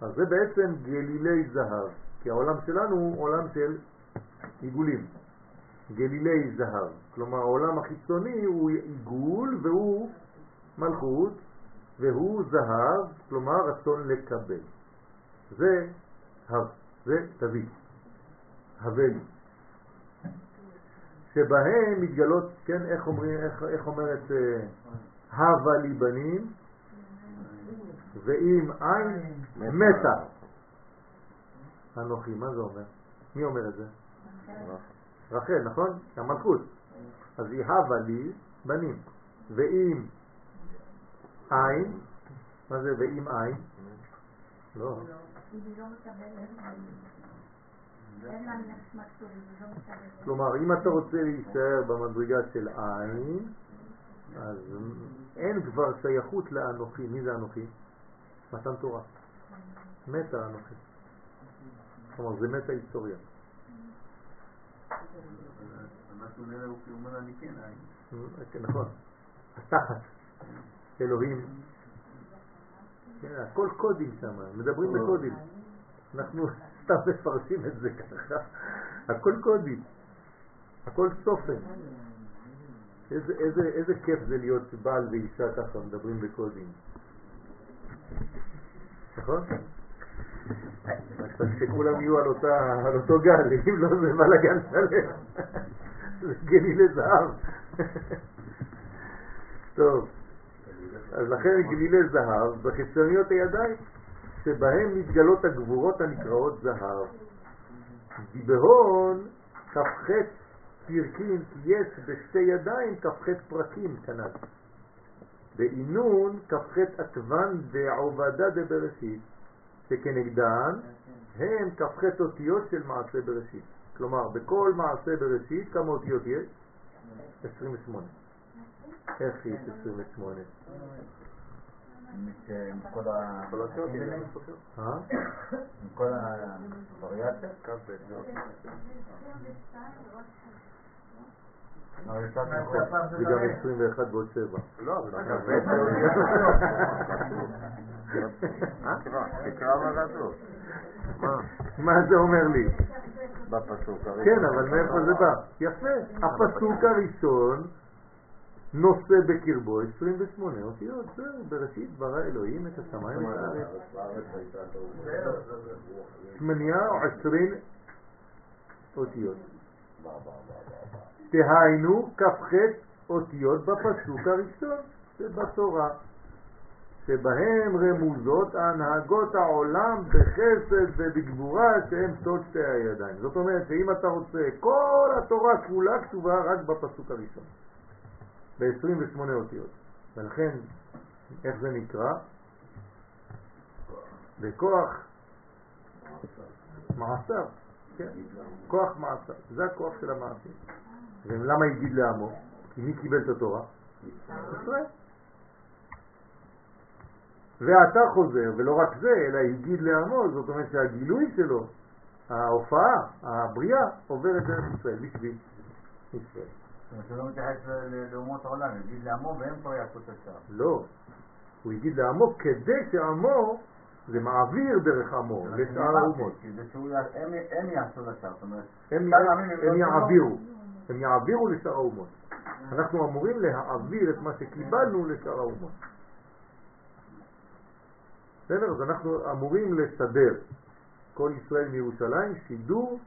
אז זה בעצם גלילי זהב, כי העולם שלנו הוא עולם של עיגולים. גלילי זהב. כלומר העולם החיצוני הוא עיגול והוא מלכות והוא זהב, כלומר רצון לקבל. זה הב, זה תביא, הבלי. שבהם מתגלות, כן, איך, אומרים, איך, איך אומרת אה, הווה לי בנים ואם אין מתה. אנוכי, מה זה אומר? מי אומר את זה? רחל, נכון? המלכות. אז היא הווה לי בנים. ואם אין, מה זה ואם אין? לא. כלומר, אם אתה רוצה להישאר במדרגה של עין, אז אין כבר שייכות לאנוכי. מי זה אנוכי? מתן תורה. מתה אנוכי. כלומר, זה מתה היסטוריה. כן עין. נכון. התחת. אלוהים. כן, הכל קודים שם, מדברים בקודים. אנחנו סתם מפרשים את זה ככה. הכל קודים. הכל צופן. איזה, איזה, איזה כיף זה להיות בעל ואישה ככה, מדברים בקודים. נכון? רק שכולם יהיו על, אותה, על אותו גל, אם לא זה בלאגן שלם. זה לזהב. טוב, אז לכן גלילי זהב בחיצוניות הידיים, שבהם מתגלות הגבורות הנקראות זהב. בהון כ"ח פרקים יש בשתי ידיים כ"ח פרקים כנ"ל. בעינון כ"ח עקבן ועובדה דבראשית, שכנגדן הם כ"ח אותיות של מעשה בראשית. כלומר, בכל מעשה בראשית כמה אותיות יש? 28. איך יש 28? עם כל ה... אה? עם כל הווריאציה? זה גם 21 ועוד 7. לא, זה תקרא מרדות. מה זה אומר לי? בפסוק הראשון. כן, אבל מאיפה זה בא? יפה. הפסוק הראשון נושא בקרבו 28 אותיות, זהו, בראשית ברא אלוהים את השמיים ואת הארץ. שמניה או עשרים אותיות. תהיינו כ"ח אותיות בפסוק הראשון שבתורה, שבהם רמוזות הנהגות העולם בחסד ובגבורה שהם סוד שתי הידיים. זאת אומרת שאם אתה רוצה, כל התורה כולה כתובה רק בפסוק הראשון, ב-28 אותיות. ולכן, איך זה נקרא? בכוח מעשיו, כן, כוח מעשיו, זה הכוח של המעשים. ולמה הגיד לעמו? כי מי קיבל את התורה? ואתה חוזר, ולא רק זה, אלא הגיד לעמו, זאת אומרת שהגילוי שלו, ההופעה, הבריאה, עוברת דרך ישראל, בשביל ישראל. לא מתייחס לאומות העולם, יגיד לעמו והם כבר יעשו את. לא, הוא הגיד לעמו כדי שעמו, זה מעביר דרך עמו לשאר האומות. שהם יעשו לשאר, זאת אומרת, הם הם יעבירו, הם יעבירו לשאר האומות. אנחנו אמורים להעביר את מה שקיבלנו לשאר האומות. בסדר? אז אנחנו אמורים לסדר כל ישראל מירושלים שידור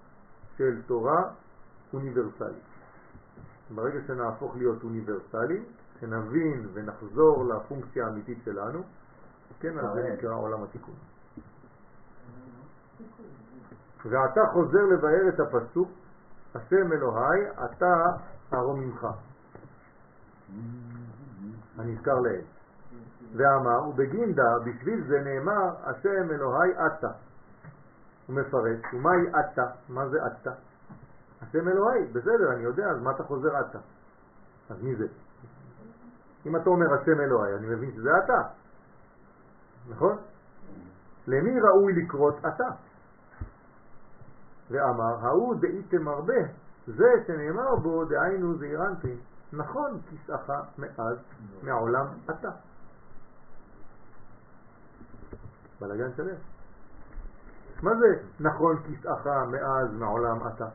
של תורה אוניברסלית. ברגע שנהפוך להיות אוניברסליים, שנבין ונחזור לפונקציה האמיתית שלנו, כן, אז זה נקרא עולם התיקון. ואתה חוזר לבאר את הפסוק, השם אלוהי, אתה הרוממך. הנזכר לעיל. ואמר, ובגינדה, בשביל זה נאמר, השם אלוהי אתה. הוא מפרש, ומהי אתה? מה זה אתה? השם אלוהי, בסדר, אני יודע, אז מה אתה חוזר אתה? אז מי זה? אם אתה אומר השם אלוהי, אני מבין שזה אתה, נכון? למי ראוי לקרות אתה? ואמר, ההוא דאיתם הרבה, זה שנאמר בו, דהיינו זעירנטי, נכון כיסאך מאז מעולם אתה. בלגן שלם. מה זה נכון כיסאך מאז מעולם אתה?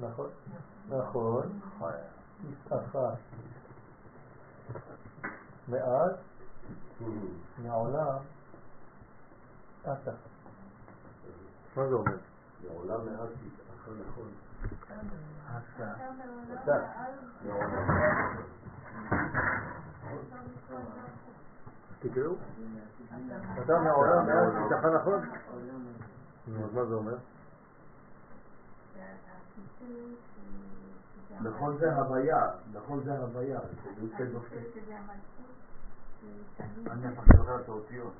נכון, נכון, כיסאך מאז מעולם אתה. מה זה אומר? מעולם מאז כיסאך נכון. תקראו. אתה מעולם מאז כיסאך נכון? אז מה זה אומר? נכון זה הוויה, נכון זה הוויה, זה יוצא. אני הפכתי לוקח את האותיות.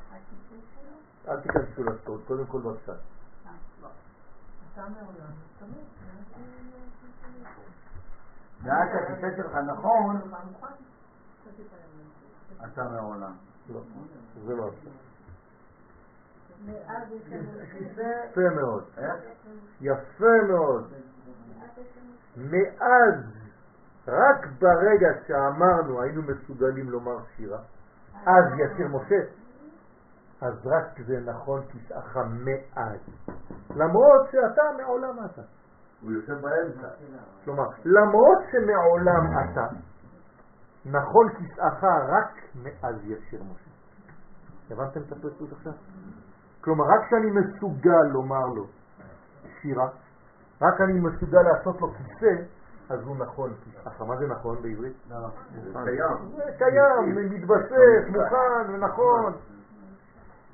אל תיכנסו לסוד, קודם כל בבקשה. ואז הכיסא שלך נכון, אתה מעולם. לא, זה לא עכשיו. יפה מאוד. יפה מאוד. מאז, רק ברגע שאמרנו היינו מסוגלים לומר שירה, אז ישיר משה, אז רק זה נכון כיסאך מאז. למרות שאתה מעולם אתה. הוא יושב באמצע. כלומר, למרות שמעולם אתה, נכון כיסאך רק מאז ישיר משה. הבנתם את הפרסות עכשיו? כלומר, רק כשאני מסוגל לומר לו שירה, רק אני מסוגל לעשות לו כיסא, אז הוא נכון כיסאך. מה זה נכון בעברית? זה קיים. זה קיים, מתבסס, מוכן ונכון.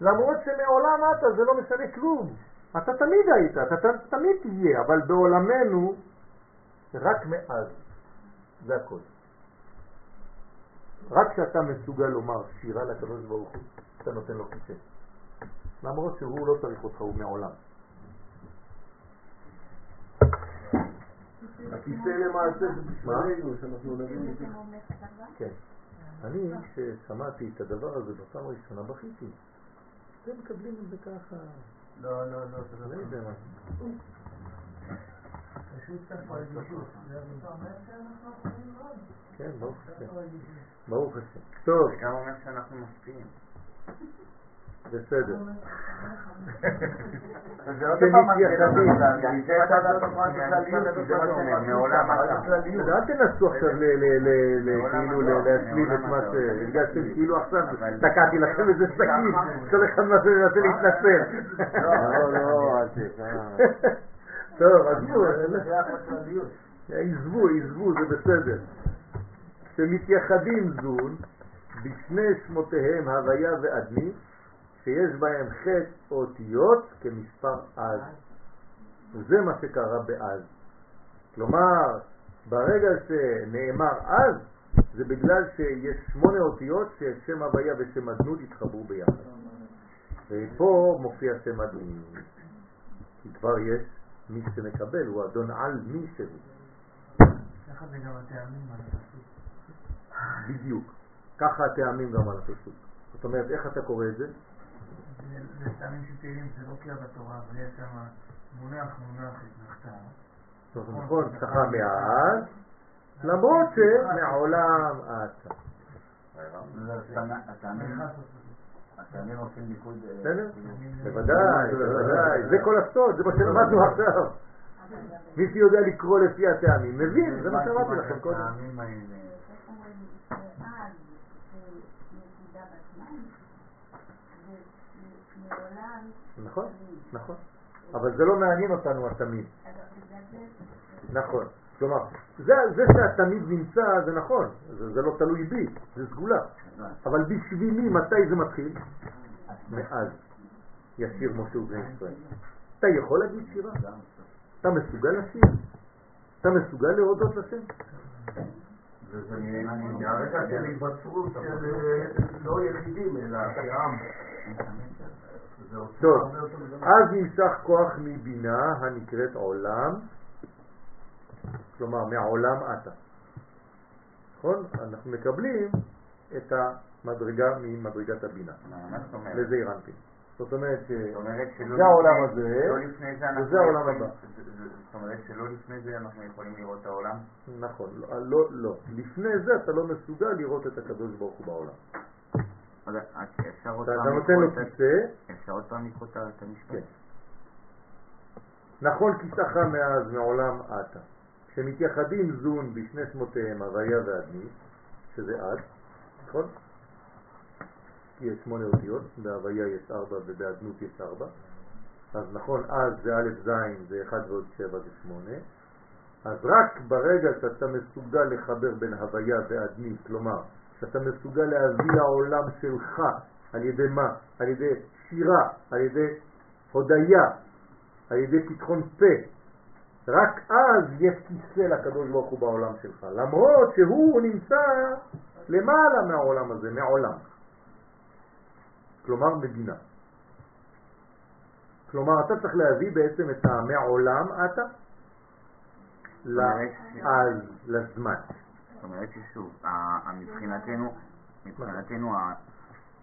למרות שמעולם אתה, זה לא משנה כלום. אתה תמיד היית, אתה תמיד תהיה, אבל בעולמנו, רק מאז. זה הכל. רק כשאתה מסוגל לומר שירה לקדוש ברוך הוא, אתה נותן לו כיסא. למרות שהוא לא צריך אותך, הוא מעולם. הכיסא למעשה זה בשבילנו, שאנחנו נבין את זה. כן. אני, כששמעתי את הדבר הזה בפעם הראשונה, בכיתי. אתם מקבלים את זה ככה. לא, לא, לא, זה לא לא יודע מה. כן, ברוך השם. ברוך השם. טוב, זה גם אומר שאנחנו משפיעים. בסדר. זה עוד פעם? אל תנסו עכשיו כאילו לא, להשלים את מה לא. שהרגשתם כאילו עכשיו תקעתי לכם איזה סכין, כל אחד מנסה מנסה להתנצל. לא, לא, אל ת- טוב, עזבו. עזבו, עזבו, זה בסדר. שמתייחדים זון בשני שמותיהם הוויה ואדמי, שיש בהם חטא אותיות כמספר אז. וזה מה שקרה באז. כלומר, ברגע שנאמר אז, זה בגלל שיש שמונה אותיות ששם הוויה ושם אדנות התחברו ביחד. ופה מופיע שם אדנות. כי כבר יש מי שמקבל, הוא אדון על מי שהוא. ככה זה גם הטעמים. בדיוק. ככה הטעמים גם על הפסוק. זאת אומרת, איך אתה קורא את זה? זה- טעמים של תהילים, זה לא קריאה בתורה, אבל יש שם מונח מונח התנחתה. טוב, נכון, ככה מאז, למרות שמעולם אתה. הטעמים- עושים ניקוד... אה, בסדר? בוודאי, בוודאי. זה כל הסוד, זה מה שלמדנו עכשיו. מי שיודע לקרוא לפי הטעמים, מבין, זה מה שאמרתי לכם קודם. הטעמים האלה. איך אומרים, שאז זה נקודה בזמן, ומעולם נכון, נכון. אבל זה לא מעניין אותנו התמיד. זה נכון. כלומר, זה, זה שהתמיד נמצא זה נכון, זה, זה לא תלוי בי, זה סגולה. אבל בשבילי מתי זה מתחיל? מאז ישיר משה ובני ישראל. אתה יכול להגיד שירה? אתה מסוגל לשיר? אתה מסוגל להודות לשם? וזה מ- מהרגע של היווצרות של אה, לא יחידים, אלא כעם. טוב. אז נמשך כוח מבינה הנקראת עולם, כלומר מהעולם אתה. נכון? אנחנו מקבלים את המדרגה ממדרגת הבינה. מה זאת אומרת? לזה הרנתי. זאת אומרת ש... זאת אומרת שלא זה העולם הזה, לא וזה העולם הבא. זאת אומרת שלא לפני זה אנחנו יכולים לראות את העולם? נכון, לא, לא. לפני זה אתה לא מסוגל לראות את הקדוש ברוך הוא בעולם. אז אפשר עוד פעם לקרוא את המשפט? נכון כיסאך מאז מעולם אתה. כשמתייחדים זון בשני שמותיהם, הוויה ואדמי, שזה עד, נכון? כי יש שמונה אותיות, בהוויה יש ארבע ובאדנות יש ארבע. אז נכון, אז זה א' ז' זה אחד ועוד שבע זה שמונה. אז רק ברגע שאתה מסוגל לחבר בין הוויה ואדמי, כלומר, שאתה מסוגל להביא לעולם שלך, על ידי מה? על ידי שירה, על ידי הודיה, על ידי פתחון פה. רק אז יש כיסא לקדוש ברוך הוא בעולם שלך, למרות שהוא נמצא למעלה מהעולם הזה, מעולם. כלומר מדינה. כלומר אתה צריך להביא בעצם את המעולם אתה לאז, לזמן. זאת אומרת ששוב, מבחינתנו, מבחינתנו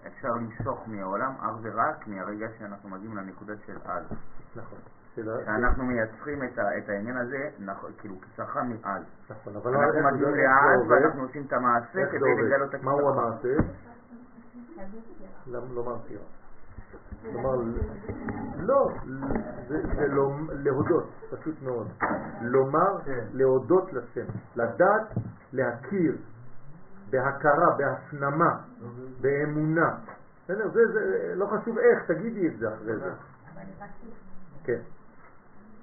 אפשר למשוך מהעולם אך ורק מהרגע שאנחנו מגיעים לנקודה של אז. נכון. שאנחנו מייצרים את ה- את העניין הזה, נכון, כאילו כצרכה מאז. נכון, אבל אנחנו מגיעים לאז? ואנחנו עושים את המעשה כדי? לגלות את מהו הכצרכה. המעשה? למה לומר סירה? כלומר, לא, זה, להודות, פשוט מאוד. לומר, להודות לשם, לדעת, להכיר, בהכרה, בהפנמה, באמונה. בסדר? זה, זה, לא חשוב איך, תגידי את זה אחרי זה. כן.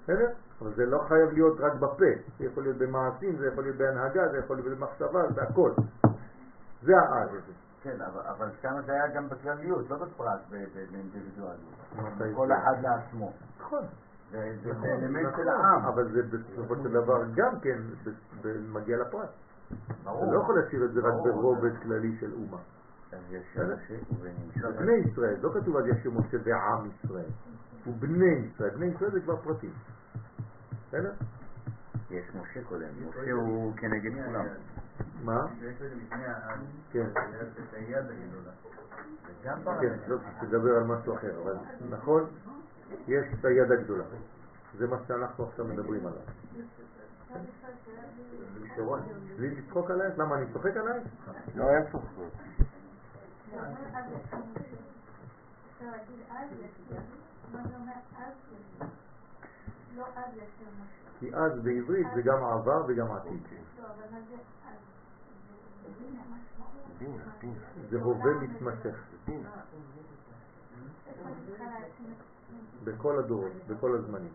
בסדר? אבל זה לא חייב להיות רק בפה, זה יכול להיות במעשים, זה יכול להיות בהנהגה, זה יכול להיות במחשבה, זה הכל. זה האז הזה. כן, אבל, אבל שם זה היה גם בכלליות, לא בפרט, ב- ב- באינדיבידואליות. את כל. אחד לעצמו. נכון. זה נכון, אלמנט נכון, של העם. אבל זה בסופו של דבר גם כן מגיע לפרט. ברור. אתה לא יכול להשאיר את זה רק. ברובד כללי של אומה. בני ישראל, לא כתוב על ישו משה ועם ישראל, הוא בני ישראל, בני ישראל זה כבר פרטים. בסדר? יש משה קודם, משה הוא כנגד כולם. מה? כן, כן, לא תדבר על משהו אחר, אבל נכון, יש את היד הגדולה. זה מה שאנחנו עכשיו מדברים עליו. בלי לצחוק עלייך? למה אני צוחק עלייך? לא, אין צוחקות. לא אז משהו. כי אז בעברית זה גם עבר וגם עתיד. זה הווה מתמשך? בכל הדורות, בכל הזמנים.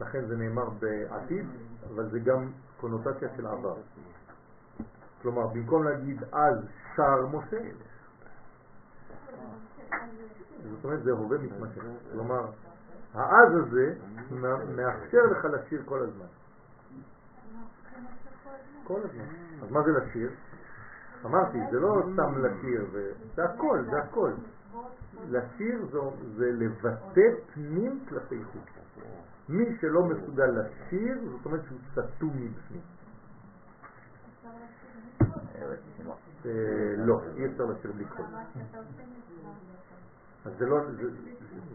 לכן זה נאמר בעתיד, אבל זה גם קונוטציה של עבר. כלומר, במקום להגיד אז שר משה, זאת אומרת זה הווה מתמשך. כלומר, האז הזה מאפשר לך לשיר כל הזמן. כל הזמן. אז מה זה לשיר? אמרתי, זה לא סתם לשיר, זה הכל, זה הכל. לשיר זה לבטא פנים כלפי חוץ. מי שלא מסוגל לשיר, זאת אומרת שהוא סתום מבפנים. אה, לא, אי אפשר לשיר בלי קול. אז זה לא,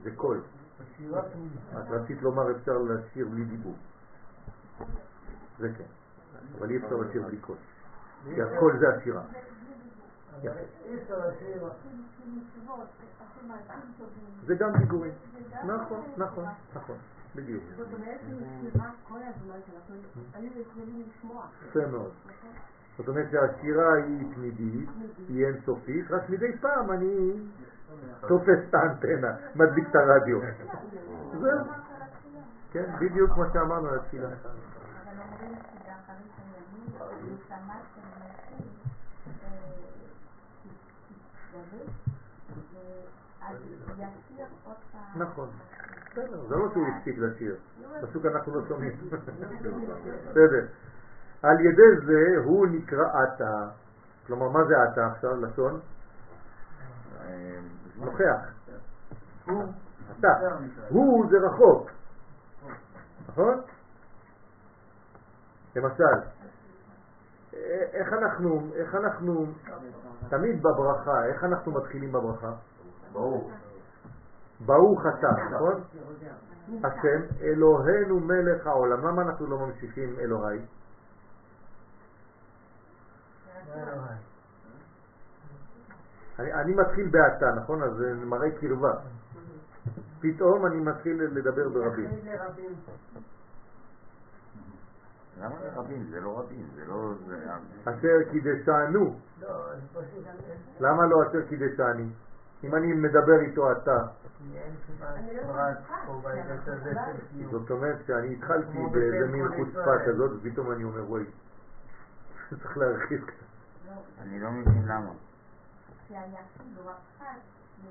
זה קול. את רצית לומר אפשר לשיר בלי דיבור. זה כן. אבל אי אפשר לשיר בלי קול. כי הקול זה השירה. זה גם דיבורים. נכון, נכון, נכון. בדיוק. זאת אומרת שנשמע כל הזמן שאנחנו היינו יכולים לשמוע. יפה מאוד. זאת אומרת שהשירה היא תמידית, היא אינסופית, רק מדי פעם אני תופס את האנטנה, מדליק את הרדיו. כן, בדיוק כמו שאמרנו על התפילה. נכון. זה לא שהוא הפסיק לשיר, פשוט אנחנו לא שומעים. בסדר. על ידי זה הוא נקרא אתה. כלומר, מה זה אתה עכשיו, לשון? נוכח. אתה. הוא זה רחוק. נכון? למשל, אה, איך אנחנו, איך אנחנו, תמיד בברכה, איך אנחנו מתחילים בברכה? ברור. ברוך אתה, נכון? השם אלוהינו מלך העולם. למה אנחנו לא ממשיכים אלוהי? אני, אני מתחיל באתה, נכון? אז זה מראה קרבה. פתאום אני מתחיל לדבר ברבים. למה זה רבים? זה לא רבים, זה לא... זה- אשר קידשנו. לא, פשוט... למה לא אשר קידשני? אם אני מדבר איתו אתה, קיום. זאת אומרת שאני התחלתי באיזה מין חוצפה. כזאת, ופתאום אני אומר, וואי, צריך להרחיב קצת. אני לא מבין למה. כי היחיד הוא הפחד,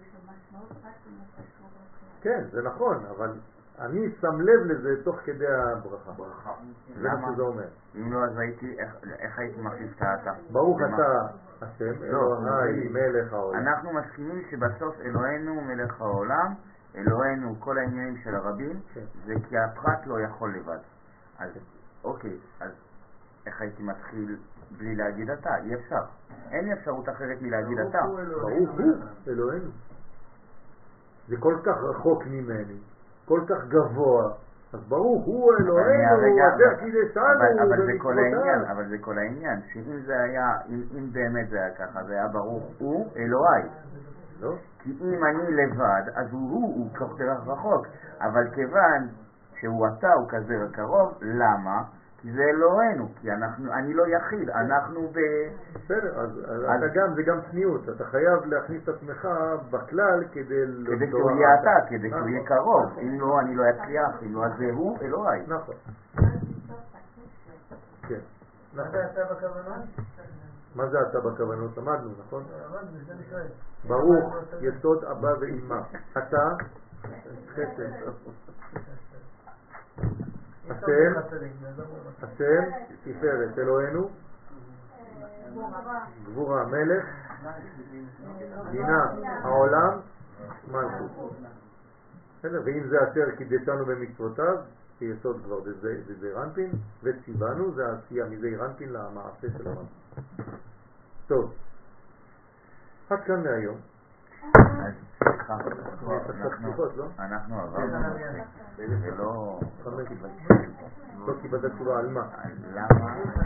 יש לו משמעות רק אם הוא קשור לכלל. כן, זה נכון, אבל אני שם לב לזה תוך כדי הברכה. ברכה. זה מה? שזה אומר. אם לא, אז הייתי... איך- הייתי מחליף את האתה? ברוך? אתה השם, לא, אלוהי מלך העולם. אנחנו מסכימים שבסוף אלוהינו מלך העולם, אלוהינו כל העניינים של הרבים, כן. זה כי הפרט לא יכול לבד. אז אוקיי, אז איך הייתי מתחיל בלי להגיד אתה? אי אפשר. אין לי אפשרות אחרת מלהגיד אתה. ברוך הוא אלוהינו הוא. זה כל כך רחוק ממני, כל כך גבוה, אז ברוך הוא אלוהינו, אשר קידשנו אבל- אבל זה כל העניין, במצוותיו. אבל זה כל העניין, שאם זה היה, אם אם באמת זה היה ככה, זה היה ברוך הוא אלוהי. לא? כי אם אני לבד, אז הוא הוא, הוא כל כך רחוק. אבל כיוון שהוא אתה, הוא כזה קרוב, למה? כי זה אלוהינו, כי אנחנו, אני לא יחיד, אנחנו ב... בסדר, אז אז אז- אתה גם, זה גם צניעות, אתה חייב להכניס את עצמך בכלל כדי... כדי לא- שהוא יהיה אתה, כדי שהוא נכון. יהיה קרוב. אם לא, אני לא אצליח, אם לא, אז זה הוא אלוהי. נכון. כן. מה נכון. זה אתה בכוונות? מה זה אתה בכוונות? למדנו, נכון? אבל זה נקרא. ברוך יסוד אבא ואמא. אתה חסד. השם, השם, תפארת, אלוהינו, גבורה, מלך, בינה, העולם, מלכות. בסדר, ואם זה אשר קידשנו במצוותיו, כיסוד כבר בזעיר אנפין, וציוונו, זה העשייה מזעיר אנפין למעשה של הרב. טוב, עד כאן להיום. אנחנו- עברנו נושא. זה לא... חמש. לא קיבלת תשובה על מה? למה...